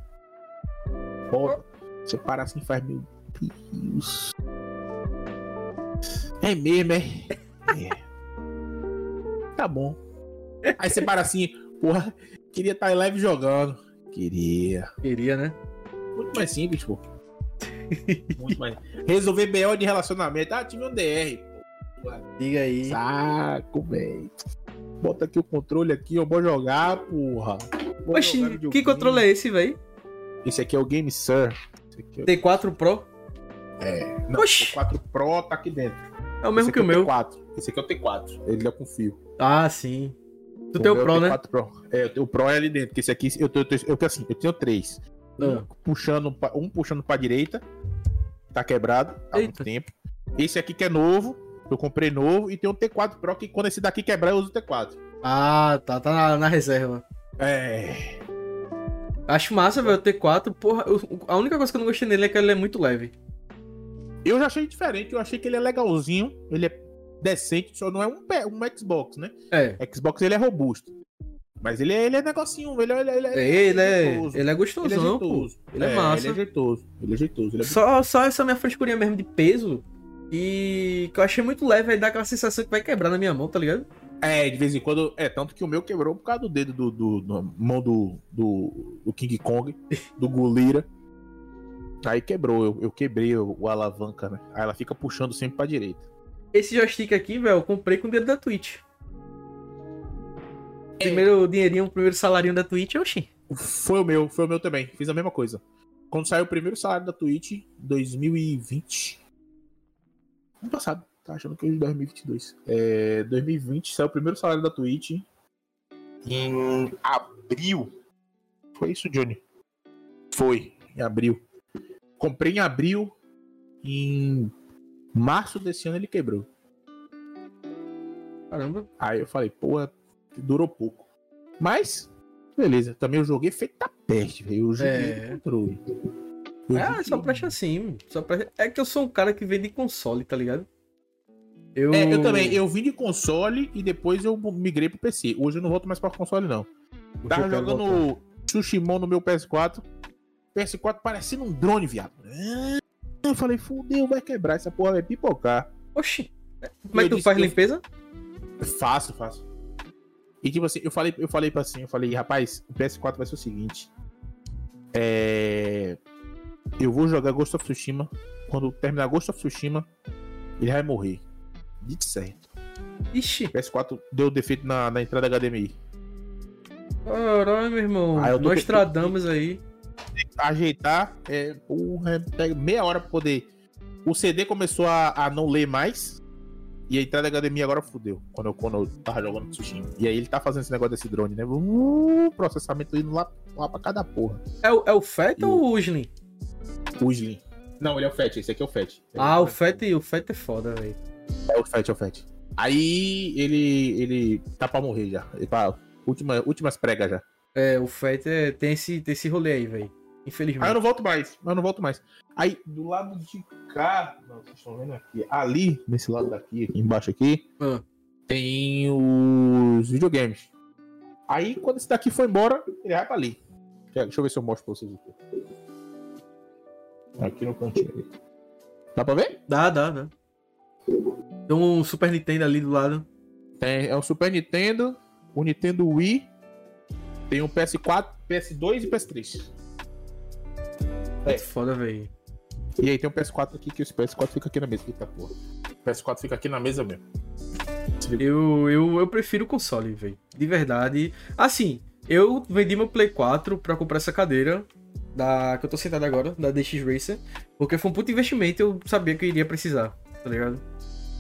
Pô, você para assim faz, meu Deus. É mesmo, é? é. Tá bom. Aí você para assim, porra, queria estar tá em live jogando. Queria. Queria, né? Muito mais simples, pô. Muito mais. Resolver BO de relacionamento. Ah, tive um DR. Pô. Diga aí. Saco, velho. Bota aqui o controle aqui, eu vou jogar, porra. Vou Oxi, jogar que controle é esse, velho? Esse aqui é o Game Sir. É o... T4 Pro? É. Não, Oxi. o T4 Pro tá aqui dentro. É o mesmo que é o meu. T4. Esse aqui é o T4. Ele é com fio. Ah, sim. Tu o tem o Pro, né? Pro. É, o Pro é ali dentro. Porque esse aqui, eu, eu, eu, eu, assim, eu tenho três. Ah. Um, puxando, um puxando pra direita. Tá quebrado há Eita. muito tempo. Esse aqui que é novo, Eu comprei novo e tem um T4 Pro que quando esse daqui quebrar eu uso o T4. Ah, tá, tá na, na reserva. É. Acho massa, velho, o T4. Porra, eu, a única coisa que eu não gostei nele é que ele é muito leve. Eu já achei diferente, eu achei que ele é legalzinho, ele é decente, só não é um, um Xbox, né? É. Xbox ele é robusto. Mas ele é, ele é negocinho, ele é. Ele é, ele é, ele é, ele é gostosão, ele é jeitoso. Ele é, é, massa. Ele é jeitoso. Ele é jeitoso. Ele é só, só essa minha frescurinha mesmo de peso. E que eu achei muito leve, aí dá aquela sensação que vai quebrar na minha mão, tá ligado? É, de vez em quando. É, tanto que o meu quebrou por causa do dedo do, do, do mão do, do, do, King Kong, do Gulira. Aí quebrou, eu, eu quebrei o, o, alavanca, né? Aí ela fica puxando sempre pra direita. Esse joystick aqui, velho, eu comprei com o dedo da Twitch. É. Primeiro dinheirinho, primeiro salário da Twitch, oxi. Foi o meu, foi o meu também. Fiz a mesma coisa. Quando saiu o primeiro salário da Twitch, 2020. Ano passado. Tá achando que é de 2022. É, 2020 saiu o primeiro salário da Twitch. Em abril. Foi isso, Johnny? Foi, em abril. Comprei em abril. Em março desse ano ele quebrou. Caramba. Aí eu falei, pô, durou pouco. Mas, beleza. Também eu joguei feito da peste, velho. Eu joguei é. controle. Eu é, só presta assim. Só presta... É que eu sou um cara que vem de console, tá ligado? Eu... É, eu também. Eu vim de console e depois eu migrei pro PC. Hoje eu não volto mais pra console, não. Porque Tava jogando Tsushimon no meu PS4. PS4 parecendo um drone, viado. Eu falei, fudeu, vai quebrar. Essa porra vai pipocar. Oxi. Como é que tu faz limpeza? Fácil, fácil. E tipo assim, eu falei, eu falei pra assim, eu falei, rapaz, o PS4 vai ser o seguinte. É. Eu vou jogar Ghost of Tsushima. Quando terminar Ghost of Tsushima, ele vai morrer. Dito certo. Ixi. PS4 deu defeito na, na entrada HDMI. Caralho, meu irmão. Aí Nós tradamos aí. Ajeitar, é, porra, pega meia hora pra poder. O CD começou a, a não ler mais. E a entrada da HDMI agora fudeu. Quando eu, quando eu tava jogando Tsushima. E aí ele tá fazendo esse negócio desse drone, né? Uh, processamento indo lá, lá pra cada porra. É, o, é o FAT ou o Usling? O Usling. Não, ele é o FAT, esse aqui é o FAT. ah, o FAT, o FAT é foda, velho. É o Fett, é o Fett. Aí ele, ele tá pra morrer já. Ele tá, última, últimas pregas já. É, o Fett é, tem, esse, tem esse rolê aí, velho. Infelizmente. Aí eu não volto mais. Eu não volto mais. Aí, do lado de cá. Não, vocês estão vendo aqui. Ali, nesse lado daqui, aqui embaixo aqui. Ah. Tem os videogames. Aí, quando esse daqui foi embora, ele vai pra ali. Deixa eu ver se eu mostro pra vocês aqui. Aqui no cantinho. Dá pra ver? Dá, dá, dá. Tem um Super Nintendo ali do lado. Tem, é um Super Nintendo, o Nintendo Wii, tem um PS4, PS2 e PS3. É foda, velho. E aí tem um PS4 aqui que o PS4 fica aqui na mesa. Eita porra. O PS4 fica aqui na mesa mesmo. Eu, eu, eu prefiro o console, velho. De verdade. Assim, eu vendi meu Play 4 pra comprar essa cadeira. Da, que eu tô sentado agora, da DX Racer. Porque foi um puto investimento e eu sabia que eu iria precisar, tá ligado?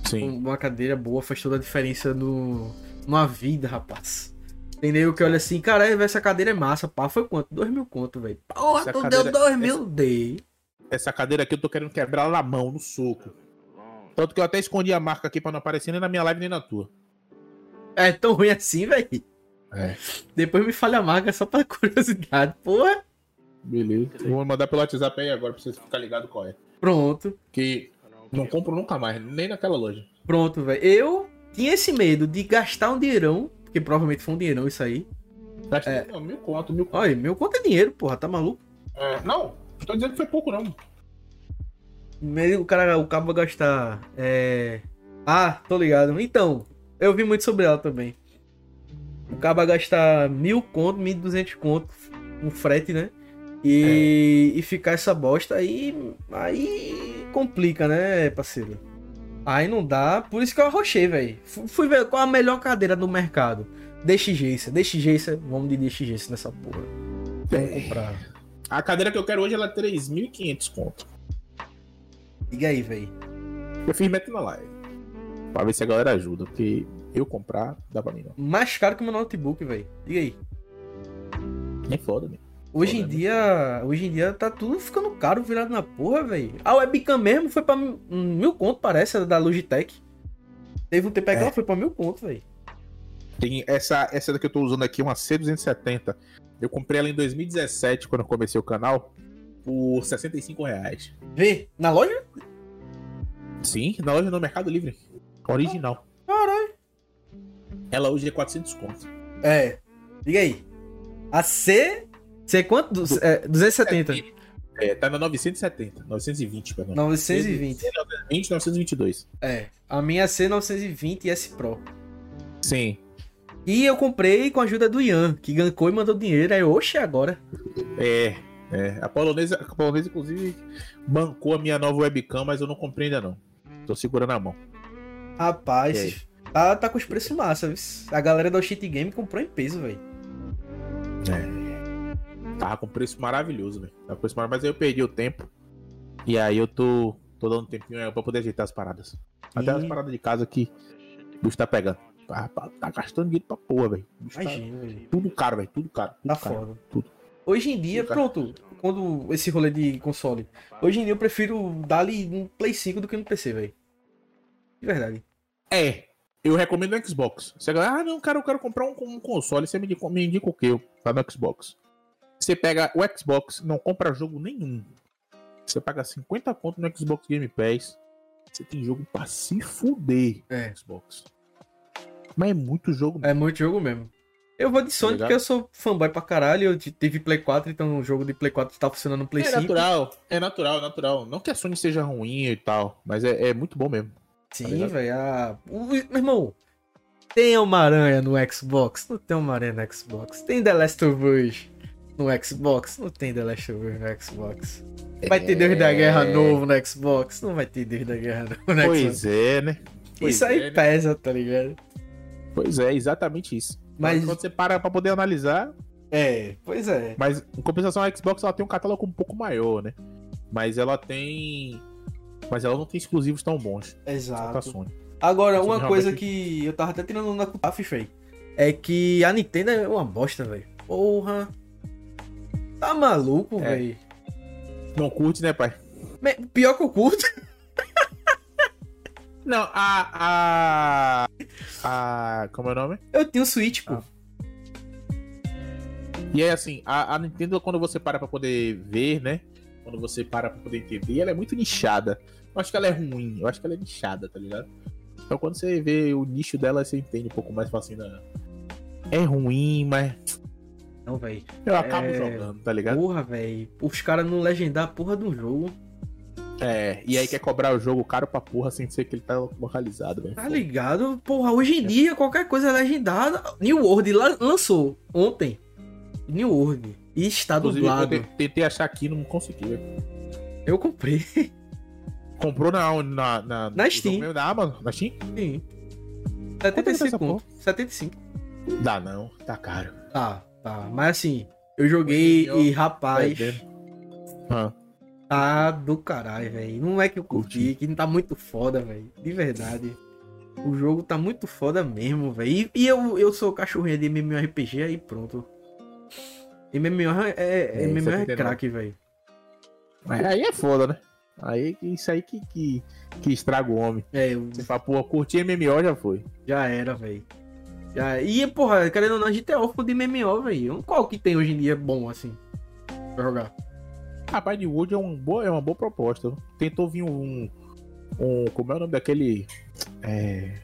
Sim. Uma cadeira boa faz toda a diferença no, numa vida, rapaz. Entendeu? Que olha assim, cara, essa cadeira é massa, pá, foi quanto? Dois mil conto, velho. Porra, essa tu cadeira, deu dois mil, essa, dei. Essa cadeira aqui eu tô querendo quebrar na mão, no soco. Tanto que eu até escondi a marca aqui pra não aparecer nem na minha live nem na tua. É tão ruim assim, velho? É. Depois me fale a marca só pra curiosidade, porra. Beleza. Vou mandar pelo WhatsApp aí agora pra vocês ficarem ligados qual é. Pronto. Que não compro nunca mais, nem naquela loja. Pronto, velho. Eu tinha esse medo de gastar um dinheirão, porque provavelmente foi um dinheirão isso aí. Gastei é... não, mil conto, mil conto. Olha, mil conto é dinheiro, porra, tá maluco? É, não, tô dizendo que foi pouco, não. O cara, o cabo vai gastar. É... Ah, tô ligado. Então, eu vi muito sobre ela também. O cabo vai gastar mil conto, mil duzentos conto, um frete, né? E, é. e ficar essa bosta aí. Aí complica, né, parceiro? Aí não dá. Por isso que eu arrochei, velho. Fui ver qual a melhor cadeira do mercado. DXG, DXG, vamos de DXG nessa porra. Vamos comprar. A cadeira que eu quero hoje ela é 3.500 conto. Diga aí, velho. Eu fiz meta na live. Pra ver se a galera ajuda. Porque eu comprar, dá pra mim não. Mais caro que o meu notebook, velho. Diga aí. É foda, né? Hoje em dia, hoje em dia tá tudo ficando caro virado na porra, velho. A webcam mesmo foi pra mil conto, parece, da Logitech. Teve um tempo aí que ela foi pra mil pontos, velho. Tem essa, essa daqui que eu tô usando aqui, uma C270. Eu comprei ela em 2017, quando eu comecei o canal, por 65 reais. Vê? Na loja? Sim, na loja no Mercado Livre. Original. Caralho. Ela hoje é 400 conto. É. Diga aí. A C. C é quanto? Du é, 270. É, tá na 970. 920, perdão. 920. 920, 922. É. A minha C 920 S Pro. Sim. E eu comprei com a ajuda do Ian, que gancou e mandou dinheiro. Aí, oxe, agora. É, é. A polonesa, a polonesa, inclusive, bancou a minha nova webcam, mas eu não comprei ainda não. Tô segurando a mão. Rapaz, tá, tá com os preços massa, viu? A galera do Cheat Game comprou em peso, velho. É. Tava com preço maravilhoso, velho. Tava com preço maravilhoso, mas aí eu perdi o tempo. E aí eu tô, tô dando um tempinho aí pra poder ajeitar as paradas. Até e... as paradas de casa que o bicho tá pegando. Tá, tá gastando dinheiro pra porra, velho. Tá Imagina, tá... velho. Tudo caro, velho. Tudo caro. Tudo tá caro, foda. Tudo. Hoje em dia, pronto, quando esse rolê de console. Hoje em dia eu prefiro dar-lhe um Play 5 do que no PC, velho. De verdade. É. Eu recomendo no Xbox. Você fala, ah, não, cara, eu quero comprar um, um console. Você me indica, me indica o quê? Tá no Xbox. Você pega o Xbox, não compra jogo nenhum. Você paga 50 conto no Xbox Game Pass. Você tem jogo pra se fuder é. Xbox. Mas é muito jogo mesmo. É muito jogo mesmo. Eu vou de Sony tá porque eu sou fanboy pra caralho. Eu tive Play 4, então o jogo de Play 4 tá funcionando no Play é 5. É natural, é natural, natural. Não que a Sony seja ruim e tal, mas é, é muito bom mesmo. Sim, tá velho. A... Meu irmão, tem Homem-Aranha no Xbox? Não tem Homem-Aranha no Xbox. Tem The Last of Us no Xbox? Não tem The Last of Us no Xbox. Vai ter Deus da Guerra é. novo no Xbox? Não vai ter Deus da Guerra novo no pois Xbox. Pois é, né? Pois Isso aí é, né? pesa, tá ligado? Pois é, exatamente isso. Mas quando você para pra poder analisar. É, pois é. Mas em compensação, a Xbox ela tem um catálogo um pouco maior, né? Mas ela tem. Mas ela não tem exclusivos tão bons. Exato. Agora, uma realmente... coisa que eu tava até tirando na Kutaf, Fei, é que a Nintendo é uma bosta, velho. Porra. Tá maluco, é. velho. Não curte, né, pai? Pior que eu curto. Não, a. A. a como é o nome? Eu tenho Switch, pô. Ah. E é assim, a, a, Nintendo, quando você para pra poder ver, né? Quando você para pra poder entender, ela é muito nichada. Eu acho que ela é ruim, eu acho que ela é nichada, tá ligado? Então quando você vê o nicho dela, você entende um pouco mais fácil. Assim, é ruim, mas. Não, velho. Eu acabo é... jogando, tá ligado? Porra, velho. Os caras não legendar a porra do jogo. É, e aí quer cobrar o jogo caro pra porra sem ser que ele tá localizado, velho. Tá ligado? Porra, hoje em dia qualquer coisa é legendada. New World lançou ontem. New World. E está Inclusive, dublado. Eu tentei achar aqui, não consegui. Eu comprei. Comprou na, na, na, na Steam. Na Amazon? Na Steam? Sim. 75 75. Dá não, tá caro. Tá, tá. Mas assim, eu joguei e, rapaz. Ah. Tá do caralho, velho. Não é que eu curti, que não tá muito foda, velho. De verdade. O jogo tá muito foda mesmo, velho. E, e, eu, eu sou cachorrinha de MMORPG, aí pronto. MMO é, é, é MMO é craque, velho. Aí é foda, né? Aí isso aí que, que, que estraga o homem. É, eu... Você fala, pô, curtir MMO já foi. Já era, velho. Já... E, porra, querendo ou não, a gente é órfão de MMO, velho. Qual que tem hoje em dia bom, assim, pra jogar? Rapaz, de Wood é, um boa, é uma boa proposta. Tentou vir um, um. Como é o nome daquele. É.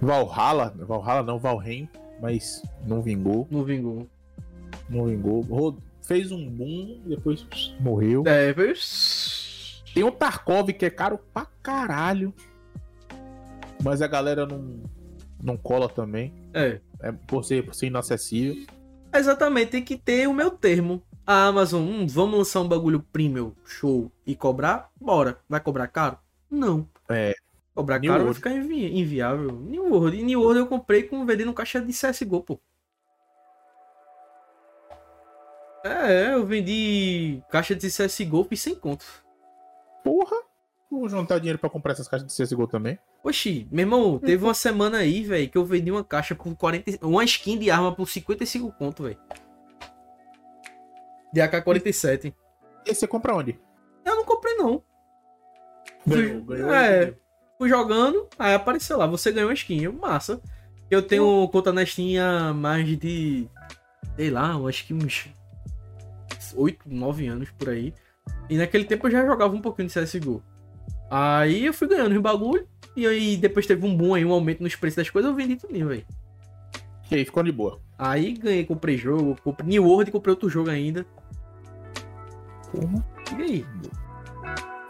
Valhalla. Valhalla não, Valheim. Mas não vingou. Não vingou. Não vingou. Fez um boom, depois morreu. É, depois... Tem o Tarkov que é caro pra caralho. Mas a galera não, não cola também. É. É por ser, por ser inacessível. Exatamente, tem que ter o meu termo a Amazon, hum, vamos lançar um bagulho premium, show, e cobrar? Bora. Vai cobrar caro? Não. É. Cobrar New caro World. vai ficar invi inviável. New World. E New World eu comprei com vendendo caixa de CSGO, pô. É, eu vendi caixa de CSGO por 100 contos. Porra! Vou juntar dinheiro pra comprar essas caixas de CSGO também. Oxi, meu irmão, teve uma semana aí, velho, que eu vendi uma caixa por 40. Uma skin de arma por 55 conto, velho. De AK-47. E você compra onde? Eu não comprei, não. Ganhou, ganhou é, Fui jogando, aí apareceu lá, você ganhou uma skin. Eu, massa. Eu tenho conta na Steam há mais de. Sei lá, acho que uns 8, 9 anos por aí. E naquele tempo eu já jogava um pouquinho de CSGO. Aí eu fui ganhando os bagulho. E aí depois teve um boom aí, um aumento nos preços das coisas, eu vendi tudo, velho. E aí, ficou de boa. Aí ganhei, comprei jogo, comprei New World e comprei outro jogo ainda. Porra. E aí?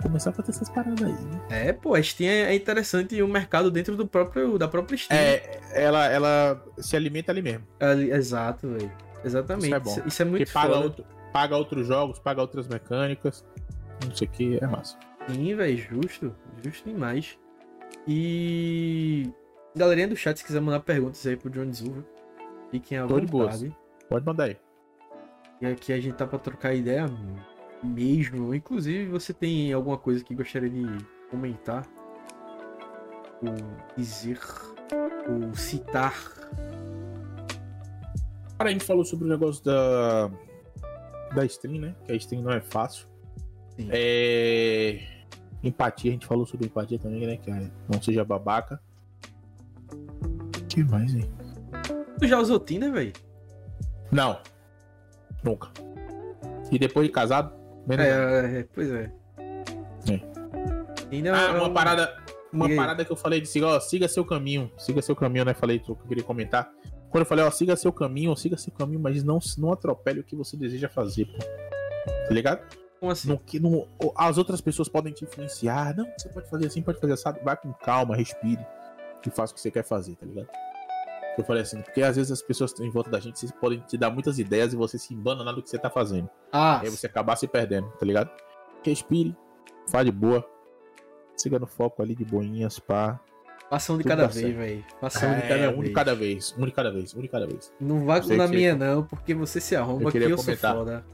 Começar a fazer essas paradas aí, né? É, pô, a Steam é interessante o mercado dentro do próprio, da própria Steam. É, ela, ela se alimenta ali mesmo. Ali, exato, velho. Exatamente. Isso é, bom. Isso, isso é muito Porque paga, outro, paga outros jogos, paga outras mecânicas. Não sei o que, é massa. Sim, velho, justo. Justo demais. E. Galerinha do chat, se quiser mandar perguntas aí pro John Zuva, fiquem à Tô vontade. Pode mandar aí. E aqui a gente tá pra trocar ideia mesmo. Inclusive, você tem alguma coisa que gostaria de comentar? Ou dizer? Ou citar? Cara, a gente falou sobre o negócio da. Da stream, né? Que a stream não é fácil. Sim. É Empatia, a gente falou sobre empatia também, né? É, não seja babaca. Que mais, hein? Tu já usou Tinder, velho? Não. Nunca. E depois de casado? É, é, é, pois é. é. Tinder ah, é uma parada. Uma parada que eu falei de siga, ó, siga seu caminho. Siga seu caminho, né? Falei que eu queria comentar. Quando eu falei, ó, siga seu caminho, siga seu caminho, mas não, não atropele o que você deseja fazer, pô. Tá ligado? Como assim? No, que, no, as outras pessoas podem te influenciar. Não, você pode fazer assim, pode fazer assim. Vai com calma, respire e faça o que você quer fazer, tá ligado? Eu falei assim, porque às vezes as pessoas em volta da gente podem te dar muitas ideias e você se embana do que você tá fazendo. Ah. Aí você acabar se perdendo, tá ligado? Respire, fale de boa, siga no foco ali de boinhas, pá. Passando de cada vez, velho. Passando é, de cada um vez. de cada vez. Um de cada vez. Um de cada vez. Não vá com na minha, não, porque você se arromba eu que eu comentar. sou foda.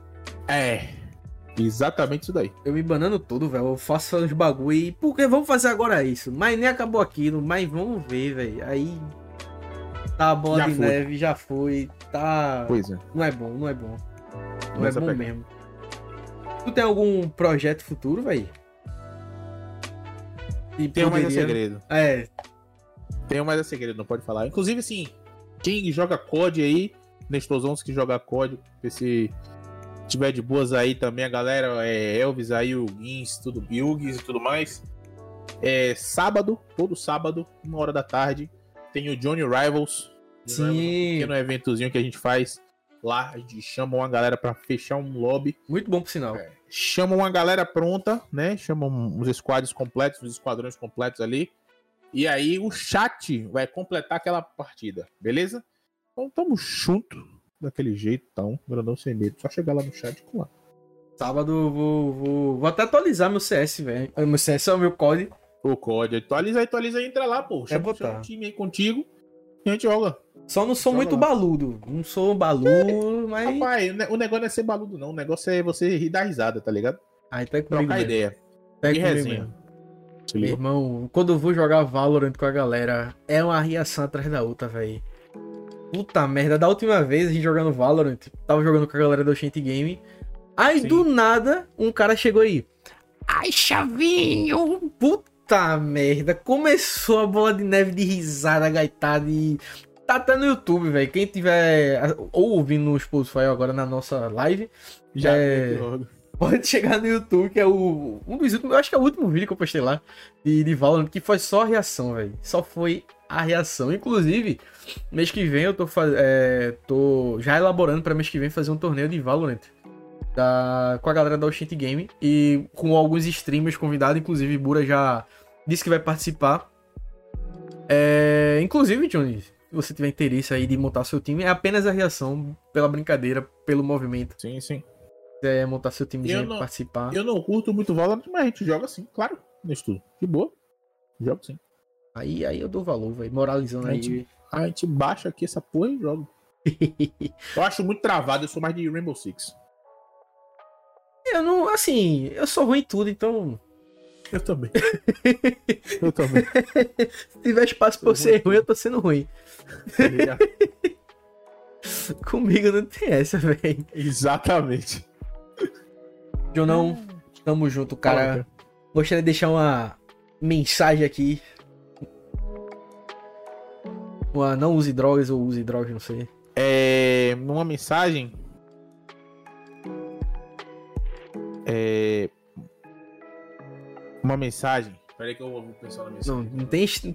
É. Exatamente isso daí. Eu me banando tudo, velho. Eu faço uns bagulho e. Porque vamos fazer agora isso? Mas nem acabou aquilo, mas vamos ver, velho. Aí. Tá a bola já de foi. neve, já foi. Tá. Pois é. Não é bom, não é bom. Não é bom pegar. mesmo. Tu tem algum projeto futuro, velho? Tem mais é segredo. É. Tem mais é segredo, não pode falar. Inclusive, assim, quem joga COD aí, Nestosons que joga COD, esse tiver de boas aí também, a galera, é, Elvis aí, o Guins, tudo, Bilgues e tudo mais. É sábado, todo sábado, uma hora da tarde, tem o Johnny Rivals. Sim. Um pequeno eventozinho que a gente faz lá. A gente chama uma galera para fechar um lobby. Muito bom por sinal. É, chama uma galera pronta, né? Chama uns squads completos, uns esquadrões completos ali. E aí o chat vai completar aquela partida, beleza? Então tamo junto daquele jeito, então, grandão sem medo. Só chegar lá no chat e colar. Sábado vou, vou, vou até atualizar meu CS, velho. Meu CS é o meu COD. O COD, atualiza, atualiza e entra lá, pô. Chama, é botar. um time aí contigo e a gente joga. Só não sou joga muito lá. baludo. Não sou baludo, mas. Rapaz, o negócio não é ser baludo, não. O negócio é você rir da risada, tá ligado? Aí tá comigo. Trocar ideia. Tá e resenha. Meu irmão, quando eu vou jogar Valorant com a galera, é uma reação atrás da outra, velho. Puta merda, da última vez a gente jogando Valorant, tava jogando com a galera do Oxente Game. Aí Sim. do nada, um cara chegou aí. Ai, Chavinho! Puta merda, começou a bola de neve de risada gaitada e. Tá até no YouTube, velho. Quem tiver ou ouvindo no Spotify agora na nossa live, já é... pode chegar no YouTube, que é o um dos últimos, eu acho que é o último vídeo que eu postei lá de, de Valorant, que foi só a reação, velho. Só foi a reação. Inclusive, mês que vem eu tô, é, tô já elaborando para mês que vem fazer um torneio de Valorant. Da, com a galera da Oshint Game e com alguns streamers convidados, inclusive Bura já disse que vai participar. É, inclusive, Johnny, se você tiver interesse aí de montar seu time, é apenas a reação pela brincadeira, pelo movimento. Sim, sim. É montar seu time e participar. Eu não curto muito Valorant, mas a gente joga assim, claro, nesse tudo. De boa. Jogo sim. Aí, aí eu dou valor, velho. Moralizando a gente, aí. A gente baixa aqui essa porra e joga. eu acho muito travado, eu sou mais de Rainbow Six. Eu não, assim, eu sou ruim em tudo, então. Eu também. eu também. Se tiver espaço pra eu ser ruim, eu tô sendo ruim. Comigo não tem essa, velho. Exatamente. Jonão, tamo junto, cara. Gostaria de deixar uma, mensagem aqui. Uma, não use drogas ou use drogas, não sei. É. Uma mensagem. É. Uma mensagem. Peraí que eu vou pensar na mensagem. Não, não tem estresse.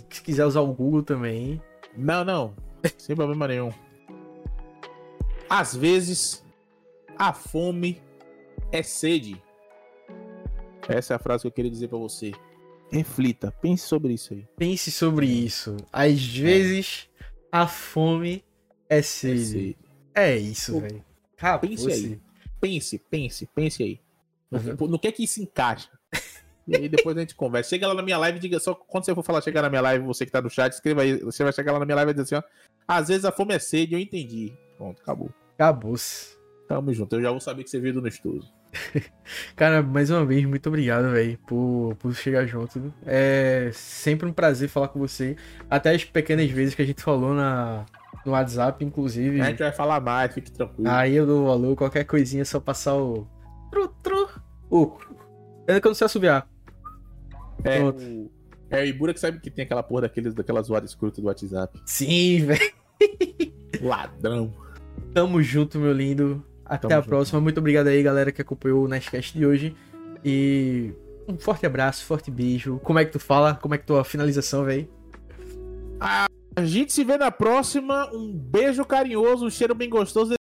Não tem Se quiser usar o Google também. Não, não. Sem problema nenhum. Às vezes, a fome é sede. Essa é a frase que eu queria dizer para você. Reflita, pense sobre isso aí. Pense sobre isso. Às vezes, é. a fome é sede. É, sede. é isso, velho. Pense aí. Pense, pense, pense aí. Uhum. No que é que isso encaixa? E aí depois a gente conversa. Chega lá na minha live e diga só quando você for falar chegar na minha live, você que tá no chat, escreva aí. Você vai chegar lá na minha live e dizer assim, ó. Às vezes a fome é sede, eu entendi. Pronto, acabou. Acabou-se. Tamo junto. Eu já vou saber que você veio do Nestoso. Cara, mais uma vez, muito obrigado, velho, por, por chegar junto. É sempre um prazer falar com você. Até as pequenas vezes que a gente falou na, no WhatsApp, inclusive. A gente vai falar mais, fique tranquilo. Aí eu dou valor, qualquer coisinha é só passar o. Tru, tru. O. Ainda que eu não sei assobiar. É, o... é o Ibura que sabe que tem aquela porra daqueles, daquela zoada escrota do WhatsApp. Sim, velho. Ladrão. Tamo junto, meu lindo. Até Tamo a junto. próxima. Muito obrigado aí, galera, que acompanhou o Nestcast de hoje. E um forte abraço, forte beijo. Como é que tu fala? Como é que tua finalização, velho? A gente se vê na próxima. Um beijo carinhoso, um cheiro bem gostoso.